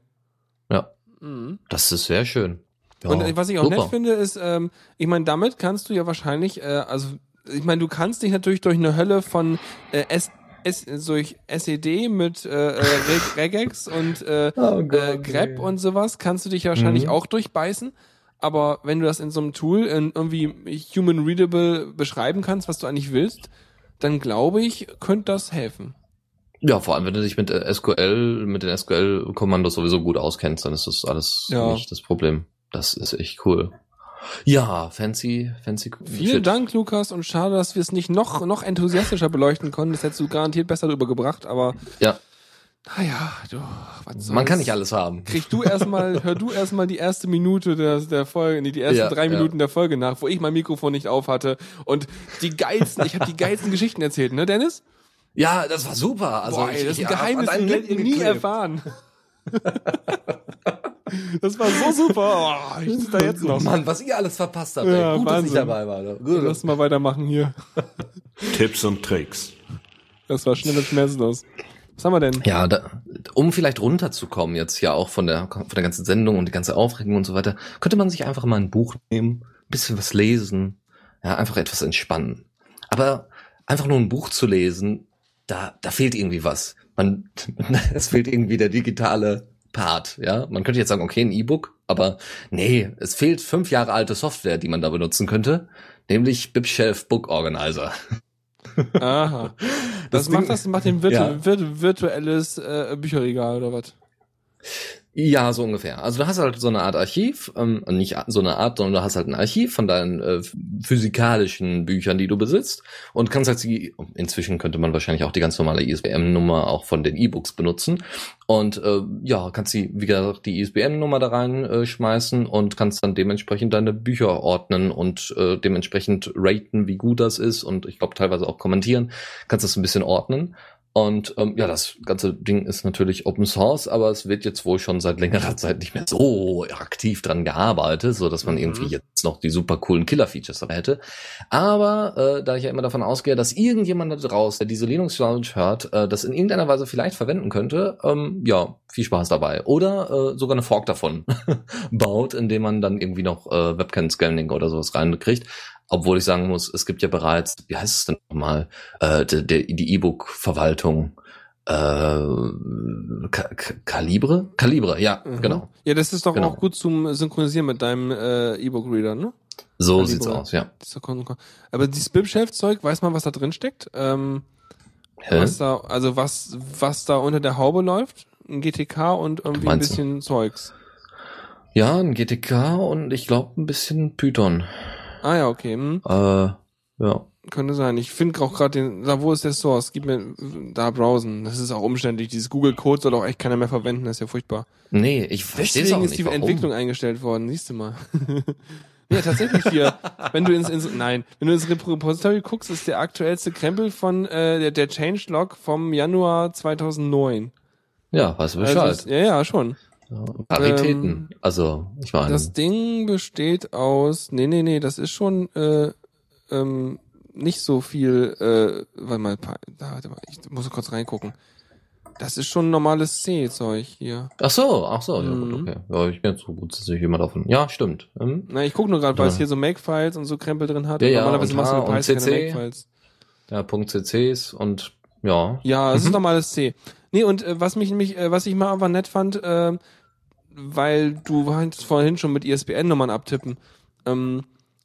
Ja, Mhm. das ist sehr schön. Ja, Und äh, was ich auch super. nett finde, ist, ähm, ich meine, damit kannst du ja wahrscheinlich, äh, also ich meine, du kannst dich natürlich durch eine Hölle von äh, S, S, durch SED mit äh, äh, Reg- Regex und äh, Oh äh, grep und sowas, kannst du dich ja wahrscheinlich Mhm. auch durchbeißen. Aber wenn du das in so einem Tool in irgendwie human readable beschreiben kannst, was du eigentlich willst, dann glaube ich, könnte das helfen. Ja, vor allem, wenn du dich mit äh, SQL, mit den SQL-Kommandos sowieso gut auskennst, dann ist das alles Ja. nicht das Problem. Das ist echt cool. Ja, fancy, fancy. Vielen shit. Dank, Lukas, und schade, dass wir es nicht noch, noch enthusiastischer beleuchten konnten. Das hättest du garantiert besser rübergebracht, aber Ja, naja, du, was soll's. man kann nicht alles haben. Krieg du erstmal, hör du erstmal die erste Minute der, der Folge, nee, die ersten Ja, drei ja. Minuten der Folge nach, wo ich mein Mikrofon nicht auf hatte und die geilsten, ich habe die geilsten Geschichten erzählt, ne, Dennis? Ja, das war super. Also Boah, ey, ich, das ist ein Geheimnis, das deinen werdet ihr nie geklebt. erfahren. das war so super. Oh, ich sitze da jetzt noch. Mann, was ihr alles verpasst habt. Ja, ey. Gut, dass Wahnsinn. ich dabei war. Gut. Lass mal weitermachen hier. Tipps und Tricks. Das war schnell und schmerzlos. Was haben wir denn? Ja, da, um vielleicht runterzukommen jetzt ja auch von der von der ganzen Sendung und die ganze Aufregung und so weiter, könnte man sich einfach mal ein Buch nehmen, ein bisschen was lesen, ja, einfach etwas entspannen. Aber einfach nur ein Buch zu lesen, da da fehlt irgendwie was. Man es fehlt irgendwie der digitale Part, ja. Man könnte jetzt sagen, okay, ein E-Book, aber nee, es fehlt fünf Jahre alte Software, die man da benutzen könnte, nämlich BibShelf Book Organizer. Aha. Das, Das macht Ding- das macht den virtu Ja. virtu virtuelles äh, Bücherregal oder was? Ja, so ungefähr. Also du hast halt so eine Art Archiv, ähm, nicht so eine Art, sondern du hast halt ein Archiv von deinen äh, physikalischen Büchern, die du besitzt und kannst halt sie, inzwischen könnte man wahrscheinlich auch die ganz normale ISBN-Nummer auch von den E-Books benutzen und äh, ja, kannst sie, wie gesagt, die ISBN-Nummer da reinschmeißen äh, schmeißen und kannst dann dementsprechend deine Bücher ordnen und äh, dementsprechend raten, wie gut das ist und ich glaube teilweise auch kommentieren, kannst das ein bisschen ordnen. Und ähm, ja, das ganze Ding ist natürlich Open Source, aber es wird jetzt wohl schon seit längerer Zeit nicht mehr so aktiv dran gearbeitet, so dass man Mhm. irgendwie jetzt noch die super coolen Killer-Features dabei hätte. Aber äh, da ich ja immer davon ausgehe, dass irgendjemand da draußen, der diese Linux Lounge hört, äh, das in irgendeiner Weise vielleicht verwenden könnte, ähm, ja, viel Spaß dabei. Oder äh, sogar eine Fork davon baut, indem man dann irgendwie noch äh, Webcam-Scanning oder sowas reinkriegt. Obwohl ich sagen muss, es gibt ja bereits, wie heißt es denn nochmal, äh, die, E-Book-Verwaltung, äh, Ka Ka Kalibre? Kalibre, ja, Mhm. genau. Ja, das ist doch Genau. auch gut zum Synchronisieren mit deinem äh, E-Book-Reader, ne? So Kalibre. sieht's aus, ja. Aber dieses Bibshelf-Zeug, weiß man, was da drin steckt? Ähm, Hä? was da, also was, was da unter der Haube läuft? Ein GTK und irgendwie ein meinst du? bisschen Zeugs. Ja, ein GTK und ich glaube ein bisschen Python. Ah ja, okay. Hm. Äh, ja. Könnte sein. Ich finde auch gerade den, da wo ist der Source? Gib mir da brausen. Das ist auch umständlich. Dieses Google Code soll auch echt keiner mehr verwenden. Das ist ja furchtbar. Nee, ich verstehe Deswegen auch ist nicht, die warum. Entwicklung eingestellt worden. Siehst du mal. ja, tatsächlich hier. wenn du ins, ins nein, wenn du ins Repository guckst, ist der aktuellste Krempel von äh, der, der Changelog vom Januar 2009. Ja, weißt du Also Bescheid. ist, ja, ja, schon. Paritäten. ähm, also, ich meine, Das Ding besteht aus, nee, nee, nee, das ist schon, äh, ähm, nicht so viel, äh, warte mal, da, warte mal, ich muss kurz reingucken. Das ist schon normales C-Zeug hier. Ach so, ach so, ja Mhm. gut, okay. Ja, ich bin jetzt so gut, dass ich immer davon. Ja, stimmt. Ähm, Na, ich gucke nur gerade, weil es Ja. hier so Make-Files und so Krempel drin hat. Ja, ja, Normalerweise machst du mit Python keine CC. Make-Files. ja, Punkt CCs und ja. Ja, es ist Mhm. normales C. Nee, und äh, was mich nämlich, äh, was ich mal einfach nett fand, äh, weil du warst vorhin schon mit ISBN-Nummern abtippen. Ähm,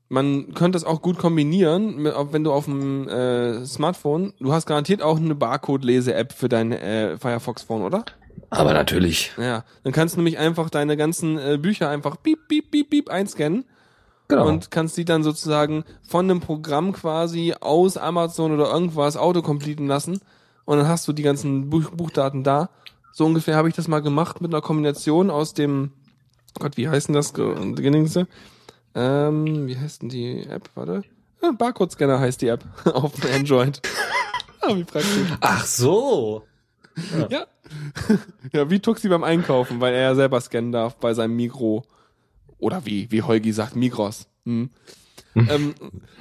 man könnte das auch gut kombinieren, wenn du auf dem äh, Smartphone, du hast garantiert auch eine Barcode-Lese-App für dein äh, Firefox-Phone, oder? Aber natürlich. Ja, dann kannst du nämlich einfach deine ganzen äh, Bücher einfach piep, piep, piep, piep einscannen Genau. und kannst die dann sozusagen von einem Programm quasi aus Amazon oder irgendwas autocompleten lassen und dann hast du die ganzen Buch Buchdaten da. So ungefähr habe ich das mal gemacht mit einer Kombination aus dem Gott, wie heißt denn das? Ähm, wie heißt denn die App? Warte. Ah, Barcode-Scanner heißt die App auf Android. ah, wie praktisch. ach so. Ja. ja, wie Tuxi beim Einkaufen, weil er ja selber scannen darf bei seinem Mikro. Oder wie, wie Holgi sagt, Migros. Hm. ähm,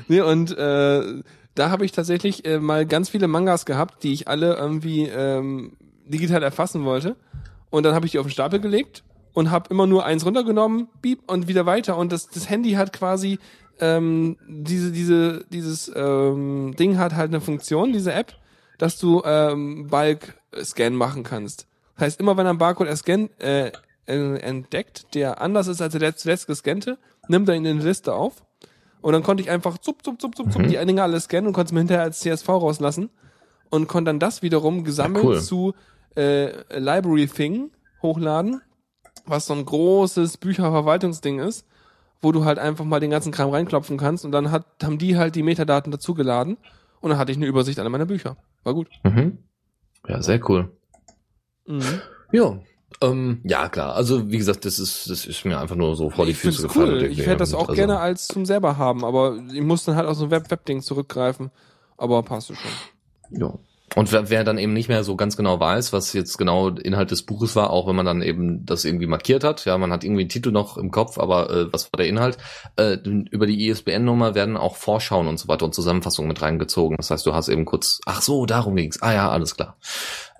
nee, und äh, da habe ich tatsächlich äh, mal ganz viele Mangas gehabt, die ich alle irgendwie ähm, digital erfassen wollte. Und dann habe ich die auf den Stapel gelegt und habe immer nur eins runtergenommen, beep, und wieder weiter. Und das, das Handy hat quasi ähm, diese, diese, dieses ähm, Ding hat halt eine Funktion, diese App, dass du ähm, Bulk-Scan machen kannst. Das heißt, immer wenn ein Barcode erscan, äh, entdeckt, der anders ist als der zuletzt gescannte, nimmt er ihn in die Liste auf. Und dann konnte ich einfach zup, zup, zup, zup, zup, die Dinge alle scannen und konnte es mir hinterher als CSV rauslassen. Und konnte dann das wiederum gesammelt Ja, cool. zu äh, Library Thing hochladen, was so ein großes Bücherverwaltungsding ist, wo du halt einfach mal den ganzen Kram reinklopfen kannst und dann hat, haben die halt die Metadaten dazugeladen und dann hatte ich eine Übersicht aller meiner Bücher. War gut. Mhm. Ja, sehr cool. Mhm. Ja. Ähm, ja, klar. Also, wie gesagt, das ist, das ist mir einfach nur so vor die ich Füße find's gefallen. cool. Ich hätte das auch also- gerne als zum selber haben, aber ich muss dann halt auf so ein Web Web-Ding zurückgreifen. Aber passt schon. Ja. Und wer, wer dann eben nicht mehr so ganz genau weiß, was jetzt genau Inhalt des Buches war, auch wenn man dann eben das irgendwie markiert hat, ja, man hat irgendwie einen Titel noch im Kopf, aber äh, was war der Inhalt? Äh, über die ISBN-Nummer werden auch Vorschauen und so weiter und Zusammenfassungen mit reingezogen. Das heißt, du hast eben kurz, ach so, darum ging's. Ah ja, alles klar.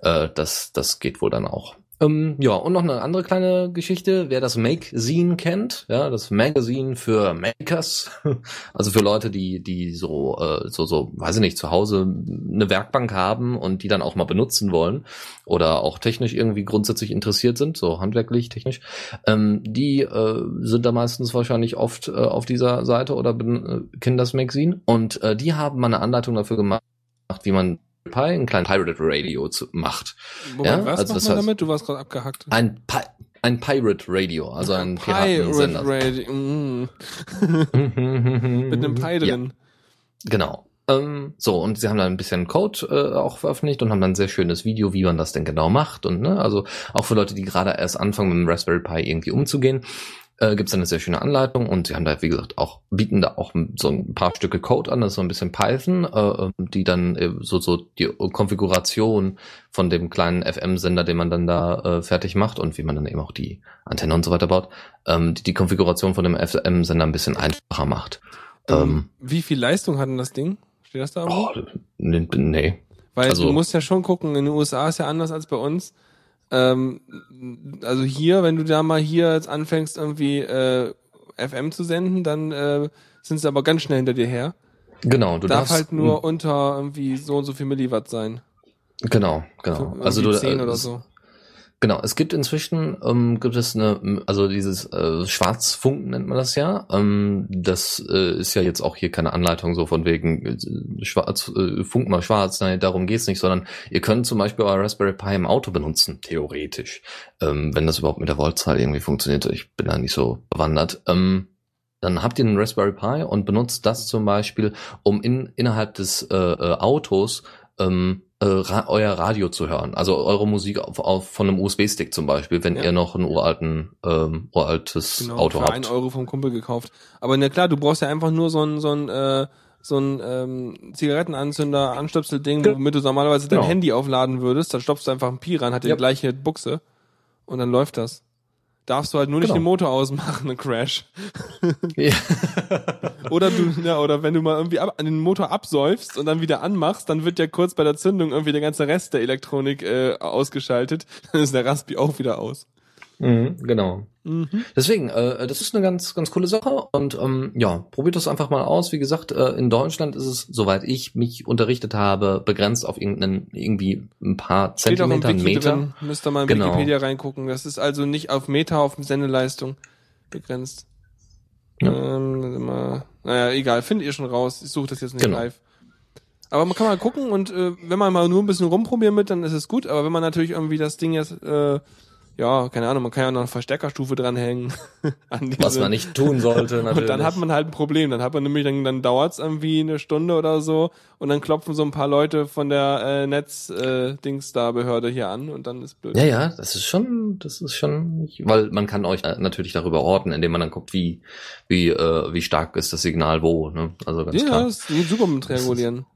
Äh, das, das geht wohl dann auch. Ähm, ja, und noch eine andere kleine Geschichte. Wer das Make-Zine kennt, ja, das Magazine für Makers, also für Leute, die, die so, äh, so, so, weiß ich nicht, zu Hause eine Werkbank haben und die dann auch mal benutzen wollen oder auch technisch irgendwie grundsätzlich interessiert sind, so handwerklich, technisch, ähm, die äh, sind da meistens wahrscheinlich oft äh, auf dieser Seite oder ben- äh, kennen das Magazine und äh, die haben mal eine Anleitung dafür gemacht, wie man Pi, einen kleinen Pirate Radio zu, macht. Moment, Ja, was also macht das man heißt- damit? Du warst gerade abgehackt. Ein, Pi ein Pirate Radio, also ein Pirate Piratensender. Radio. Mm. Mit einem Pi drin. Genau. Ähm, so, und sie haben da ein bisschen Code äh, auch veröffentlicht und haben dann ein sehr schönes Video, wie man das denn genau macht. Und ne, also auch für Leute, die gerade erst anfangen, mit dem Raspberry Pi irgendwie umzugehen, äh, gibt es eine sehr schöne Anleitung und sie haben da, wie gesagt, auch, bieten da auch so ein paar Stücke Code an, das ist so ein bisschen Python, äh, die dann äh, so, so die Konfiguration von dem kleinen FM-Sender, den man dann da äh, fertig macht und wie man dann eben auch die Antenne und so weiter baut, ähm, die, die Konfiguration von dem FM-Sender ein bisschen einfacher macht. Ähm, Wie viel Leistung hat denn das Ding? Steht das da? Oh, nee, nee. Weil also- du musst ja schon gucken, in den USA ist ja anders als bei uns. Ähm, also hier, wenn du da mal hier jetzt anfängst, irgendwie äh, FM zu senden, dann äh, sind sie aber ganz schnell hinter dir her. Genau, du Darf darfst halt nur unter irgendwie so und so viel Milliwatt sein. genau, genau. So Also du irgendwie 10 äh, oder so. Genau, es gibt inzwischen ähm, gibt es eine, also dieses äh, Schwarzfunken nennt man das ja. Ähm, das äh, ist ja jetzt auch hier keine Anleitung so von wegen äh, Schwarz, äh, Funk mal schwarz. Nein, darum geht's nicht, sondern ihr könnt zum Beispiel euer Raspberry Pi im Auto benutzen, theoretisch, ähm, wenn das überhaupt mit der Voltzahl irgendwie funktioniert. Ich bin da nicht so bewandert. Ähm, dann habt ihr einen Raspberry Pi und benutzt das zum Beispiel, um in, innerhalb des äh, äh, Autos ähm, äh, ra euer Radio zu hören. Also eure Musik auf, auf von einem USB-Stick zum Beispiel, wenn Ja. ihr noch ein uralten, ähm, uraltes Genau, Auto für habt. einen Euro vom Kumpel gekauft. Aber na klar, du brauchst ja einfach nur so ein, so ein, äh, so ein ähm, Zigarettenanzünder, Anstöpselding, womit du normalerweise dein Genau. Handy aufladen würdest. Dann stopfst du einfach ein Pi rein, hat die Ja. gleiche Buchse und dann läuft das. Darfst du halt nur nicht Genau. den Motor ausmachen, ein Crash. Ja. Oder du, ja, oder wenn du mal irgendwie ab, den Motor absäufst und dann wieder anmachst, dann wird ja kurz bei der Zündung irgendwie der ganze Rest der Elektronik äh, ausgeschaltet. Dann ist der Raspi auch wieder aus. Mhm, genau. Mhm. Deswegen, äh, das ist eine ganz, ganz coole Sache und ähm, ja, probiert das einfach mal aus. Wie gesagt, äh, in Deutschland ist es, soweit ich mich unterrichtet habe, begrenzt auf irgendeinen, irgendwie ein paar Zentimeter, Wiki Meter. drin. Müsst ihr mal in Genau. Wikipedia reingucken. Das ist also nicht auf Meter, auf Sendeleistung begrenzt. Ja. Ähm, mal. naja, egal, findet ihr schon raus. Ich suche das jetzt nicht Genau. live. Aber man kann mal gucken und äh, wenn man mal nur ein bisschen rumprobieren mit, dann ist es gut. Aber wenn man natürlich irgendwie das Ding jetzt, äh, ja, keine Ahnung, man kann ja noch eine Verstärkerstufe dranhängen. an diese, Was man nicht tun sollte, natürlich. und dann hat man halt ein Problem. Dann hat man nämlich, dann, dann dauert's irgendwie eine Stunde oder so und dann klopfen so ein paar Leute von der äh, Netz-Dings da Behörde hier an und dann ist blöd. Ja, ja, das ist schon, das ist schon, nicht, weil man kann euch äh, natürlich darüber orten, indem man dann guckt, wie, wie, äh, wie stark ist das Signal wo, ne? Also ganz ja, klar. das geht super mit Regulieren.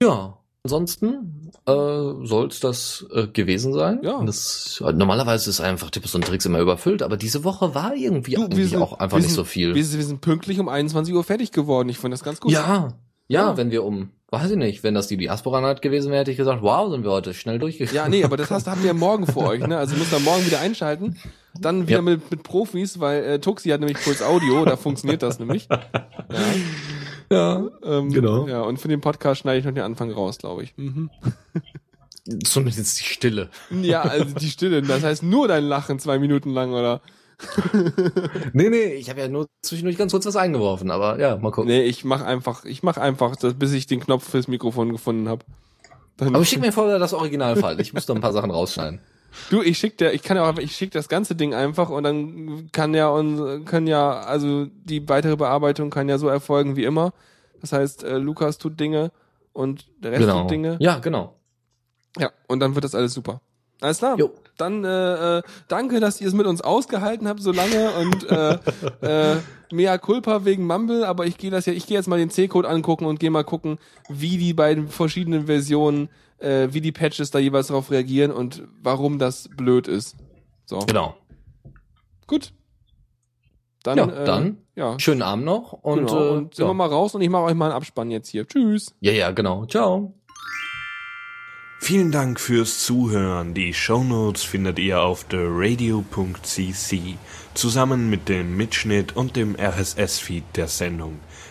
Ja, ansonsten äh, soll es das äh, gewesen sein. Ja. Das, äh, normalerweise ist einfach Tipps und Tricks immer überfüllt, aber diese Woche war irgendwie Du, eigentlich sind- auch einfach wir nicht sind- so viel. Wir, wir sind pünktlich um 21 Uhr fertig geworden. Ich fand das ganz gut. ja, ja, Ja. wenn wir um, weiß ich nicht, wenn das die Diaspora-Night gewesen wäre, hätte ich gesagt, wow, sind wir heute schnell durchgegangen. Ja, nee, aber das hast, haben wir morgen vor euch, ne? Also müsst ihr morgen wieder einschalten. Dann wieder Ja. mit, mit Profis, weil äh, Tuxi hat nämlich Puls Audio, da funktioniert das nämlich. ja. Ähm, Genau. Ja, und für den Podcast schneide ich noch den Anfang raus, glaube ich. Mhm. Zumindest die Stille. Ja, also die Stille, das heißt nur dein Lachen zwei Minuten lang, oder? Nee, nee, ich habe ja nur zwischendurch ganz kurz was eingeworfen, aber ja, mal gucken. Nee, ich mach einfach, ich mach einfach, das, bis ich den Knopf fürs Mikrofon gefunden habe. Aber schick mir vorher das Originalfall. Ich muss da ein paar Sachen rausschneiden. Du, ich schick dir, ich kann ja auch, ich schick das ganze Ding einfach und dann kann ja und können ja, also die weitere Bearbeitung kann ja so erfolgen wie immer. Das heißt, äh, Lukas tut Dinge und der Rest Genau. tut Dinge. Ja, genau. Ja, und dann wird das alles super. Alles klar. Jo. Dann äh, äh, danke, dass ihr es mit uns ausgehalten habt so lange und äh, äh, mea culpa wegen Mumble, aber ich gehe das ja, ich gehe jetzt mal den C-Code angucken und gehe mal gucken, wie die beiden verschiedenen Versionen, äh, wie die Patches da jeweils darauf reagieren und warum das blöd ist. So, Genau. gut. Dann, Ja, äh, dann ja, schönen Abend noch und, genau. äh, und sind ja. wir mal raus und ich mache euch mal einen Abspann jetzt hier. Tschüss. ja, ja, genau. Ciao. Vielen Dank fürs Zuhören. Die Shownotes findet ihr auf theradio.cc zusammen mit dem Mitschnitt und dem RSS-Feed der Sendung.